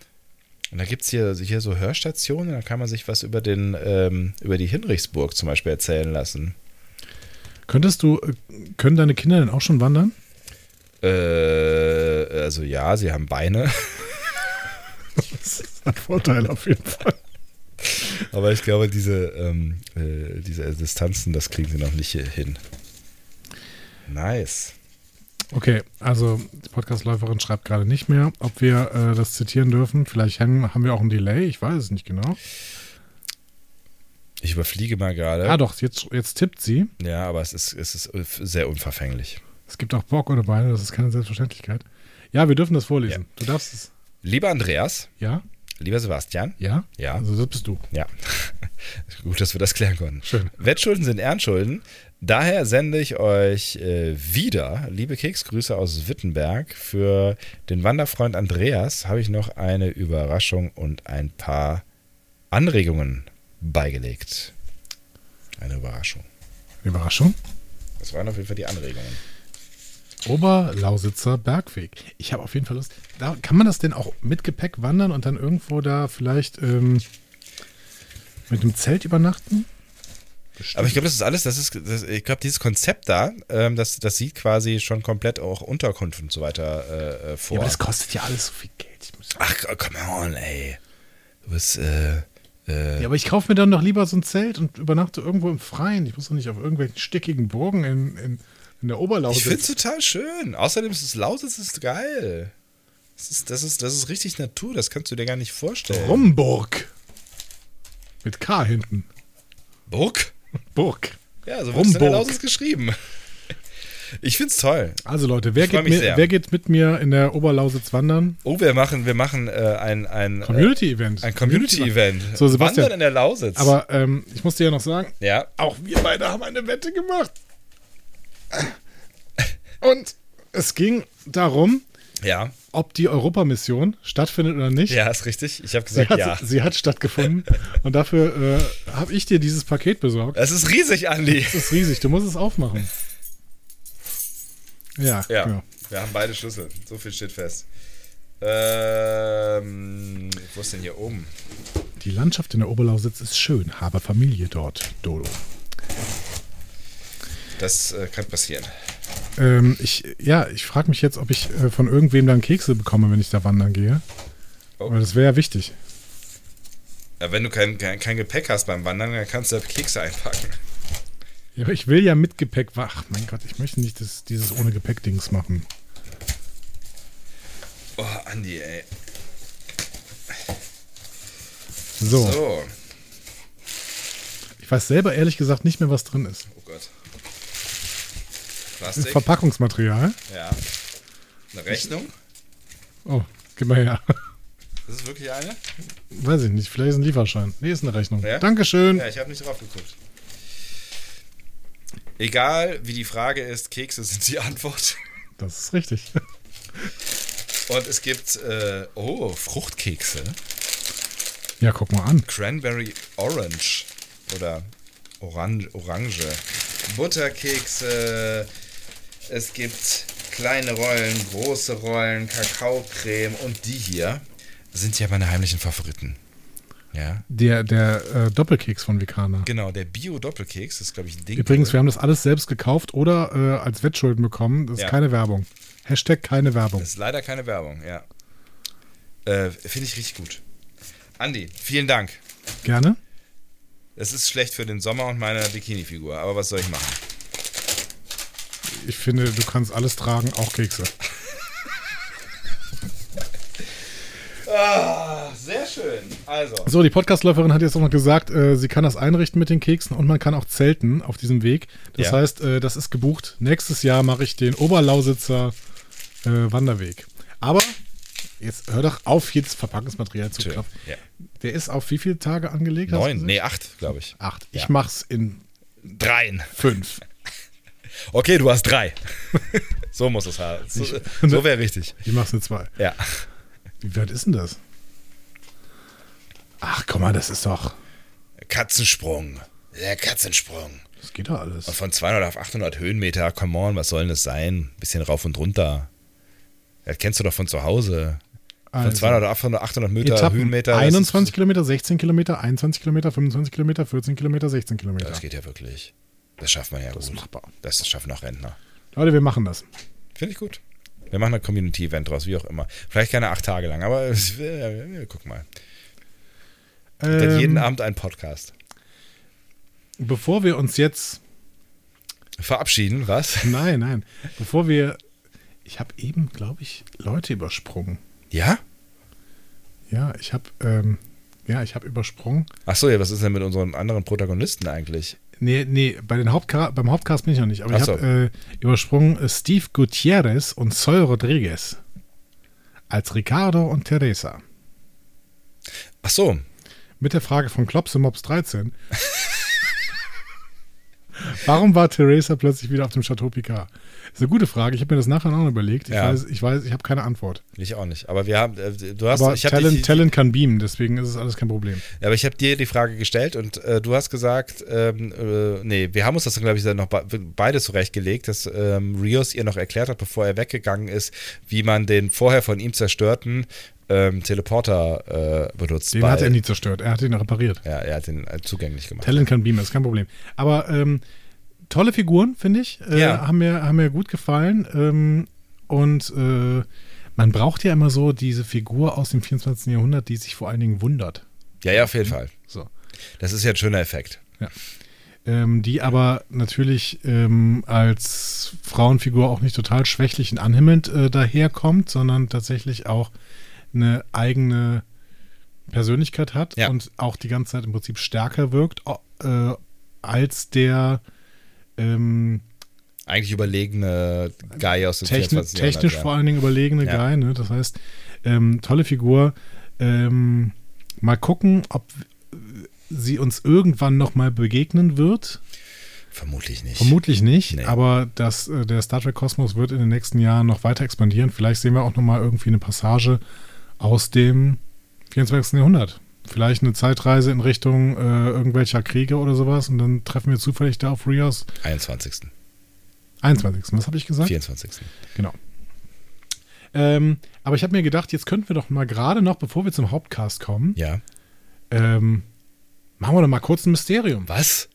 Und da gibt es hier, hier so Hörstationen, da kann man sich was über den, ähm, über die Hinrichsburg zum Beispiel erzählen lassen. Könntest du, äh, können deine Kinder denn auch schon wandern? Äh, also ja, sie haben Beine. Das ist ein Vorteil auf jeden Fall. Aber ich glaube, diese, ähm, äh, diese Distanzen, das kriegen sie noch nicht hin. Nice. Okay, also die Podcastläuferin schreibt gerade nicht mehr, ob wir äh, das zitieren dürfen. Vielleicht haben, haben wir auch ein Delay, ich weiß es nicht genau. Ich überfliege mal gerade. Ah doch, jetzt, jetzt tippt sie. Ja, aber es ist, es ist sehr unverfänglich. Es gibt auch Bock oder Beine, das ist keine Selbstverständlichkeit. Ja, wir dürfen das vorlesen. Du darfst es. Lieber Andreas, Ja? lieber Sebastian, Ja? Ja. Also das bist du. ja, gut, dass wir das klären konnten. Schön. Wettschulden sind Ehrenschulden. Daher sende ich euch äh, wieder, liebe Keksgrüße aus Wittenberg. Für den Wanderfreund Andreas habe ich noch eine Überraschung und ein paar Anregungen beigelegt. Eine Überraschung. Überraschung. Das waren auf jeden Fall die Anregungen. Oberlausitzer Bergweg. Ich habe auf jeden Fall Lust. Da, kann man das denn auch mit Gepäck wandern und dann irgendwo da vielleicht ähm, mit einem Zelt übernachten? Aber ich glaube, das ist alles, das ist, das, ich glaube, dieses Konzept da, ähm, das, das sieht quasi schon komplett auch Unterkunft und so weiter äh, äh, vor. Ja, aber das kostet ja alles so viel Geld. Ach, come on, ey. Du bist, äh, äh, ja, aber ich kaufe mir dann doch lieber so ein Zelt und übernachte irgendwo im Freien. Ich muss doch nicht auf irgendwelchen stickigen Burgen in, in, in der Oberlausitz. ich finde es total schön. Außerdem ist es Lausitz ist geil. Das ist, das, ist, das ist richtig Natur, das kannst du dir gar nicht vorstellen. Rumburg. Mit K hinten. Burg? Burg. Ja, so wird es in der. Lausitz geschrieben. Ich find's toll. Also Leute, wer geht, mit, wer geht mit mir in der Oberlausitz wandern? Oh, wir machen, wir machen äh, ein, ein, äh, Community-Event. ein Community-Event. So, Sebastian. Wandern in der Lausitz. Aber ähm, ich muss dir ja noch sagen, ja, auch wir beide haben eine Wette gemacht. Und es ging darum, ja, ob die Europamission stattfindet oder nicht. ja, ist richtig. Ich habe Sie gesagt, hat, ja. sie hat stattgefunden. Und dafür äh, habe ich dir dieses Paket besorgt. Es ist riesig, Andi. Das ist riesig. Du musst es aufmachen. Ja, Ja, genau. wir haben beide Schlüssel. So viel steht fest. Ähm, wo ist denn hier oben? Die Landschaft in der Oberlausitz ist schön. Habe Familie dort, Dodo. Das äh, kann passieren. Ähm, ich, ja, ich frage mich jetzt, ob ich äh, von irgendwem dann Kekse bekomme, wenn ich da wandern gehe. Oh. Weil das wäre ja wichtig. Ja, wenn du kein, kein, kein Gepäck hast beim Wandern, dann kannst du da Kekse einpacken. Ja, ich will ja mit Gepäck. Ach, mein Gott, ich möchte nicht das, dieses ohne Gepäck-Dings machen. Oh, Andi, ey. So. So. Ich weiß selber ehrlich gesagt nicht mehr, was drin ist. Oh Gott. Plastik. Verpackungsmaterial. Ja. Eine Rechnung. Oh, gib mal her. Das ist wirklich eine? Weiß ich nicht, vielleicht ist ein Lieferschein. Nee, ist eine Rechnung. Ja? Dankeschön. Ja, ich habe nicht drauf geguckt. Egal wie die Frage ist, Kekse sind die Antwort. Das ist richtig. Und es gibt, äh, oh, Fruchtkekse. Ja, guck mal an. Cranberry Orange oder Orange, Orange. Butterkekse. Es gibt kleine Rollen, große Rollen, Kakaocreme und die hier sind ja meine heimlichen Favoriten. Ja, Der, der äh, Doppelkeks von Vikana. genau, der Bio-Doppelkeks, das ist glaube ich ein Ding. Übrigens, wir haben das alles selbst gekauft oder äh, als Wettschulden bekommen. Das ist Ja. keine Werbung. Hashtag keine Werbung. Das ist leider keine Werbung, ja. Äh, Finde ich richtig gut. Andi, vielen Dank. Gerne. Es ist schlecht für den Sommer und meine Bikini-Figur, aber was soll ich machen? Ich finde, du kannst alles tragen, auch Kekse. Ah, sehr schön. Also. So, die Podcastläuferin hat jetzt auch noch gesagt, äh, sie kann das einrichten mit den Keksen und man kann auch zelten auf diesem Weg. Das Ja. heißt, äh, das ist gebucht. Nächstes Jahr mache ich den Oberlausitzer äh, Wanderweg. Aber jetzt hör doch auf, jetzt Verpackungsmaterial zu kaufen. ja. Der ist auf wie viele Tage angelegt? Neun, nee, acht, glaube ich. Acht. Ich Ja. mach's in Dreien. fünf. Okay, du hast drei. so muss es halt. So, so wäre richtig. Ich mach's in zwei. Ja. Wie weit ist denn das? Ach, guck mal, das ist doch. Katzensprung. Der Katzensprung. Das geht doch alles. Und von 200 auf 800 Höhenmeter, come on, was soll denn das sein? Bisschen rauf und runter. Das kennst du doch von zu Hause. Von Also, 200 auf 800, 800 Meter, Etappen, Höhenmeter. das 21 Kilometer, 16 Kilometer, 21 Kilometer, 25 Kilometer, 14 Kilometer, 16 Ist, Kilometer. das geht ja wirklich. Das schafft man ja Das ist gut. machbar. Das schaffen auch Rentner. Leute, wir machen das. Finde ich gut. Wir machen ein Community-Event draus, wie auch immer. Vielleicht keine acht Tage lang, aber wir, guck mal. Dann jeden Ähm, Abend ein Podcast. bevor wir uns jetzt. Verabschieden, was? Nein, nein. Bevor wir. Ich habe eben, glaube ich, Leute übersprungen. Ja? Ja, ich habe. Ähm, ja, ich habe übersprungen. Achso, ja, was ist denn mit unseren anderen Protagonisten eigentlich? Nee, nee, bei den Hauptca beim Hauptcast bin ich noch nicht. Aber Ach ich so. habe äh, übersprungen äh, Steve Gutierrez und Sol Rodriguez. Als Ricardo und Teresa. Ach so, Mit der Frage von Klopse Mops 13. Warum war Teresa plötzlich wieder auf dem Chateau Picard? Das ist eine gute Frage. Ich habe mir das nachher noch überlegt. Ich Ja. weiß, ich weiß, ich habe keine Antwort. ich auch nicht. Aber wir haben, äh, du hast, Aber ich Talent, dich, Talent kann beamen, deswegen ist es alles kein Problem. Ja, aber ich habe dir die Frage gestellt und äh, du hast gesagt, ähm, äh, nee, wir haben uns das dann, glaube ich, dann noch be beide zurechtgelegt, dass ähm, Rios ihr noch erklärt hat, bevor er weggegangen ist, wie man den vorher von ihm zerstörten ähm, Teleporter äh, benutzt. Den hat er nie zerstört. Er hat ihn repariert. Ja, er hat ihn äh, zugänglich gemacht. Talent kann beamen, ist kein Problem. Aber ähm, tolle Figuren, finde ich. Äh, Ja. haben, mir, haben mir gut gefallen. Ähm, und äh, man braucht ja immer so diese Figur aus dem 24. Jahrhundert, die sich vor allen Dingen wundert. Ja, ja, auf jeden Fall. So. Das ist ja ein schöner Effekt. ähm, die aber natürlich ähm, als Frauenfigur auch nicht total schwächlich und anhimmelnd äh, daherkommt, sondern tatsächlich auch eine eigene Persönlichkeit hat Ja. und auch die ganze Zeit im Prinzip stärker wirkt äh, als der ähm, Eigentlich überlegene Guy aus dem techni 24. technisch Jahrhundert, vor allen Dingen überlegene Ja. Guy. Ne? Das heißt, ähm, tolle Figur. Ähm, mal gucken, ob sie uns irgendwann noch mal begegnen wird. Vermutlich nicht. Vermutlich nicht, Nee. aber das, äh, der Star Trek Kosmos wird in den nächsten Jahren noch weiter expandieren. Vielleicht sehen wir auch noch mal irgendwie eine Passage aus dem 24. Jahrhundert. Vielleicht eine Zeitreise in Richtung äh, irgendwelcher Kriege oder sowas und dann treffen wir zufällig da auf Rios 21. 21. Was habe ich gesagt? 24. Genau. Ähm, aber ich habe mir gedacht, jetzt könnten wir doch mal gerade noch, bevor wir zum Hauptcast kommen, Ja. ähm, machen wir doch mal kurz ein Mysterium. Was?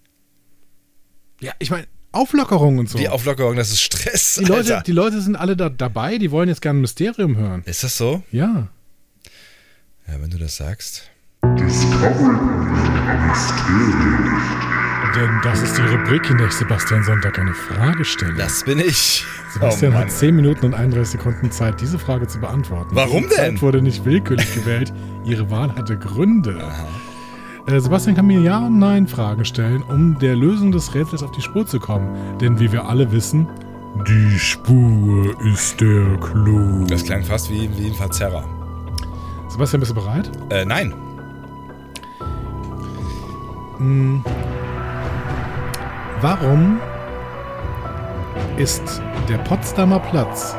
Ja, ich meine, Auflockerung und so. Die Auflockerung, das ist Stress. Die Leute, die Leute sind alle da dabei, die wollen jetzt gerne ein Mysterium hören. Ist das so? Ja. Ja, wenn du das sagst. Denn das ist die Rubrik, in der ich Sebastian Sonntag eine Frage stelle. Das bin ich. Sebastian oh hat 10 Minuten und 31 Sekunden Zeit, diese Frage zu beantworten. Warum denn? Zeit wurde nicht willkürlich gewählt. Ihre Wahl hatte Gründe. Äh, Sebastian kann mir Ja und Nein Fragen stellen, um der Lösung des Rätsels auf die Spur zu kommen. Denn wie wir alle wissen, die Spur ist der Clou. Das klang fast wie, wie ein Verzerrer. Sebastian, bist du bereit? Äh, nein. Warum ist der Potsdamer Platz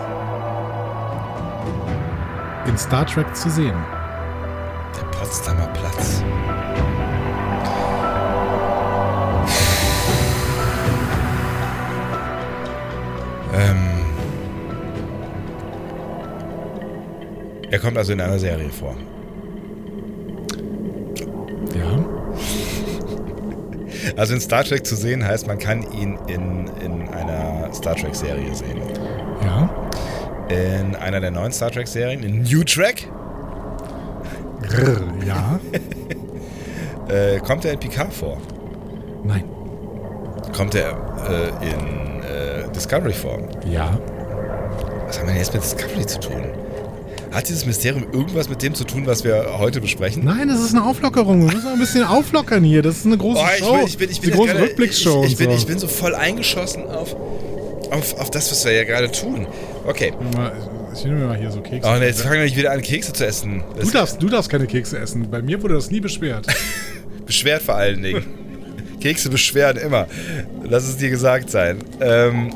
in Star Trek zu sehen? Der Potsdamer Platz. Ähm. Er kommt also in einer Serie vor. Ja. Also in Star Trek zu sehen heißt, man kann ihn in, in einer Star Trek Serie sehen. Ja. In einer der neuen Star Trek Serien, in New Trek, Grrr, ja. äh, kommt er in Picard vor. Nein. Kommt er äh, in äh, Discovery vor. Ja. Was haben wir denn jetzt mit Discovery zu tun? Hat dieses Mysterium irgendwas mit dem zu tun, was wir heute besprechen? Nein, das ist eine Auflockerung. Wir müssen ein bisschen auflockern hier. Das ist eine große Oh, ich Show. bin, ich bin, ich bin, jetzt große gerade- Rückblicksshow. Ich, ich, bin, so. ich bin so voll eingeschossen auf, auf, auf das, was wir ja gerade tun. Okay. Mal- Ich nehme mir mal hier so Kekse. Oh, ne, jetzt fangen wir nicht wieder an, Kekse zu essen. Das du, darfst, du darfst keine Kekse essen. Bei mir wurde das nie beschwert. beschwert vor allen Dingen. Kekse beschweren immer. Lass es dir gesagt sein. Ähm,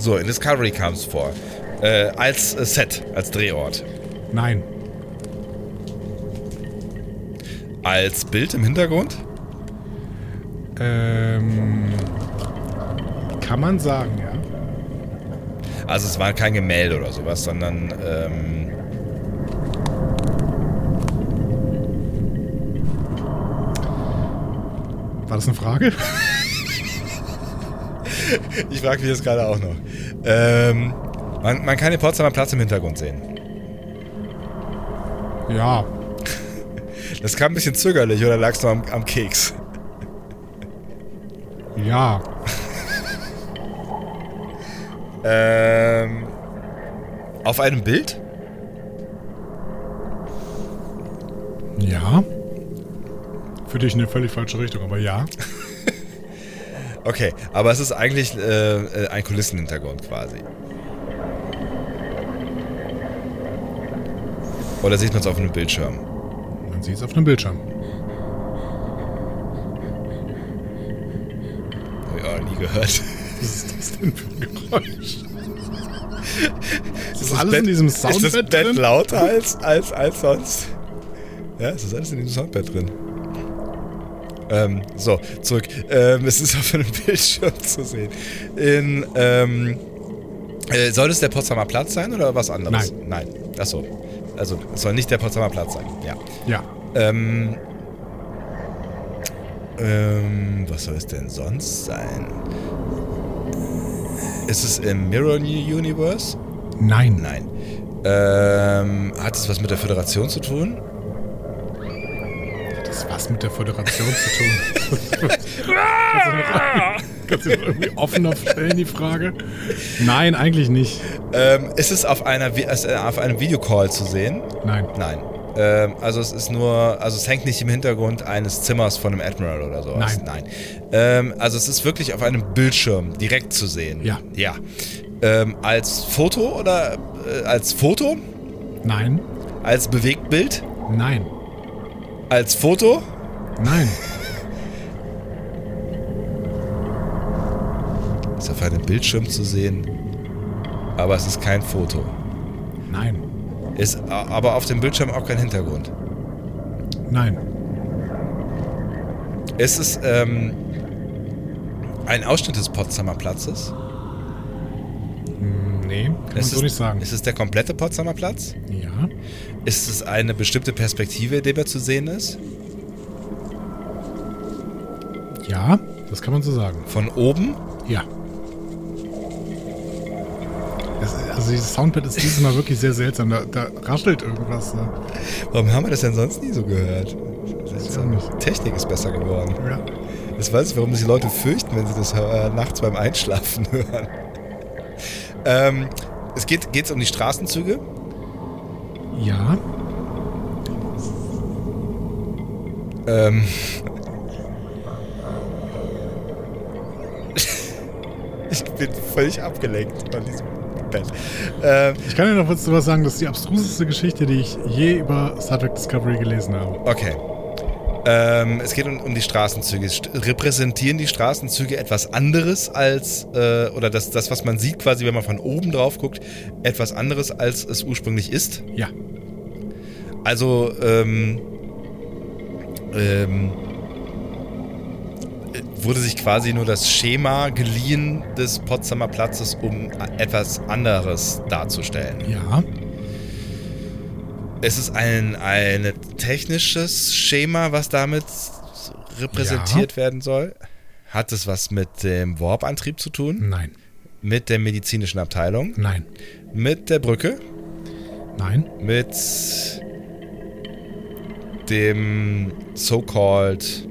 so, in Discovery kam es vor. Äh, als äh, Set, als Drehort. Nein. Als Bild im Hintergrund. Ähm, kann man sagen, ja. Also es war kein Gemälde oder sowas, sondern ähm, War das eine Frage? ich frage mich das gerade auch noch. Ähm, man, man kann den Potsdamer Platz im Hintergrund sehen. ja. Das kam ein bisschen zögerlich oder lagst du am, am Keks? Ja. Ähm, auf einem Bild? Ja. Für dich eine völlig falsche Richtung, aber ja. Okay, aber es ist eigentlich äh, äh, ein Kulissenhintergrund quasi. Oder sieht man es auf einem Bildschirm? Man sieht es auf einem Bildschirm. Hab ich auch noch nie gehört. Was ist das denn für ein Geräusch? Ist Ist alles in diesem Ist das Bett drin? lauter als, als, als sonst? Ja, es ist alles in diesem Soundbed drin. Ähm, so, zurück. Ähm, es ist auf einem Bildschirm zu sehen. In, ähm, äh, soll es der Potsdamer Platz sein oder was anderes? Nein. Nein. Achso. Also, es soll nicht der Potsdamer Platz sein. Ja. Ja. Ähm, ähm, was soll es denn sonst sein? Ist es im Mirror Universe? Nein. Nein. Ähm, hat es was mit der Föderation zu tun? Hat das was mit der Föderation zu tun? kannst, du irgendwie offener stellen, die Frage? Nein, eigentlich nicht. Ähm, ist es auf, einer, Vi- äh, auf einem Videocall zu sehen? Nein. Nein. Ähm, also es ist nur, also es hängt nicht im Hintergrund eines Zimmers von einem Admiral oder sowas. Nein. Nein. Ähm, also es ist wirklich auf einem Bildschirm direkt zu sehen. Ja. Ja. Ähm, als Foto oder äh, als Foto? Nein. Als Bewegtbild? Nein. Als Foto? Nein. Ist auf einem Bildschirm zu sehen, aber es ist kein Foto. Nein. Ist aber auf dem Bildschirm auch kein Hintergrund. Nein. Ist es ähm, ein Ausschnitt des Potsdamer Platzes? Hm, Nee, kann man Ist so es, nicht sagen. Ist es der komplette Potsdamer Platz? Ja. Ist es eine bestimmte Perspektive, in der er zu sehen ist? Ja, das kann man so sagen. Von oben? Ja. Also dieses Soundpad ist dieses Mal wirklich sehr seltsam. Da, da raschelt irgendwas. Ne? Warum haben wir das denn sonst nie so gehört? nicht. Technik ist besser geworden. Ja. Das weiß ich, warum sich Leute fürchten, wenn sie das äh, nachts beim Einschlafen hören. Ähm, es geht geht's um die Straßenzüge. Ja. Ähm, ich bin völlig abgelenkt von diesem Bett. Ähm, Ich kann dir noch was was sagen, das ist die abstruseste Geschichte, die ich je über Star Trek Discovery gelesen habe. okay. Ähm, es geht um, um die Straßenzüge. St repräsentieren die Straßenzüge etwas anderes als, äh, oder das, das, was man sieht, quasi, wenn man von oben drauf guckt, etwas anderes, als es ursprünglich ist? Ja. Also, ähm, ähm, wurde sich quasi nur das Schema geliehen des Potsdamer Platzes, um etwas anderes darzustellen. Ja. Es ist ein, ein technisches Schema, was damit repräsentiert werden soll. Hat es was mit dem Warp-Antrieb zu tun? Nein. Mit der medizinischen Abteilung? Nein. Mit der Brücke? Nein. Mit dem so-called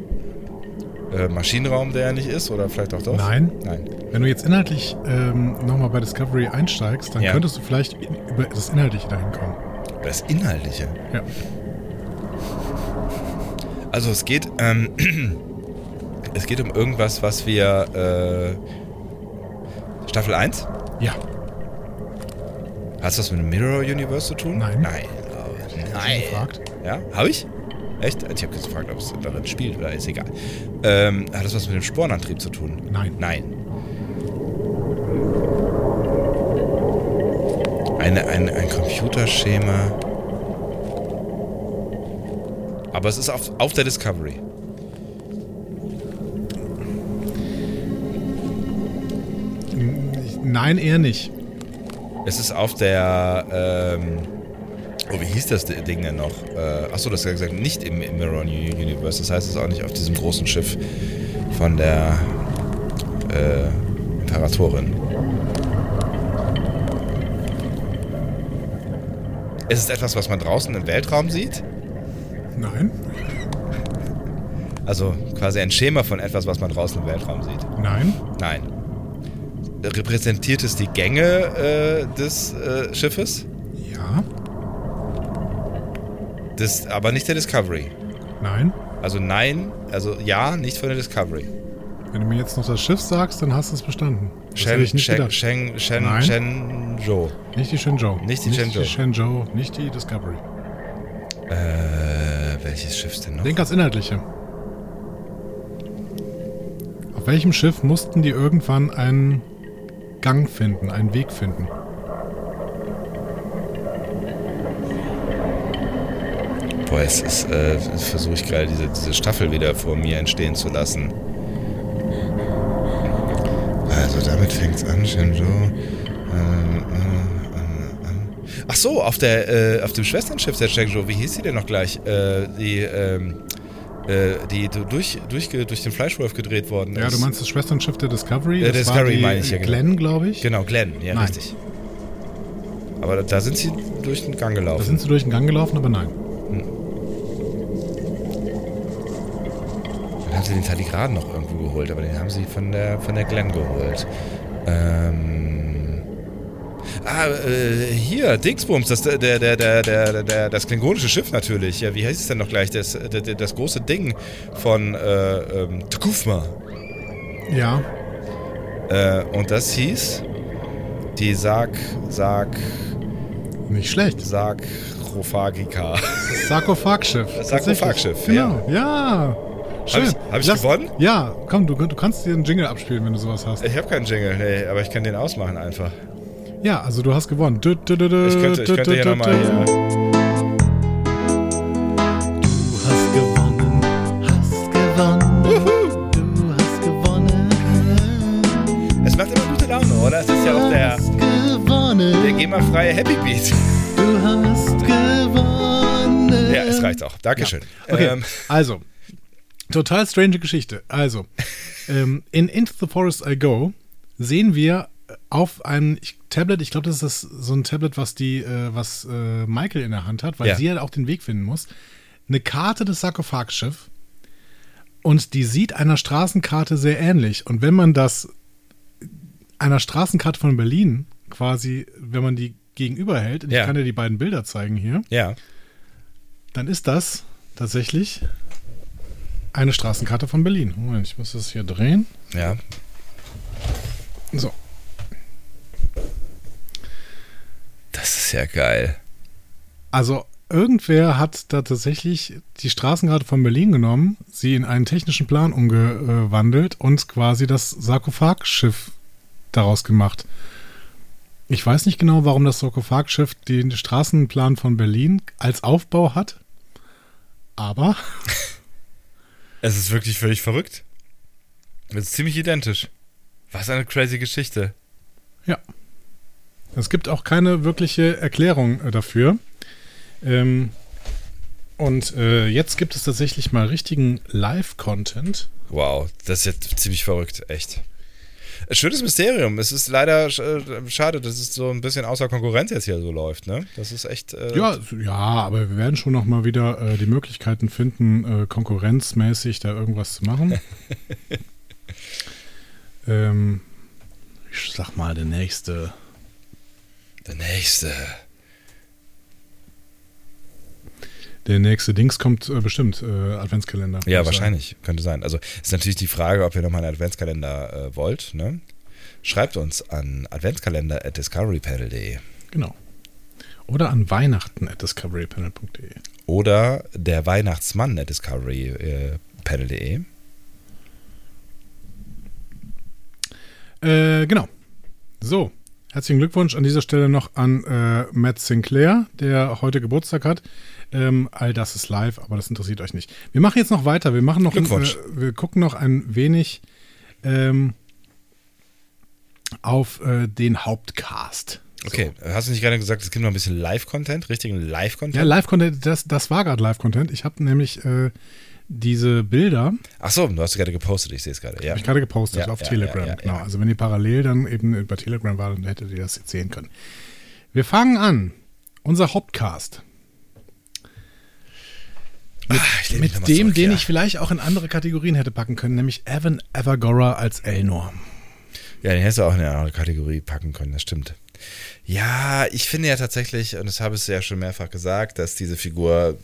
äh, Maschinenraum, der ja nicht ist? Oder vielleicht auch doch? Nein. Nein. Wenn du jetzt inhaltlich ähm, nochmal bei Discovery einsteigst, dann Ja. könntest du vielleicht über das Inhaltliche dahin kommen. Das Inhaltliche. Ja. Also es geht, ähm, es geht um irgendwas, was wir äh, Staffel 1? Ja. Hat es was mit dem Mirror Universe zu tun? Nein. Nein. Oh, Nein. Gefragt. Ja, habe ich? Echt? Ich habe jetzt gefragt, ob es darin spielt oder ist egal. Ähm, hat das was mit dem Spornantrieb zu tun? Nein. Nein. Eine, ein, ein Computerschema. Aber es ist auf, auf der Discovery. Nein, eher nicht. Es ist auf der. Ähm, oh, wie hieß das Ding denn noch? Äh, achso, das hast du gesagt, nicht im, im Mirror Universe. Das heißt, es ist auch nicht auf diesem großen Schiff von der äh, Imperatorin. Es ist etwas, was man draußen im Weltraum sieht. Nein. Also quasi ein Schema von etwas, was man draußen im Weltraum sieht. Nein. Nein. Repräsentiert es die Gänge äh, des äh, Schiffes? Ja. Das, aber nicht der Discovery. Nein. Also nein, also ja, nicht von der Discovery. Wenn du mir jetzt noch das Schiff sagst, dann hast du es bestanden. Das Shen, ich nicht Shen. Shen, Shen, Nein. Shenzhou. Nicht die Shenzhou. Nicht die Nicht Shenzhou. die Shenzhou, nicht die Discovery. Äh, welches Schiff denn noch? Denk ans Inhaltliche. Auf welchem Schiff mussten die irgendwann einen Gang finden, einen Weg finden? Boah, es ist, äh, versuche ich gerade diese, diese Staffel wieder vor mir entstehen zu lassen. Also damit fängt's an, Shenzhou. Ähm, äh, äh, äh. Ach so, auf der, äh, auf dem Schwesternschiff der Shenzhou, wie hieß die denn noch gleich? Äh, die, ähm, äh, die du- durch, durch, durch den Fleischwolf gedreht worden ist. Ja, du meinst das Schwesternschiff der Discovery? Das Discovery meine ich, ja, genau. Glenn, glaube ich. Genau, Glenn, ja, Nein. richtig. Aber da, da sind sie durch den Gang Da gelaufen. sind sie durch den Gang gelaufen, aber nein. Dann haben sie den Taligraden noch irgendwo geholt, aber den haben sie von der, von der Glenn geholt. Ähm. Ah, äh, hier, Dingsbums, das, der, der, der, der, der, das klingonische Schiff natürlich. Ja, wie heißt es denn noch gleich? Das, das, das große Ding von äh, ähm, Tukufma. Ja, Äh, und das hieß die Sarg, Sarg, nicht schlecht. Sarkophagika. Sarkophagschiff. Sarkophagschiff, Genau, ja. Schön. ich- hab ich Lass- gewonnen? Ja, komm, du, du kannst dir einen Jingle abspielen, wenn du sowas hast. Ich habe keinen Jingle, nee, aber ich kann den ausmachen einfach. Ja, also du hast gewonnen. Du, du, du, du, Ich könnte, ich du, könnte du, hier du, nochmal du. hier. Du hast gewonnen, hast gewonnen. Du hast gewonnen. Es macht immer gute Laune, oder? Es ist ja auch der, hast gewonnen. der GEMA-freie Happy Beat. Ja. Dankeschön. Okay, Ähm, also, total strange Geschichte. Also, ähm, in Into the Forest I Go sehen wir auf einem Tablet, ich glaube, das ist das, so ein Tablet, was die, äh, was äh, Michael in der Hand hat, weil Ja. sie ja auch den Weg finden muss, eine Karte des Sarkophagschiffs Und die sieht einer Straßenkarte sehr ähnlich. Und wenn man das einer Straßenkarte von Berlin quasi, wenn man die gegenüber hält, und Ja. ich kann dir die beiden Bilder zeigen hier, Ja. Dann ist das tatsächlich eine Straßenkarte von Berlin. Moment, ich muss das hier drehen. Ja. So. Das ist ja geil. Also irgendwer hat da tatsächlich die Straßenkarte von Berlin genommen, sie in einen technischen Plan umgewandelt und quasi das Sarkophagschiff daraus gemacht. Ich weiß nicht genau, warum das Sarkophagschiff den Straßenplan von Berlin als Aufbau hat, aber Es ist wirklich völlig verrückt. Es ist ziemlich identisch. Was eine crazy Geschichte. ja. Es gibt auch keine wirkliche Erklärung äh, dafür. Ähm, und äh, jetzt gibt es tatsächlich mal richtigen Live-Content. Wow, das ist jetzt ziemlich verrückt, echt. Schönes Mysterium. Es ist leider äh, schade, dass es so ein bisschen außer Konkurrenz jetzt hier so läuft, ne? Das ist echt. Äh, Ja, ja, aber wir werden schon noch mal wieder äh, die Möglichkeiten finden, äh, konkurrenzmäßig da irgendwas zu machen. ähm, ich sag mal, der nächste. Der nächste. Der nächste Dings kommt äh, bestimmt, äh, Adventskalender. Ja, wahrscheinlich. Könnte sein. Also ist natürlich die Frage, ob ihr nochmal einen Adventskalender äh, wollt, ne? Schreibt uns an adventskalender.discoverypanel.de sagen. Genau. Oder an Weihnachten at discoverypanel.de. oder der Weihnachtsmann at discoverypanel.de. Äh, genau. So, herzlichen Glückwunsch an dieser Stelle noch an äh, Matt Sinclair, der heute Geburtstag hat. Ähm, all das ist live, aber das interessiert euch nicht. Wir machen jetzt noch weiter. Wir machen noch, ein, äh, wir gucken noch ein wenig ähm, auf äh, den Hauptcast. Okay, hast du nicht gerade gesagt, es gibt noch ein bisschen Live-Content, richtigen Ja, Live-Content? Live-Content, das, das war gerade Live-Content. Ich habe nämlich äh, diese Bilder, Ach so, du hast gerade gepostet, ich sehe es gerade. Ja. habe ich gerade gepostet Ja, auf ja, Telegram. ja, genau. Also wenn ihr parallel dann eben über Telegram war, dann hättet ihr das jetzt sehen können. Wir fangen an. Unser Hauptcast. Ah, ich lehne mich Mit dem, zurück, den ja. ich vielleicht auch in andere Kategorien hätte packen können, nämlich Evan Evergora als Elnor. Ja, den hättest du auch in eine andere Kategorie packen können, das stimmt. Ja, ich finde ja tatsächlich, und das habe ich ja schon mehrfach gesagt, dass diese Figur,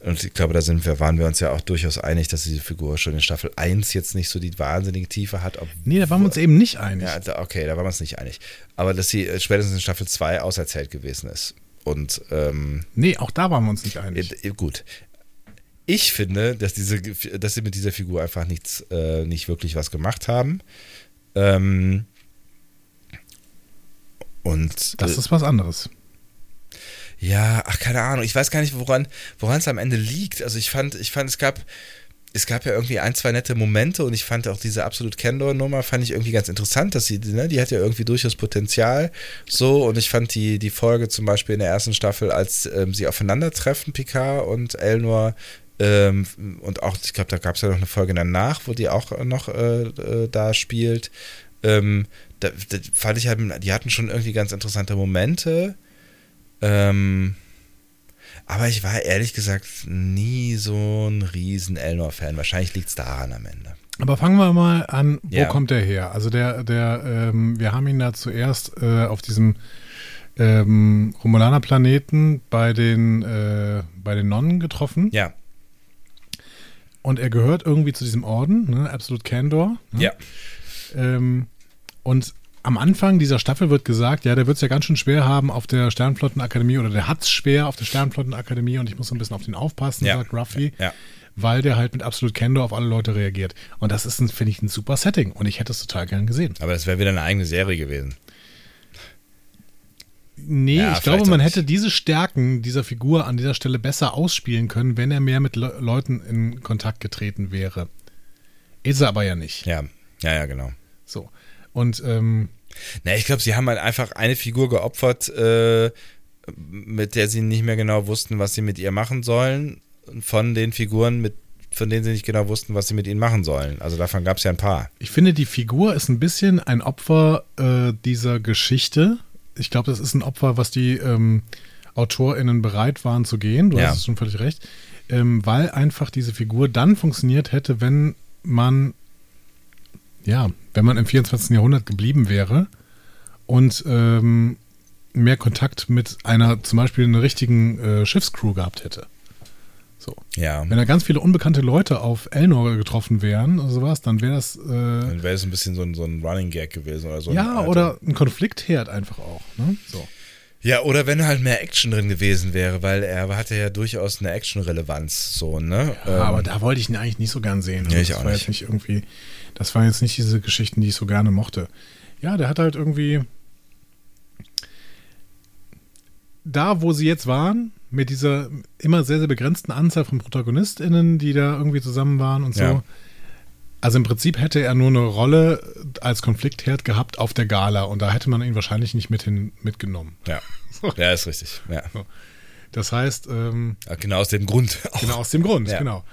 und ich glaube, da sind wir, waren wir uns ja auch durchaus einig, dass diese Figur schon in Staffel 1 jetzt nicht so die wahnsinnige Tiefe hat. Ob, Nee, da waren wir uns eben nicht einig. Ja, okay, da waren wir uns nicht einig. Aber dass sie äh, spätestens in Staffel 2 auserzählt gewesen ist. Und ähm, Nee, auch da waren wir uns nicht einig. äh, gut. Ich finde, dass, diese, dass sie mit dieser Figur einfach nichts, äh, nicht wirklich was gemacht haben. Ähm, und Das äh, ist was anderes. ja, ach, keine Ahnung. Ich weiß gar nicht, woran woran es am Ende liegt. Also ich fand, ich fand, es gab, es gab ja irgendwie ein, zwei nette Momente und ich fand auch diese absolut Kendor-Nummer fand ich irgendwie ganz interessant, dass sie, ne, die hat ja irgendwie durchaus Potenzial. So, und ich fand die, die Folge zum Beispiel in der ersten Staffel, als ähm, sie aufeinandertreffen, Picard und Elnor, ähm, und auch, ich glaube, da gab es ja noch eine Folge danach, wo die auch noch äh, äh, da spielt. Ähm, da, da fand ich halt, die hatten schon irgendwie ganz interessante Momente. Ähm, aber ich war ehrlich gesagt nie so ein riesen Elnor-Fan. Wahrscheinlich liegt es daran am Ende. Aber fangen wir mal an, wo Ja. kommt der her? Also der, der, ähm, wir haben ihn da zuerst äh, auf diesem ähm, Romulaner-Planeten bei den, äh, bei den Nonnen getroffen. Ja, Und er gehört irgendwie zu diesem Orden, ne? Absolute Candor. Ne? ja. Ähm, und am Anfang dieser Staffel wird gesagt, ja, der wird es ja ganz schön schwer haben auf der Sternflottenakademie oder der hat es schwer auf der Sternflottenakademie und ich muss so ein bisschen auf den aufpassen, Ja. sagt Ruffy, Ja. weil der halt mit Absolute Candor auf alle Leute reagiert. Und das ist, finde ich, ein super Setting und ich hätte es total gern gesehen. Aber das wäre wieder eine eigene Serie gewesen. Nee, Ja, ich glaube, man hätte diese Stärken dieser Figur an dieser Stelle besser ausspielen können, wenn er mehr mit Le Leuten in Kontakt getreten wäre. Ist er aber ja nicht. Ja, ja, ja, genau. So. Und ähm, Na, ich glaube, sie haben halt einfach eine Figur geopfert, äh, mit der sie nicht mehr genau wussten, was sie mit ihr machen sollen. Von den Figuren, mit, von denen sie nicht genau wussten, was sie mit ihnen machen sollen. Also davon gab es ja ein paar. Ich finde, die Figur ist ein bisschen ein Opfer äh, dieser Geschichte. Ich glaube, das ist ein Opfer, was die ähm, AutorInnen bereit waren zu gehen. Du Ja. hast es schon völlig recht. ähm, weil einfach diese Figur dann funktioniert hätte, wenn man, ja, wenn man im 24. Jahrhundert geblieben wäre und ähm, mehr Kontakt mit einer, zum Beispiel einer richtigen äh, Schiffscrew gehabt hätte. So. Ja. Wenn da ganz viele unbekannte Leute auf Elnor getroffen wären oder sowas, dann wäre das. Äh, Dann wäre es ein bisschen so ein, so ein Running Gag gewesen oder so. ein ja, alter- oder ein Konfliktherd einfach auch. Ne? So. Ja, oder wenn halt mehr Action drin gewesen wäre, weil er hatte ja durchaus eine Action-Relevanz, so, ne? Ja, aber da wollte ich ihn eigentlich nicht so gern sehen. Ja, ich das auch war nicht. jetzt nicht irgendwie, das waren jetzt nicht diese Geschichten, die ich so gerne mochte. Ja, der hat halt irgendwie da, wo sie jetzt waren, mit dieser immer sehr, sehr begrenzten Anzahl von ProtagonistInnen, die da irgendwie zusammen waren und so. Ja. Also im Prinzip hätte er nur eine Rolle als Konfliktherd gehabt auf der Gala und da hätte man ihn wahrscheinlich nicht mit hin, mitgenommen. ja. ja, ist richtig. Ja. Das heißt, ähm, Genau aus dem Grund. Auch. Genau, aus dem Grund, Ja. genau.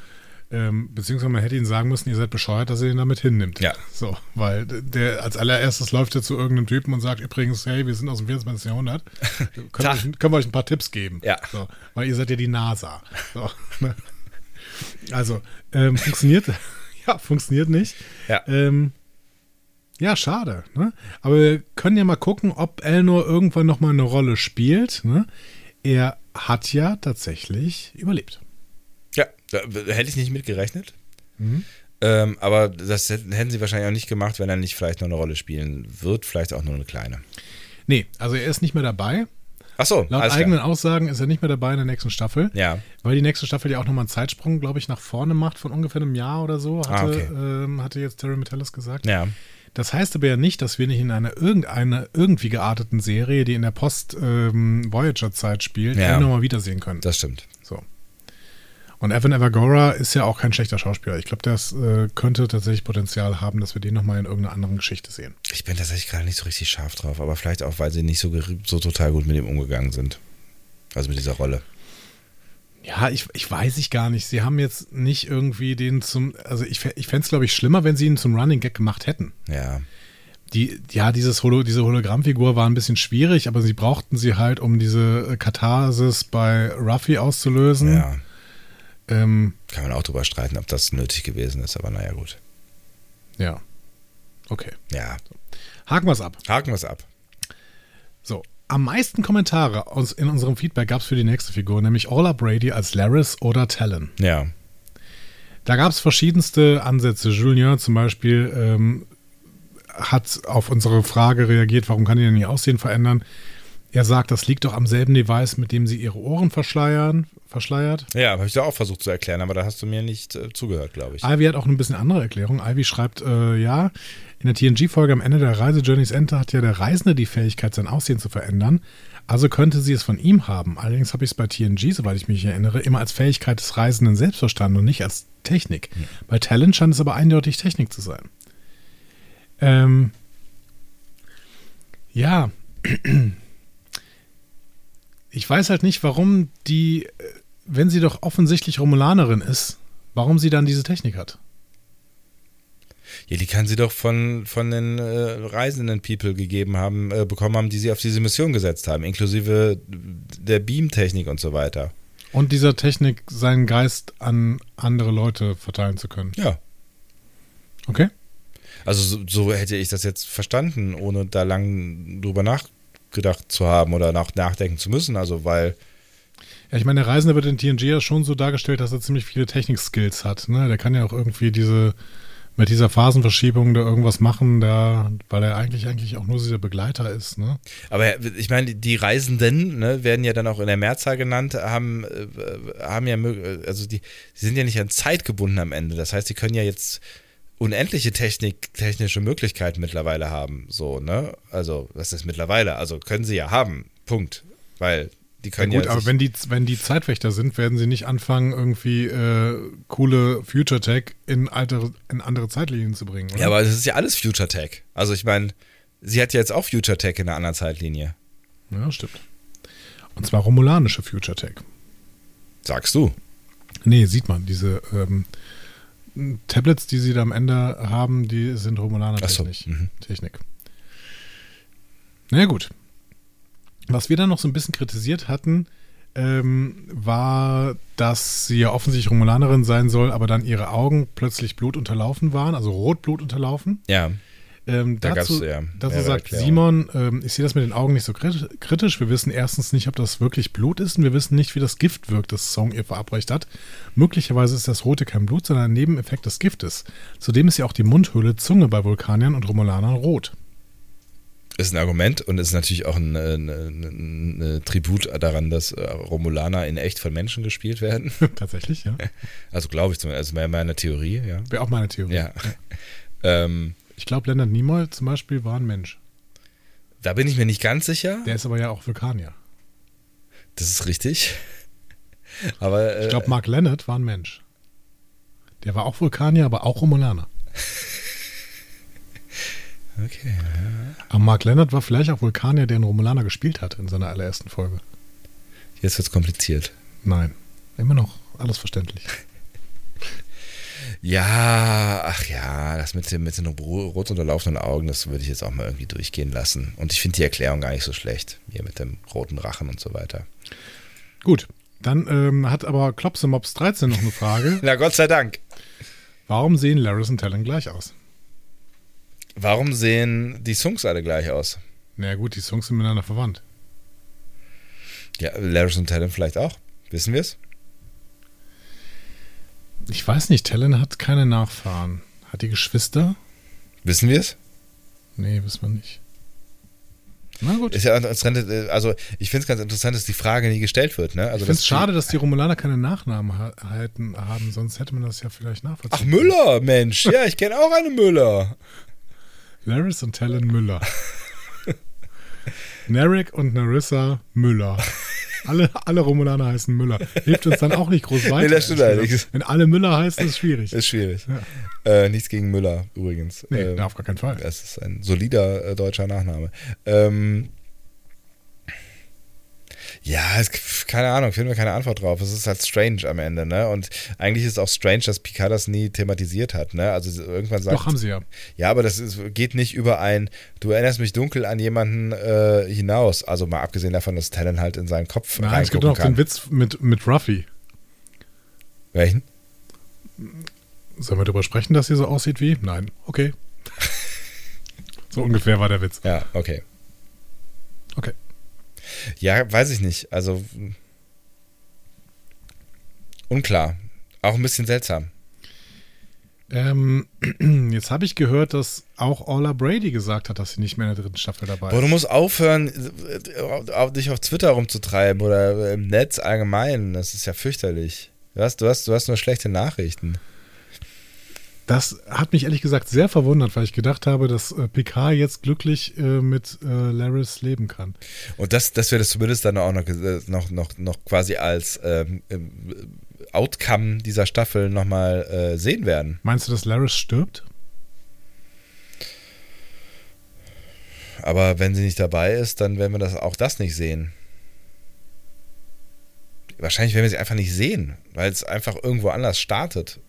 Ähm, beziehungsweise man hätte ihnen sagen müssen, ihr seid bescheuert, dass ihr ihn damit hinnimmt. Ja. So, weil der als allererstes läuft er zu irgendeinem Typen und sagt übrigens, hey, wir sind aus dem 24. Jahrhundert. Können, wir euch, können wir euch ein paar Tipps geben? Ja. So, weil ihr seid ja die NASA. So, ne? Also, ähm, funktioniert, ja, funktioniert nicht. Ja. Ähm, ja, schade. Ne? Aber wir können ja mal gucken, ob Elnor irgendwann nochmal eine Rolle spielt. Ne? Er hat ja tatsächlich überlebt. Da hätte ich nicht mitgerechnet. Mhm. Ähm, aber das hätten sie wahrscheinlich auch nicht gemacht, wenn er nicht vielleicht noch eine Rolle spielen wird, vielleicht auch nur eine kleine. Nee, also er ist nicht mehr dabei. Ach so, Laut eigenen klar. Aussagen ist er nicht mehr dabei in der nächsten Staffel. Ja, Weil die nächste Staffel ja auch nochmal einen Zeitsprung, glaube ich, nach vorne macht von ungefähr einem Jahr oder so, hatte, Ah, okay. ähm, hatte jetzt Terry Metellis gesagt. ja. Das heißt aber ja nicht, dass wir nicht in einer irgendeiner irgendwie gearteten Serie, die in der Post-Voyager-Zeit spielt, Ja. ihn nochmal wiedersehen können. Das stimmt. So. Und Evan Evagora ist ja auch kein schlechter Schauspieler. Ich glaube, das äh, könnte tatsächlich Potenzial haben, dass wir den nochmal in irgendeiner anderen Geschichte sehen. Ich bin tatsächlich gerade nicht so richtig scharf drauf, aber vielleicht auch, weil sie nicht so, so total gut mit ihm umgegangen sind. Also mit dieser Rolle. Ja, ich, ich weiß ich gar nicht. Sie haben jetzt nicht irgendwie den zum, also ich, ich fände es, glaube ich, schlimmer, wenn sie ihn zum Running Gag gemacht hätten. Ja. Die, ja, dieses Holo, diese Hologrammfigur war ein bisschen schwierig, aber sie brauchten sie halt, um diese äh, Katharsis bei Ruffy auszulösen. Ja. Ähm, Kann man auch drüber streiten, ob das nötig gewesen ist, aber naja, gut. ja. Okay. Ja. Haken wir es ab. Haken wir es ab. So. Am meisten Kommentare in unserem Feedback gab es für die nächste Figur, nämlich Ola Brady als Laris oder Talon. Ja. Da gab es verschiedenste Ansätze. Julien zum Beispiel ähm, hat auf unsere Frage reagiert, warum kann die denn ihr Aussehen verändern? Er sagt, das liegt doch am selben Device, mit dem sie ihre Ohren verschleiern, verschleiert. Ja, habe ich da auch versucht zu erklären, aber da hast du mir nicht äh, zugehört, glaube ich. Ivy hat auch ein bisschen andere Erklärung. Ivy schreibt, äh, ja, in der TNG-Folge am Ende der Reise Journeys Enter hat ja der Reisende die Fähigkeit, sein Aussehen zu verändern. Also könnte sie es von ihm haben. Allerdings habe ich es bei TNG, soweit ich mich erinnere, immer als Fähigkeit des Reisenden selbst verstanden und nicht als Technik. Bei Talent scheint es aber eindeutig Technik zu sein. Ähm, ja, ich weiß halt nicht, warum die, äh, wenn sie doch offensichtlich Romulanerin ist, warum sie dann diese Technik hat. Ja, die kann sie doch von, von den äh, reisenden People gegeben haben, äh, bekommen haben, die sie auf diese Mission gesetzt haben, inklusive der Beam-Technik und so weiter. Und dieser Technik, seinen Geist an andere Leute verteilen zu können. Ja. Okay? Also so, so hätte ich das jetzt verstanden, ohne da lang drüber nachgedacht zu haben oder nach, nachdenken zu müssen. Also weil, Ja, ich meine, der Reisende wird in TNG ja schon so dargestellt, dass er ziemlich viele Technik-Skills hat. Ne? Der kann ja auch irgendwie diese, mit dieser Phasenverschiebung da irgendwas machen, da, weil er eigentlich eigentlich auch nur dieser Begleiter ist. Ne? aber ich meine, die Reisenden ne, werden ja dann auch in der Mehrzahl genannt, haben, äh, haben ja, also die, die sind ja nicht an Zeit gebunden am Ende. Das heißt, die können ja jetzt unendliche Technik, technische Möglichkeiten mittlerweile haben. So, ne? Also, was ist mittlerweile? Also können sie ja haben. Punkt. Weil die Ja, können gut, ja. aber wenn die, wenn die Zeitwächter sind, werden sie nicht anfangen, irgendwie äh, coole Future Tech in, altere, in andere Zeitlinien zu bringen. Oder? ja, aber es ist ja alles Future Tech. Also ich meine, sie hat ja jetzt auch Future Tech in einer anderen Zeitlinie. ja, stimmt. Und zwar romulanische Future Tech. Sagst du? Nee, sieht man. Diese ähm, Tablets, die sie da am Ende haben, die sind romulaner so, Technik. mhm. Technik. Na ja, gut. Was wir dann noch so ein bisschen kritisiert hatten, ähm, war, dass sie ja offensichtlich Romulanerin sein soll, aber dann ihre Augen plötzlich Blut unterlaufen waren, also Rotblut unterlaufen. Ja. Ähm, Da dazu ja, dazu sagt Erklärungen. Simon, ähm, ich sehe das mit den Augen nicht so kritisch. Wir wissen erstens nicht, ob das wirklich Blut ist und wir wissen nicht, wie das Gift wirkt, das Song ihr verabreicht hat. Möglicherweise ist das Rote kein Blut, sondern ein Nebeneffekt des Giftes. Zudem ist ja auch die Mundhöhle Zunge bei Vulkaniern und Romulanern rot. Ist ein Argument und ist natürlich auch ein, ein, ein, ein Tribut daran, dass äh, Romulaner in echt von Menschen gespielt werden. Tatsächlich, ja. Also glaube ich zumindest, also meine, meine Theorie, ja. Wäre auch meine Theorie. Ja. ähm, Ich glaube, Leonard Nimoy zum Beispiel war ein Mensch. da bin ich mir nicht ganz sicher. Der ist aber ja auch Vulkanier. Das ist richtig. Aber äh, Ich glaube, Mark Leonard war ein Mensch. Der war auch Vulkanier, aber auch Romulaner. okay. Aber Mark Leonard war vielleicht auch Vulkanier, der einen Romulaner gespielt hat in seiner allerersten Folge. Jetzt wird's kompliziert. Nein, immer noch alles verständlich. Ja, ach ja, das mit, den- mit den ro- rot unterlaufenden Augen, das würde ich jetzt auch mal irgendwie durchgehen lassen. Und ich finde die Erklärung gar nicht so schlecht. Hier mit dem roten Rachen und so weiter. Gut, dann ähm, hat aber Klopsemops 13 noch eine Frage. Na Gott sei Dank. Warum sehen Laris und Talon gleich aus? Warum sehen die Songs alle gleich aus? Na gut, die Songs sind miteinander verwandt. Ja, Laris und Talon vielleicht auch. Wissen wir es? Ich weiß nicht, Talon hat keine Nachfahren. Hat die Geschwister? Wissen wir es? Nee, wissen wir nicht. Na gut. Ist ja interessant, äh, also ich finde es ganz interessant, dass die Frage nie gestellt wird. Ne? Also Ich finde es schade, dass die Romulaner keine Nachnamen ha halten, haben, sonst hätte man das ja vielleicht nachvollziehen. Ach, Müller, Mensch. Ja, ich kenne auch eine Müller. Laris und Talon Müller. Narek und Narissa Müller. Alle, alle Romulaner heißen Müller. Hilft uns dann auch nicht groß weiter. Nee, das stimmt allerdings. Wenn alle Müller heißen, ist schwierig. Ist schwierig. Ja. Äh, nichts gegen Müller übrigens. Nee, Ähm, auf gar keinen Fall. Das ist ein solider äh, deutscher Nachname. Ähm, ja, es, keine Ahnung, finden wir keine Antwort drauf. Es ist halt strange am Ende, ne? Und eigentlich ist es auch strange, dass Picard das nie thematisiert hat, ne? Also irgendwann sagt Doch, haben sie ja. Ja, aber das ist, geht nicht über ein, du erinnerst mich dunkel an jemanden äh, hinaus. Also mal abgesehen davon, dass Talon halt in seinen Kopf Nein, es gibt reingucken noch kann. den Witz mit, mit Ruffy. Welchen? Sollen wir darüber sprechen, dass sie so aussieht wie? Nein. Okay. so ungefähr war der Witz. Ja, okay. Okay. Ja, weiß ich nicht. Also unklar. Auch ein bisschen seltsam. Ähm, jetzt habe ich gehört, dass auch Orla Brady gesagt hat, dass sie nicht mehr in der dritten Staffel dabei Boah, du ist. musst aufhören, äh, dich auf Twitter rumzutreiben oder im Netz allgemein. Das ist ja fürchterlich. Du hast, du hast, du hast nur schlechte Nachrichten. Das hat mich ehrlich gesagt sehr verwundert, weil ich gedacht habe, dass äh, Picard jetzt glücklich äh, mit äh, Laris leben kann. Und das, dass wir das zumindest dann auch noch, äh, noch, noch, noch quasi als ähm, ähm, Outcome dieser Staffel nochmal äh, sehen werden. Meinst du, dass Laris stirbt? Aber wenn sie nicht dabei ist, dann werden wir das, auch das nicht sehen. Wahrscheinlich werden wir sie einfach nicht sehen, weil es einfach irgendwo anders startet.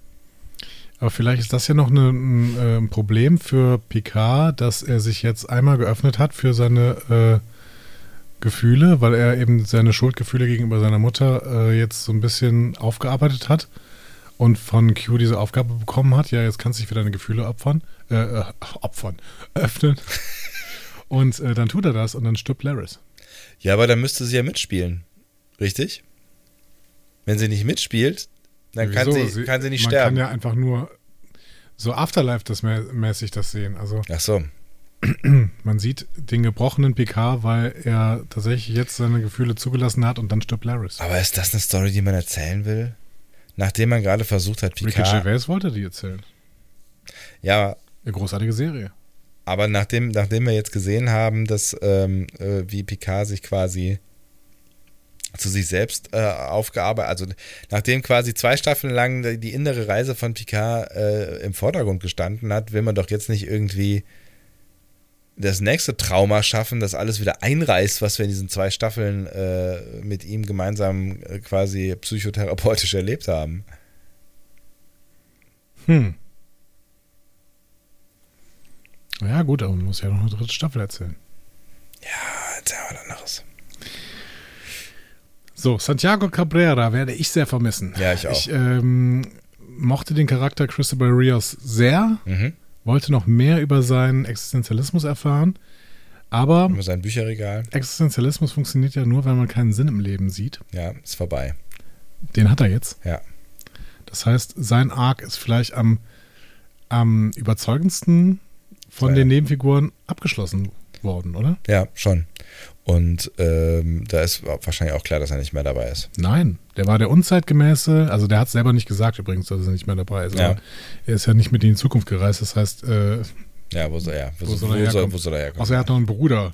Aber vielleicht ist das ja noch eine, ein äh, Problem für Picard, dass er sich jetzt einmal geöffnet hat für seine äh, Gefühle, weil er eben seine Schuldgefühle gegenüber seiner Mutter äh, jetzt so ein bisschen aufgearbeitet hat und von Q diese Aufgabe bekommen hat. Ja, jetzt kannst du dich für deine Gefühle opfern, äh, äh, opfern, öffnen. Und äh, dann tut er das und dann stirbt Laris. Ja, aber dann müsste sie ja mitspielen. Richtig? Wenn sie nicht mitspielt, dann kann Wieso? sie, kann sie nicht man sterben. kann ja einfach nur so Afterlife das mä mäßig das sehen. Also Ach so. man sieht den gebrochenen Picard, weil er tatsächlich jetzt seine Gefühle zugelassen hat und dann stirbt Laris. Aber ist das eine Story, die man erzählen will? Nachdem man gerade versucht hat, Ricky Picard. Gervais wollte die erzählen. Ja, Eine großartige Serie. aber nachdem, nachdem wir jetzt gesehen haben, dass ähm, äh, wie Picard sich quasi zu sich selbst äh, aufgearbeitet, also nachdem quasi zwei Staffeln lang die, innere Reise von Picard äh, im Vordergrund gestanden hat, will man doch jetzt nicht irgendwie das nächste Trauma schaffen, das alles wieder einreißt, was wir in diesen zwei Staffeln äh, mit ihm gemeinsam äh, quasi psychotherapeutisch erlebt haben. Hm. Ja, gut, aber man muss ja noch eine dritte Staffel erzählen. Ja, erzähl mal was anderes. So, Santiago Cabrera werde ich sehr vermissen. Ja, ich auch. Ich ähm, mochte den Charakter Christopher Rios sehr, Mhm. wollte noch mehr über seinen Existenzialismus erfahren, aber Über sein Bücherregal. Existenzialismus funktioniert ja nur, wenn man keinen Sinn im Leben sieht. Ja, ist vorbei. Den hat er jetzt. Ja. Das heißt, sein Arc ist vielleicht am, am überzeugendsten von Ja. den Nebenfiguren abgeschlossen worden, oder? Ja, schon. Und ähm, da ist wahrscheinlich auch klar, dass er nicht mehr dabei ist. Nein, der war der unzeitgemäße, also der hat es selber nicht gesagt übrigens, dass er nicht mehr dabei ist. Ja. Aber er ist ja nicht mit in die Zukunft gereist, das heißt, äh, Ja, wo soll, ja, wo, Wo wo soll soll, er wo soll, herkommen? wo soll er herkommen? außer er hat noch einen Bruder.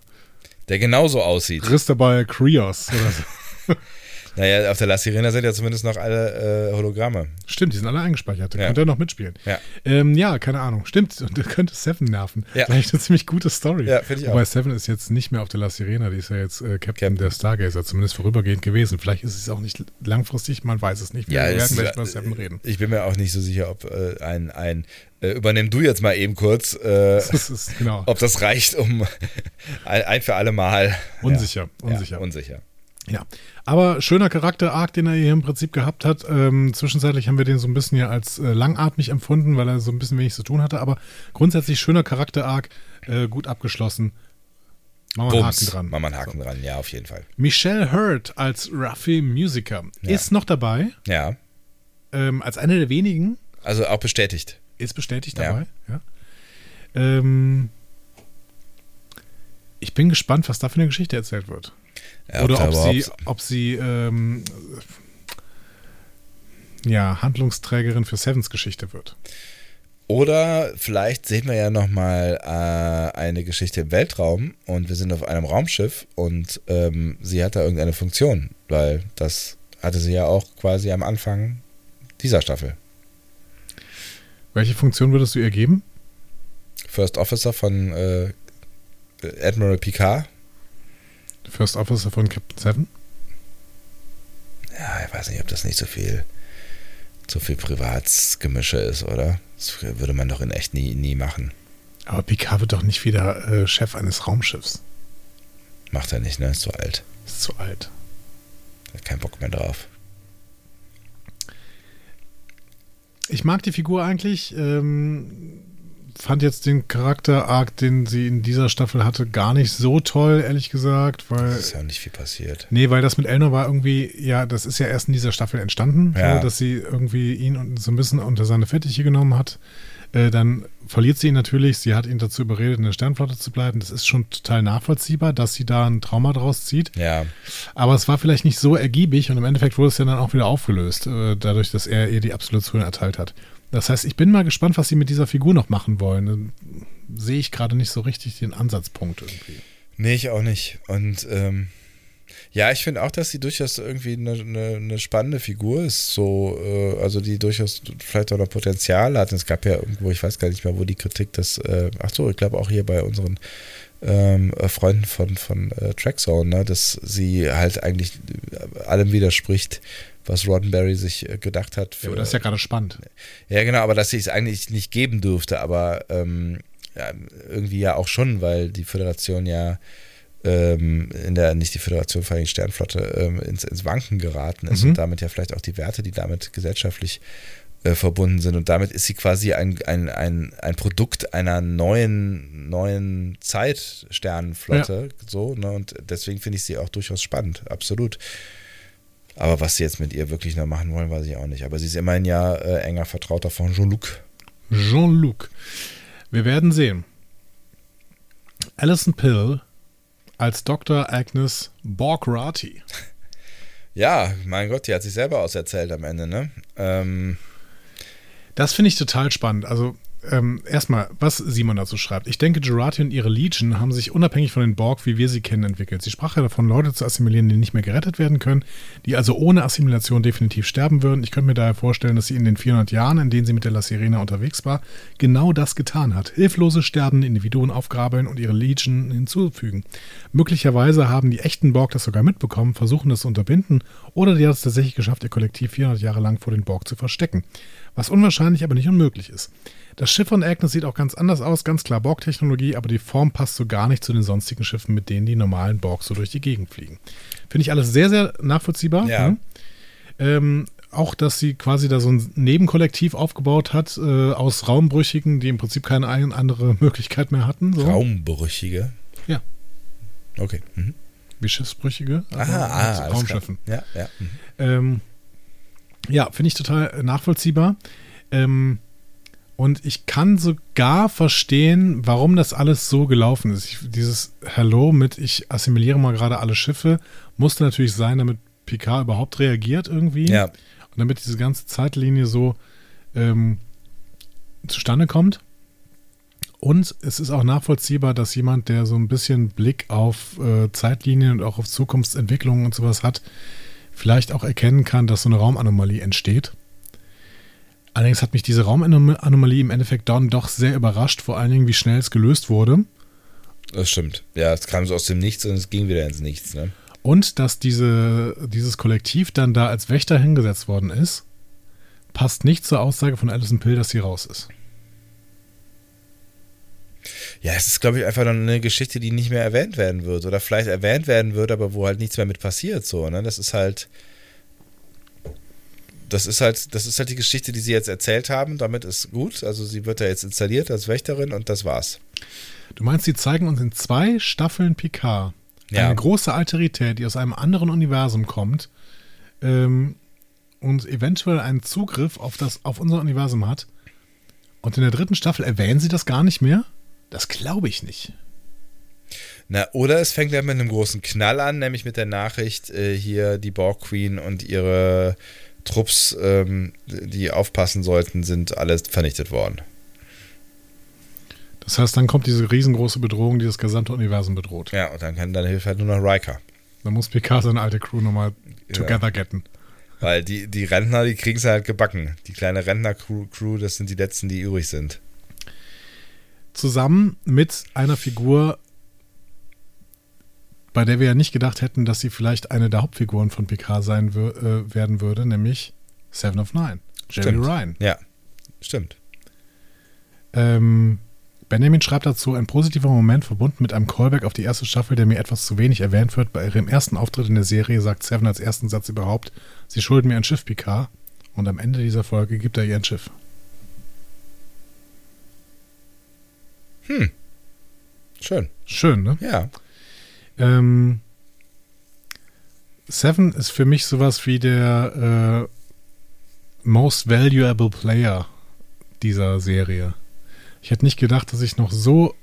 Der genauso aussieht. Cristobal Krios oder so. Naja, auf der La Sirena sind ja zumindest noch alle äh, Hologramme. Stimmt, die sind alle eingespeichert. Da Ja. könnte er noch mitspielen. Ja. Ähm, ja, keine Ahnung. Stimmt, und der könnte Seven nerven. Ja. Vielleicht eine ziemlich gute Story. Ja, finde ich Wobei auch. Seven ist jetzt nicht mehr auf der La Sirena, die ist ja jetzt äh, Captain, Captain. der Stargazer, zumindest vorübergehend gewesen. Vielleicht ist es auch nicht langfristig, man weiß es nicht. Wir Ja, werden gleich über Seven reden. Ich bin mir auch nicht so sicher, ob äh, ein, ein äh, übernimm du jetzt mal eben kurz, äh, Das ist genau ob das reicht, um ein, ein für alle Mal. unsicher. Ja, unsicher. Ja, unsicher. Ja, aber schöner Charakter-Arc, den er hier im Prinzip gehabt hat. Ähm, zwischenzeitlich haben wir den so ein bisschen hier als äh, langatmig empfunden, weil er so ein bisschen wenig zu tun hatte. Aber grundsätzlich schöner Charakter-Arc, äh, gut abgeschlossen. Machen wir einen Haken dran. Machen wir einen Haken dran, ja, auf jeden Fall. Michelle Hurd als Ruffy Musiker Ja. ist noch dabei, Ja, ähm, als eine der wenigen. also auch bestätigt. Ist bestätigt Ja. dabei. Ja. Ähm, ich bin gespannt, was da für eine Geschichte erzählt wird. Ja, Oder ob sie, ob sie ähm, ja, Handlungsträgerin für Sevens Geschichte wird. Oder vielleicht sehen wir ja nochmal äh, eine Geschichte im Weltraum und wir sind auf einem Raumschiff und ähm, sie hat da irgendeine Funktion, weil das hatte sie ja auch quasi am Anfang dieser Staffel. Welche Funktion würdest du ihr geben? First Officer von äh, Admiral Picard. First Officer von Captain Seven? Ja, ich weiß nicht, ob das nicht so viel, so viel Privatsgemische ist, oder? Das würde man doch in echt nie, nie machen. Aber Picard wird doch nicht wieder äh, Chef eines Raumschiffs. Macht er nicht, ne? Ist zu alt. Ist zu alt. Hat keinen Bock mehr drauf. Ich mag die Figur eigentlich. Ähm, fand jetzt den Charakter-Arc, den sie in dieser Staffel hatte, gar nicht so toll, ehrlich gesagt, weil. Es ist ja auch nicht viel passiert. Nee, weil das mit Elnor war irgendwie, ja, das ist ja erst in dieser Staffel entstanden, Ja. so, dass sie irgendwie ihn und so ein bisschen unter seine Fittiche genommen hat. Äh, dann verliert sie ihn natürlich. Sie hat ihn dazu überredet, in der Sternflotte zu bleiben. Das ist schon total nachvollziehbar, dass sie da ein Trauma draus zieht. Ja, Aber es war vielleicht nicht so ergiebig und im Endeffekt wurde es ja dann auch wieder aufgelöst, äh, dadurch, dass er ihr die Absolution erteilt hat. Das heißt, ich bin mal gespannt, was sie mit dieser Figur noch machen wollen. Sehe ich gerade nicht so richtig den Ansatzpunkt irgendwie. Nee, ich auch nicht. Und ähm, ja, ich finde auch, dass sie durchaus irgendwie eine, eine, eine spannende Figur ist. So, äh, also die durchaus vielleicht auch noch Potenzial hat. Es gab ja irgendwo, ich weiß gar nicht mehr, wo die Kritik das, äh, ach so, ich glaube auch hier bei unseren ähm, äh, Freunden von, von äh, Trackzone, ne, dass sie halt eigentlich äh, allem widerspricht, was Roddenberry sich äh, gedacht hat. Ja, aber das ist ja gerade spannend. Ja, genau, aber dass sie es eigentlich nicht geben dürfte, aber ähm, ja, irgendwie ja auch schon, weil die Föderation ja ähm, in der, nicht die Föderation, vor allem die Sternflotte, ähm, ins, ins Wanken geraten ist Mhm. und damit ja vielleicht auch die Werte, die damit gesellschaftlich äh, verbunden sind. Und damit ist sie quasi ein, ein, ein, ein Produkt einer neuen, neuen Zeit Sternenflotte. So, ne? Und deswegen finde ich sie auch durchaus spannend, absolut. Aber was sie jetzt mit ihr wirklich noch machen wollen, weiß ich auch nicht. Aber sie ist immerhin ja äh, enger Vertrauter von Jean-Luc. Jean-Luc. Wir werden sehen. Alison Pill als Dr. Agnes Borgrati. Ja, mein Gott, die hat sich selber auserzählt am Ende, ne? Ähm, Das finde ich total spannend. Also ähm, erstmal, was Simon dazu schreibt. Ich denke, Jurati und ihre Legion haben sich unabhängig von den Borg, wie wir sie kennen, entwickelt. Sie sprach ja davon, Leute zu assimilieren, die nicht mehr gerettet werden können, die also ohne Assimilation definitiv sterben würden. Ich könnte mir daher vorstellen, dass sie in den 400 Jahren, in denen sie mit der La Sirena unterwegs war, genau das getan hat. Hilflose sterbende Individuen aufgrabeln und ihre Legion hinzufügen. Möglicherweise haben die echten Borg das sogar mitbekommen, versuchen das zu unterbinden oder die hat es tatsächlich geschafft, ihr Kollektiv 400 Jahre lang vor den Borg zu verstecken. Was unwahrscheinlich, aber nicht unmöglich ist. Das Schiff von Agnes sieht auch ganz anders aus, ganz klar Borg-Technologie, aber die Form passt so gar nicht zu den sonstigen Schiffen, mit denen die normalen Borg so durch die Gegend fliegen. Finde ich alles sehr, sehr nachvollziehbar. Ja. Mhm. Ähm, auch, dass sie quasi da so ein Nebenkollektiv aufgebaut hat äh, aus Raumbrüchigen, die im Prinzip keine ein- andere Möglichkeit mehr hatten. So. Raumbrüchige. Ja. Okay. Mhm. Wie Schiffsbrüchige. Aha, ah, Raumschiffen. Ja, ja. Mhm. Ähm, ja, finde ich total nachvollziehbar. Ähm, und ich kann sogar verstehen, warum das alles so gelaufen ist. Ich, dieses Hello mit ich assimiliere mal gerade alle Schiffe musste natürlich sein, damit Picard überhaupt reagiert irgendwie. Ja, Und damit diese ganze Zeitlinie so ähm, zustande kommt. Und es ist auch nachvollziehbar, dass jemand, der so ein bisschen Blick auf äh, Zeitlinien und auch auf Zukunftsentwicklungen und sowas hat, vielleicht auch erkennen kann, dass so eine Raumanomalie entsteht. Allerdings hat mich diese Raumanomalie im Endeffekt dann doch sehr überrascht, vor allen Dingen, wie schnell es gelöst wurde. das stimmt. Ja, es kam so aus dem Nichts und es ging wieder ins Nichts. Ne? Und dass diese, dieses Kollektiv dann da als Wächter hingesetzt worden ist, passt nicht zur Aussage von Alison Pill, dass sie raus ist. Ja, es ist, glaube ich, einfach noch eine Geschichte, die nicht mehr erwähnt werden wird. Oder vielleicht erwähnt werden wird, aber wo halt nichts mehr mit passiert. So, ne? Das ist halt. Das ist halt, das ist halt die Geschichte, die sie jetzt erzählt haben. Damit ist gut. Also sie wird da jetzt installiert als Wächterin und das war's. Du meinst, sie zeigen uns in zwei Staffeln Picard Ja. eine große Alterität, die aus einem anderen Universum kommt ähm, und eventuell einen Zugriff auf, das, auf unser Universum hat. Und in der dritten Staffel erwähnen sie das gar nicht mehr? Das glaube ich nicht. Na, oder es fängt ja mit einem großen Knall an, nämlich mit der Nachricht, äh, hier die Borg Queen und ihre Trupps, ähm, die aufpassen sollten, sind alles vernichtet worden. Das heißt, dann kommt diese riesengroße Bedrohung, die das gesamte Universum bedroht. Ja, und dann, kann, dann hilft halt nur noch Riker. Dann muss Picard seine alte Crew nochmal together getten. Weil die, die Rentner, die kriegen es halt gebacken. Die kleine Rentner-Crew, Crew, das sind die letzten, die übrig sind. Zusammen mit einer Figur, bei der wir ja nicht gedacht hätten, dass sie vielleicht eine der Hauptfiguren von Picard sein äh, werden würde, nämlich Seven of Nine. Jerry Stimmt. Ryan. Ja, stimmt. Ähm, Benjamin schreibt dazu, ein positiver Moment verbunden mit einem Callback auf die erste Staffel, der mir etwas zu wenig erwähnt wird. Bei ihrem ersten Auftritt in der Serie sagt Seven als ersten Satz überhaupt, sie schulden mir ein Schiff, Picard. Und am Ende dieser Folge gibt er ihr ein Schiff. Schön. Schön, ne? Ja. Ähm, Seven ist für mich sowas wie der äh, most valuable player dieser Serie. Ich hätte nicht gedacht, dass ich noch so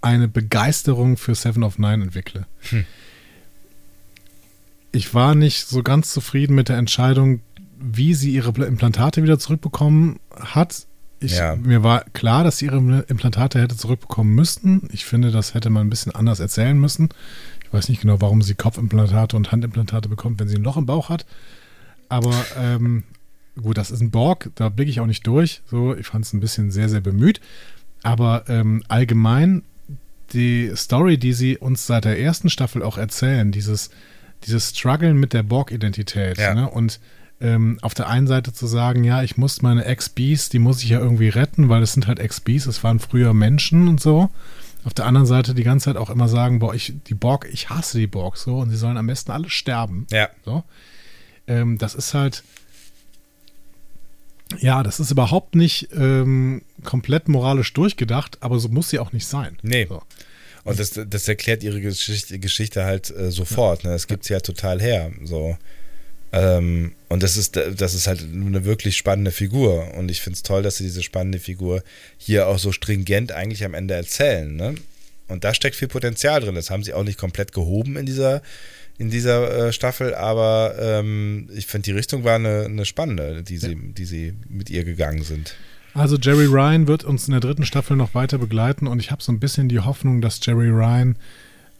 eine Begeisterung für Seven of Nine entwickle. Hm. Ich war nicht so ganz zufrieden mit der Entscheidung, wie sie ihre Pla- Implantate wieder zurückbekommen hat. Ich, Ja. Mir war klar, dass sie ihre Implantate hätte zurückbekommen müssten. Ich finde, das hätte man ein bisschen anders erzählen müssen. Ich weiß nicht genau, warum sie Kopfimplantate und Handimplantate bekommt, wenn sie ein Loch im Bauch hat. Aber ähm, gut, das ist ein Borg, da blicke ich auch nicht durch. So, ich fand es ein bisschen sehr, sehr bemüht. Aber ähm, allgemein die Story, die sie uns seit der ersten Staffel auch erzählen, dieses, dieses Struggeln mit der Borg-Identität. Ja. Ne? Und ähm, auf der einen Seite zu sagen, ja, ich muss meine Ex-Bees, die muss ich ja irgendwie retten, weil es sind halt Ex-Bees, es waren früher Menschen und so. Auf der anderen Seite die ganze Zeit auch immer sagen, boah, ich, die Borg, ich hasse die Borg so und sie sollen am besten alle sterben. Ja. So. Ähm, das ist halt, ja, das ist überhaupt nicht ähm, komplett moralisch durchgedacht, aber so muss sie auch nicht sein. Nee. So. Und das, das erklärt ihre Geschichte, Geschichte halt äh, sofort. Ne? Das gibt sie ja total her. So. Ähm, und das ist, das ist halt eine wirklich spannende Figur. Und ich finde es toll, dass sie diese spannende Figur hier auch so stringent eigentlich am Ende erzählen. Ne? Und da steckt viel Potenzial drin. Das haben sie auch nicht komplett gehoben in dieser, in dieser äh, Staffel, aber ähm, ich finde, die Richtung war eine, eine spannende, die sie, die sie mit ihr gegangen sind. Also Jerry Ryan wird uns in der dritten Staffel noch weiter begleiten und ich habe so ein bisschen die Hoffnung, dass Jerry Ryan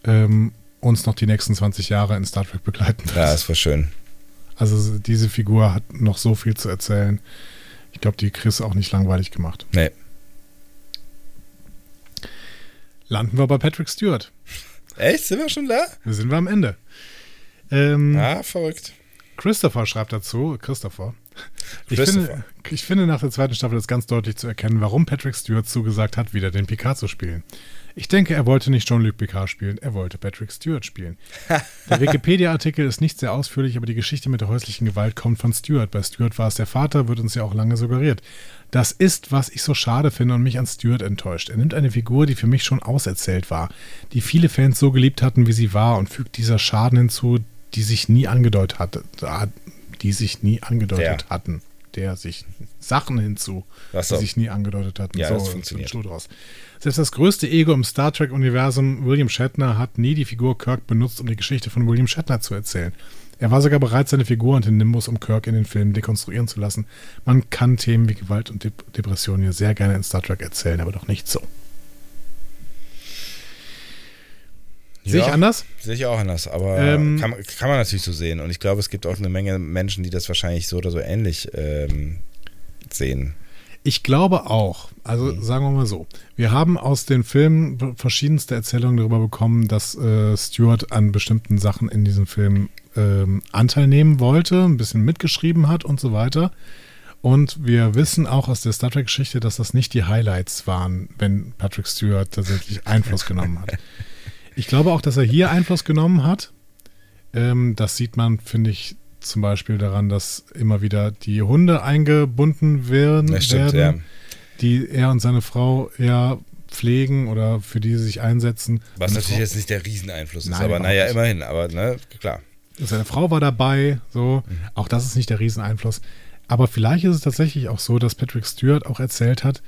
ähm, uns noch die nächsten 20 Jahre in Star Trek begleiten wird. Ja, das war schön. Also diese Figur hat noch so viel zu erzählen. Ich glaube, die Chris auch nicht langweilig gemacht. Nee. Landen wir bei Patrick Stewart. Echt? Sind wir schon da? Da sind wir am Ende. Ähm, Ah, verrückt. Christopher schreibt dazu, Christopher, Ich Christopher. finde, ich finde, nach der zweiten Staffel ist ganz deutlich zu erkennen, warum Patrick Stewart zugesagt hat, wieder den Picard zu spielen. Ich denke, er wollte nicht Jean-Luc Picard spielen, er wollte Patrick Stewart spielen. Der Wikipedia-Artikel ist nicht sehr ausführlich, aber die Geschichte mit der häuslichen Gewalt kommt von Stewart. Bei Stewart war es der Vater, wird uns ja auch lange suggeriert. Das ist, was ich so schade finde und mich an Stewart enttäuscht. Er nimmt eine Figur, die für mich schon auserzählt war, die viele Fans so geliebt hatten, wie sie war, und fügt dieser Schaden hinzu, die sich nie angedeutet hatte, die sich nie angedeutet Der. hatten. Der sich Sachen hinzu, Ach so. die sich nie angedeutet hatten. Ja, so, das funktioniert. Schuh draus. Selbst das größte Ego im Star Trek-Universum, William Shatner, hat nie die Figur Kirk benutzt, um die Geschichte von William Shatner zu erzählen. Er war sogar bereit, seine Figur und den Nimbus um Kirk in den Filmen dekonstruieren zu lassen. Man kann Themen wie Gewalt und Dep Depression hier sehr gerne in Star Trek erzählen, aber doch nicht so. Sehe ich Ja. anders? Sehe ich auch anders, aber Ähm, kann, kann man natürlich so sehen. Und ich glaube, es gibt auch eine Menge Menschen, die das wahrscheinlich so oder so ähnlich ähm, sehen. Ich glaube auch. Also sagen wir mal so. Wir haben aus den Filmen verschiedenste Erzählungen darüber bekommen, dass äh, Stewart an bestimmten Sachen in diesem Film ähm, Anteil nehmen wollte, ein bisschen mitgeschrieben hat und so weiter. Und wir wissen auch aus der Star Trek-Geschichte, dass das nicht die Highlights waren, wenn Patrick Stewart tatsächlich Einfluss genommen hat. Ich glaube auch, dass er hier Einfluss genommen hat. Ähm, das sieht man, finde ich, zum Beispiel daran, dass immer wieder die Hunde eingebunden werden, Das stimmt, werden ja. Die er und seine Frau ja pflegen oder für die sie sich einsetzen. Was Seine natürlich Frau, jetzt nicht der Rieseneinfluss ist, Nein, aber überhaupt naja, nicht. immerhin. Aber ne, klar. seine Frau war dabei, so. Mhm. Auch das ist nicht der Rieseneinfluss. Aber vielleicht ist es tatsächlich auch so, dass Patrick Stewart auch erzählt hat,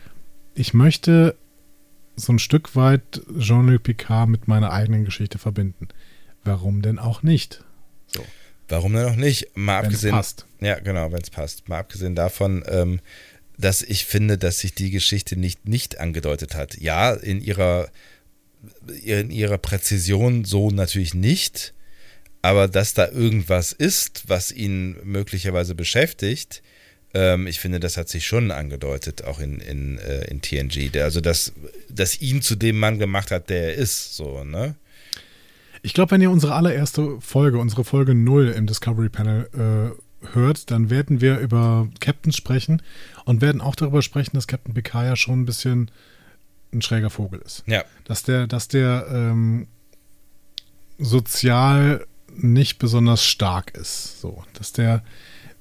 ich möchte so ein Stück weit Jean-Luc Picard mit meiner eigenen Geschichte verbinden. Warum denn auch nicht? Warum denn auch nicht? Mal abgesehen. passt. Ja, genau, wenn es passt. Mal abgesehen davon, ähm, dass ich finde, dass sich die Geschichte nicht, nicht angedeutet hat. Ja, in ihrer, in ihrer Präzision so natürlich nicht, aber dass da irgendwas ist, was ihn möglicherweise beschäftigt, ähm, ich finde, das hat sich schon angedeutet, auch in, in, äh, in TNG. Also, dass, dass ihn zu dem Mann gemacht hat, der er ist, so, ne? Ich glaube, wenn ihr unsere allererste Folge, unsere Folge 0 im Discovery Panel äh, hört, dann werden wir über Captain sprechen und werden auch darüber sprechen, dass Captain Picard ja schon ein bisschen ein schräger Vogel ist. Ja. Dass der, dass der ähm, sozial nicht besonders stark ist. So, dass der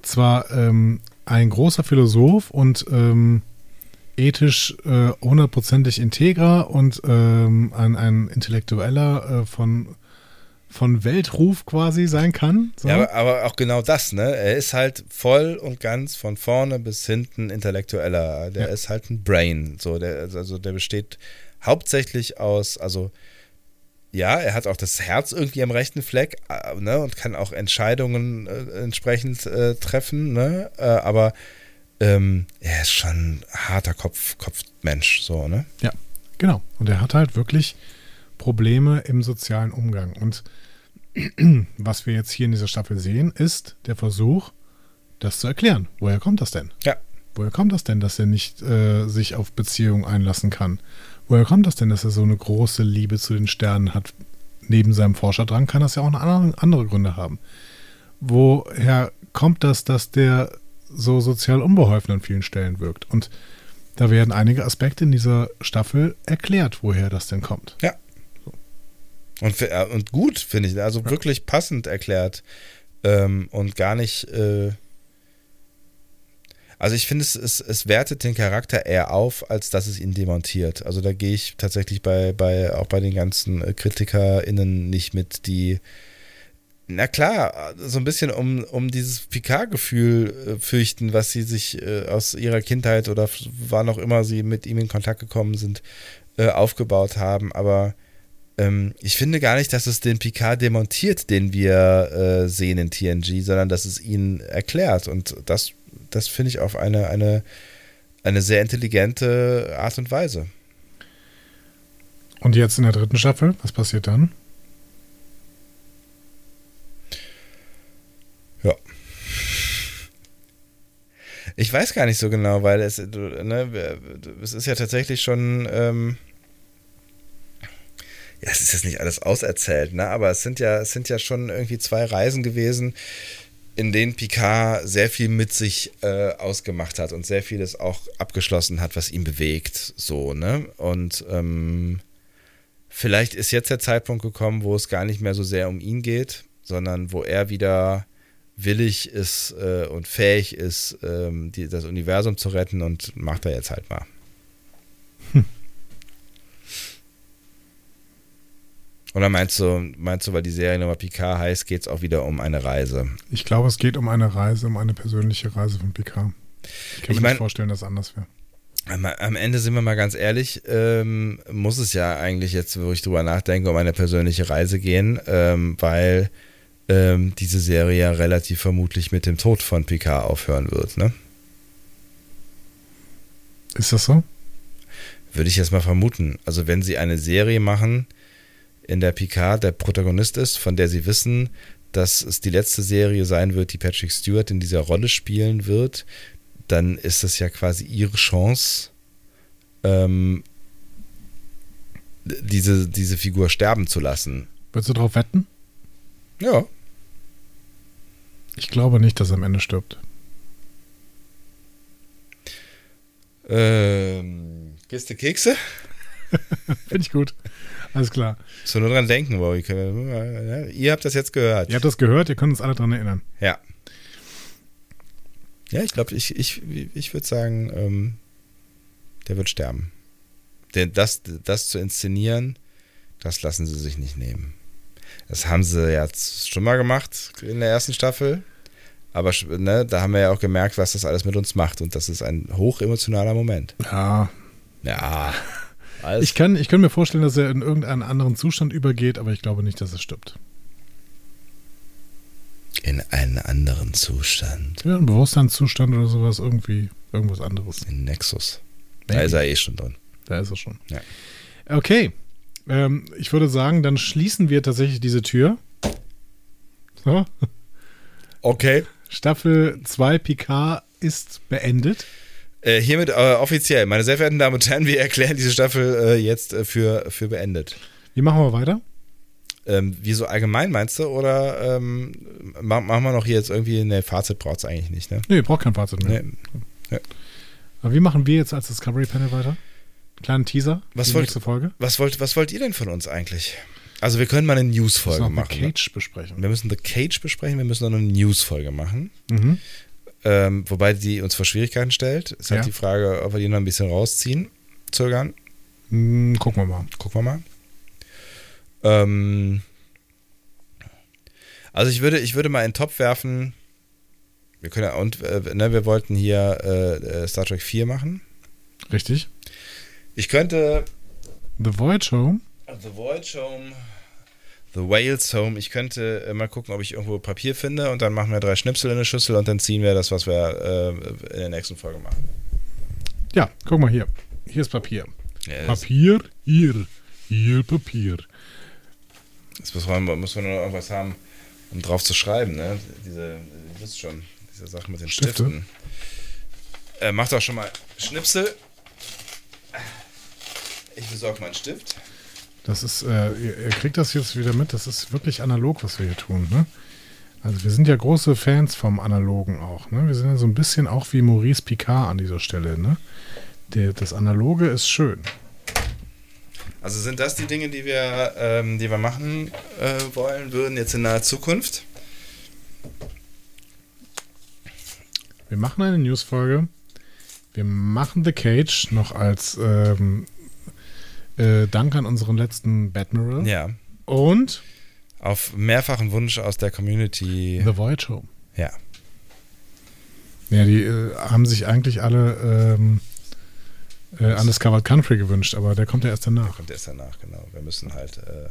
zwar ähm, ein großer Philosoph und ähm, ethisch äh, hundertprozentig integer und ähm, ein, ein Intellektueller äh, von, von Weltruf quasi sein kann. So. Ja, aber, aber auch genau das, ne? Er ist halt voll und ganz von vorne bis hinten intellektueller. Der Ja. ist halt ein Brain. So, der, also der besteht hauptsächlich aus, also ja, er hat auch das Herz irgendwie am rechten Fleck, ne? Und kann auch Entscheidungen äh, entsprechend äh, treffen, ne? Äh, aber ähm, er ist schon ein harter Kopf, Kopfmensch, so, ne? Ja, genau. Und er hat halt wirklich Probleme im sozialen Umgang. Und was wir jetzt hier in dieser Staffel sehen, ist der Versuch, das zu erklären. Woher kommt das denn? Ja. Woher kommt das denn, dass er nicht äh, sich auf Beziehungen einlassen kann? Woher kommt das denn, dass er so eine große Liebe zu den Sternen hat? Neben seinem Forscherdrang kann das ja auch noch andere, andere Gründe haben. Woher kommt das, dass der so sozial unbeholfen an vielen Stellen wirkt? Und da werden einige Aspekte in dieser Staffel erklärt, woher das denn kommt. Ja. Und, äh, und gut, finde ich. Also wirklich passend erklärt. Ähm, und gar nicht. Äh also ich finde, es, es, es wertet den Charakter eher auf, als dass es ihn demontiert. Also da gehe ich tatsächlich bei, bei auch bei den ganzen äh, KritikerInnen nicht mit, die. Na klar, so ein bisschen um, um dieses Picard-Gefühl äh, fürchten, was sie sich äh, aus ihrer Kindheit oder wann auch immer sie mit ihm in Kontakt gekommen sind, äh, aufgebaut haben. Aber ähm, ich finde gar nicht, dass es den Picard demontiert, den wir äh, sehen in TNG, sondern dass es ihn erklärt. Und das, das finde ich auf eine, eine, eine sehr intelligente Art und Weise. Und jetzt in der dritten Staffel, was passiert dann? Ja. Ich weiß gar nicht so genau, weil es, ne, es ist ja tatsächlich schon, ähm, ja, es ist jetzt nicht alles auserzählt, ne, aber es sind ja, es sind ja schon irgendwie zwei Reisen gewesen, in denen Picard sehr viel mit sich äh, ausgemacht hat und sehr vieles auch abgeschlossen hat, was ihn bewegt, so, ne? Und ähm, vielleicht ist jetzt der Zeitpunkt gekommen, wo es gar nicht mehr so sehr um ihn geht, sondern wo er wieder willig ist äh, und fähig ist, ähm, die, das Universum zu retten und macht er jetzt halt mal. Oder meinst du, meinst du, weil die Serie Nummer Picard heißt, geht es auch wieder um eine Reise? Ich glaube, es geht um eine Reise, um eine persönliche Reise von Picard. Ich kann Ich mir mein- nicht vorstellen, dass es anders wäre. Am, am Ende sind wir mal ganz ehrlich, ähm, muss es ja eigentlich jetzt, wo ich drüber nachdenke, um eine persönliche Reise gehen, ähm, weil ähm, diese Serie ja relativ vermutlich mit dem Tod von Picard aufhören wird, ne? Ist das so? Würde ich jetzt mal vermuten. Also wenn sie eine Serie machen, in der Picard der Protagonist ist, von der sie wissen, dass es die letzte Serie sein wird, die Patrick Stewart in dieser Rolle spielen wird, dann ist es ja quasi ihre Chance, ähm, diese, diese Figur sterben zu lassen. Würdest du drauf wetten? Ja. Ich glaube nicht, dass er am Ende stirbt. Ähm, Kiste Kekse? Finde ich gut. Alles klar. So nur dran denken, wow, ihr, könnt, ihr habt das jetzt gehört. Ihr habt das gehört, ihr könnt uns alle dran erinnern. Ja. Ja, ich glaube, ich, ich, ich würde sagen, ähm, der wird sterben. Denn das, das zu inszenieren, das lassen sie sich nicht nehmen. Das haben sie jetzt schon mal gemacht in der ersten Staffel. Aber ne, da haben wir ja auch gemerkt, was das alles mit uns macht. Und das ist ein hochemotionaler Moment. Ja. Ja. Alles Ich kann, ich kann mir vorstellen, dass er in irgendeinen anderen Zustand übergeht, aber ich glaube nicht, dass er stirbt. in einen anderen Zustand. Ja, ein Bewusstseinszustand oder sowas, irgendwie, irgendwas anderes. In Nexus. Da ist er eh schon drin. Da ist er schon. Ja. Okay. Ähm, ich würde sagen, dann schließen wir tatsächlich diese Tür. So. Okay. Staffel 2 Picard ist beendet. Äh, hiermit äh, offiziell, meine sehr verehrten Damen und Herren, wir erklären diese Staffel äh, jetzt äh, für, für beendet. Wie machen wir weiter? Ähm, wie so allgemein meinst du? Oder ähm, ma- machen wir noch hier jetzt irgendwie, ne, Fazit braucht es eigentlich nicht, ne? Nee, braucht kein Fazit mehr. Nee. Aber wie machen wir jetzt als Discovery Panel weiter? Kleinen Teaser. Was die wollt- nächste Folge. Was, wollt, was wollt ihr denn von uns eigentlich? Also wir können mal eine Wir News-Folge müssen machen. eine ne? Cage besprechen. Wir müssen The Cage besprechen, wir müssen noch eine News-Folge machen. Mhm. Ähm, wobei die uns vor Schwierigkeiten stellt. Es Ja. hat die Frage, ob wir die noch ein bisschen rausziehen, zögern. Hm, gucken wir mal. Gucken wir mal. Ähm, also ich würde, ich würde mal in den Topf werfen. Wir können ja, und äh, ne, wir wollten hier äh, äh, Star Trek 4 machen. Richtig. Ich könnte The Voyage Home. The Voyage Home, The Whales Home. Ich könnte äh, mal gucken, ob ich irgendwo Papier finde und dann machen wir drei Schnipsel in eine Schüssel und dann ziehen wir das, was wir äh, in der nächsten Folge machen. Ja, guck mal hier. Hier ist Papier. Ja, Papier, hier. Hier Papier. jetzt muss man, muss man nur noch irgendwas haben, um drauf zu schreiben. Ne? Diese, ihr wisst schon, diese Sache mit den Stifte. Stiften. Äh, macht doch schon mal Schnipsel. Ich besorge mal einen Stift. Das ist, äh, ihr, ihr kriegt das jetzt wieder mit. Das ist wirklich analog, was wir hier tun. Ne? Also wir sind ja große Fans vom Analogen auch. Ne? Wir sind ja so ein bisschen auch wie Maurice Picard an dieser Stelle. Ne? Der, das Analoge ist schön. Also sind das die Dinge, die wir, ähm, die wir machen äh, wollen würden jetzt in naher Zukunft? Wir machen eine Newsfolge. Wir machen The Cage noch als ähm, äh, Dank an unseren letzten Batmiral. Ja. Und Auf mehrfachen Wunsch aus der Community. The Voyage Home. Ja. Ja, die äh, haben sich eigentlich alle ähm, äh, Undiscovered Country gewünscht, aber der kommt ja erst danach. Kommt erst danach, genau. Wir müssen halt. Äh,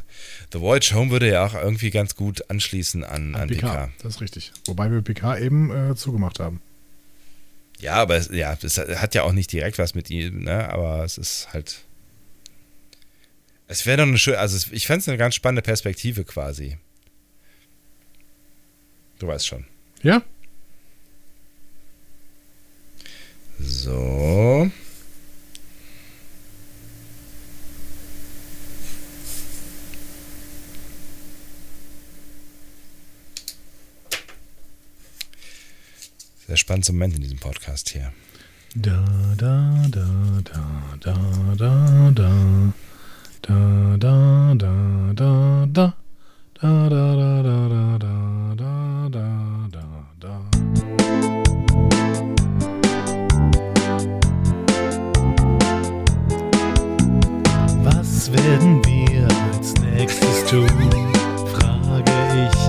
The Voyage Home würde ja auch irgendwie ganz gut anschließen an, an, Picard. Das ist richtig. Wobei wir PK eben äh, zugemacht haben. Ja, aber es, ja, es hat ja auch nicht direkt was mit ihm, ne? Aber es ist halt. Es wäre doch eine schöne, also ich fände es eine ganz spannende Perspektive quasi. Du weißt schon. Ja? So. Der spannendste Moment in diesem Podcast hier. Da, da, da, da, da, da, da. Da, da, da, da, da. Da, da, da, da, da, da, da, da, da, da. Was werden wir als nächstes tun? Frage ich,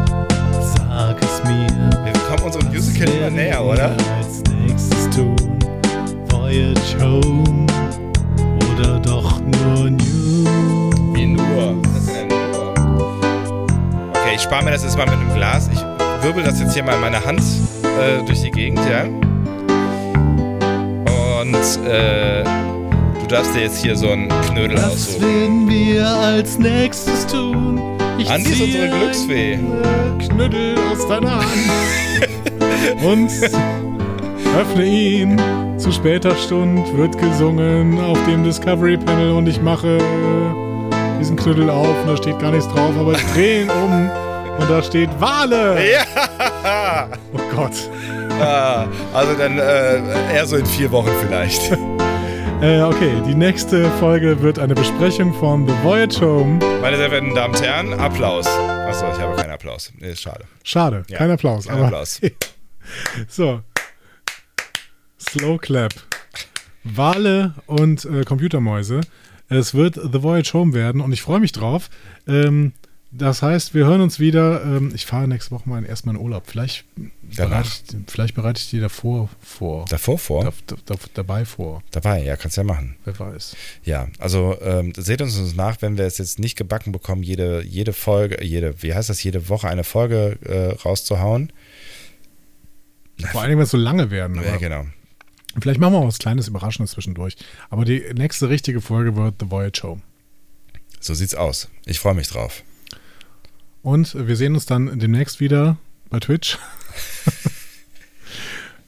sag es mir. Wir kommen unserem Musical immer näher, oder? Wir als nächstes tun? Voyage Home oder doch nur spare mir das jetzt mal mit einem Glas. Ich wirbel das jetzt hier mal in meiner Hand äh, durch die Gegend, ja. Und äh, du darfst dir jetzt hier so einen Knödel Was aussuchen. werden wir als nächstes tun? Ich Andi ist unsere Glücksfee. Knüttel aus deiner Hand. Und öffne ihn. Zu später Stund wird gesungen auf dem Discovery Panel und ich mache diesen Knüttel auf und da steht gar nichts drauf, aber ich drehe ihn um und da steht Wale. Ja! Oh Gott. Ah, also dann äh, eher so in vier Wochen vielleicht. Äh, okay, die nächste Folge wird eine Besprechung von The Voyage Home. Meine sehr verehrten Damen und Herren, Applaus. Achso, ich habe keinen Applaus. Nee, ist schade. Schade, Ja, kein Applaus. kein aber Applaus. so. Slow Clap. Wale und äh, Computermäuse. Es wird The Voyage Home werden und ich freue mich drauf. Ähm, das heißt, wir hören uns wieder. Ähm, ich fahre nächste Woche mal erstmal in Urlaub. Vielleicht bereite, ich, vielleicht bereite ich die davor vor. Davor vor? Da, da, da, dabei vor. Dabei, ja, kannst ja machen. Wer weiß. Ja, also ähm, seht uns uns nach, wenn wir es jetzt nicht gebacken bekommen, jede, jede Folge, jede, wie heißt das, jede Woche eine Folge äh, rauszuhauen. Vor allem, wenn es so lange werden. Ja, genau. Vielleicht machen wir auch was Kleines, Überraschendes zwischendurch. Aber die nächste richtige Folge wird The Voyage Home. So sieht's aus. Ich freue mich drauf. Und wir sehen uns dann demnächst wieder bei Twitch.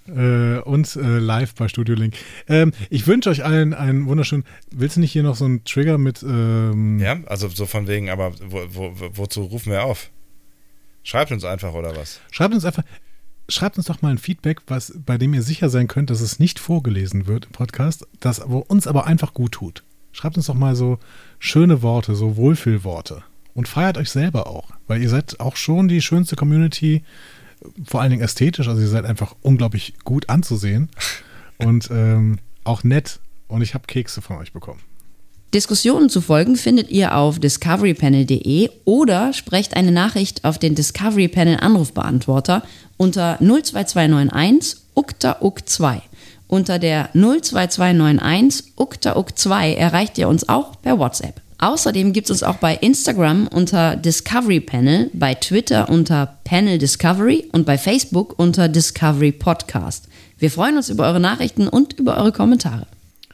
äh, und äh, live bei Studio Link. Ähm, ich wünsche euch allen einen wunderschönen. Willst du nicht hier noch so einen Trigger mit. Ähm, Ja, also so von wegen, aber wo, wo, wo- wozu rufen wir auf? Schreibt uns einfach oder was? Schreibt uns einfach. Schreibt uns doch mal ein Feedback, was, bei dem ihr sicher sein könnt, dass es nicht vorgelesen wird im Podcast, das wo uns aber einfach gut tut. Schreibt uns doch mal so schöne Worte, so Wohlfühlworte. Und feiert euch selber auch, weil ihr seid auch schon die schönste Community, vor allen Dingen ästhetisch, also ihr seid einfach unglaublich gut anzusehen und ähm, auch nett. Und ich habe Kekse von euch bekommen. Diskussionen zu folgen findet ihr auf discoverypanel.de oder sprecht eine Nachricht auf den Discovery Panel Anrufbeantworter unter 02291 ukta uk 2. Unter der 02291 ukta uk 2 erreicht ihr uns auch per WhatsApp. Außerdem gibt es uns auch bei Instagram unter Discovery Panel, bei Twitter unter Panel Discovery und bei Facebook unter Discovery Podcast. Wir freuen uns über eure Nachrichten und über eure Kommentare.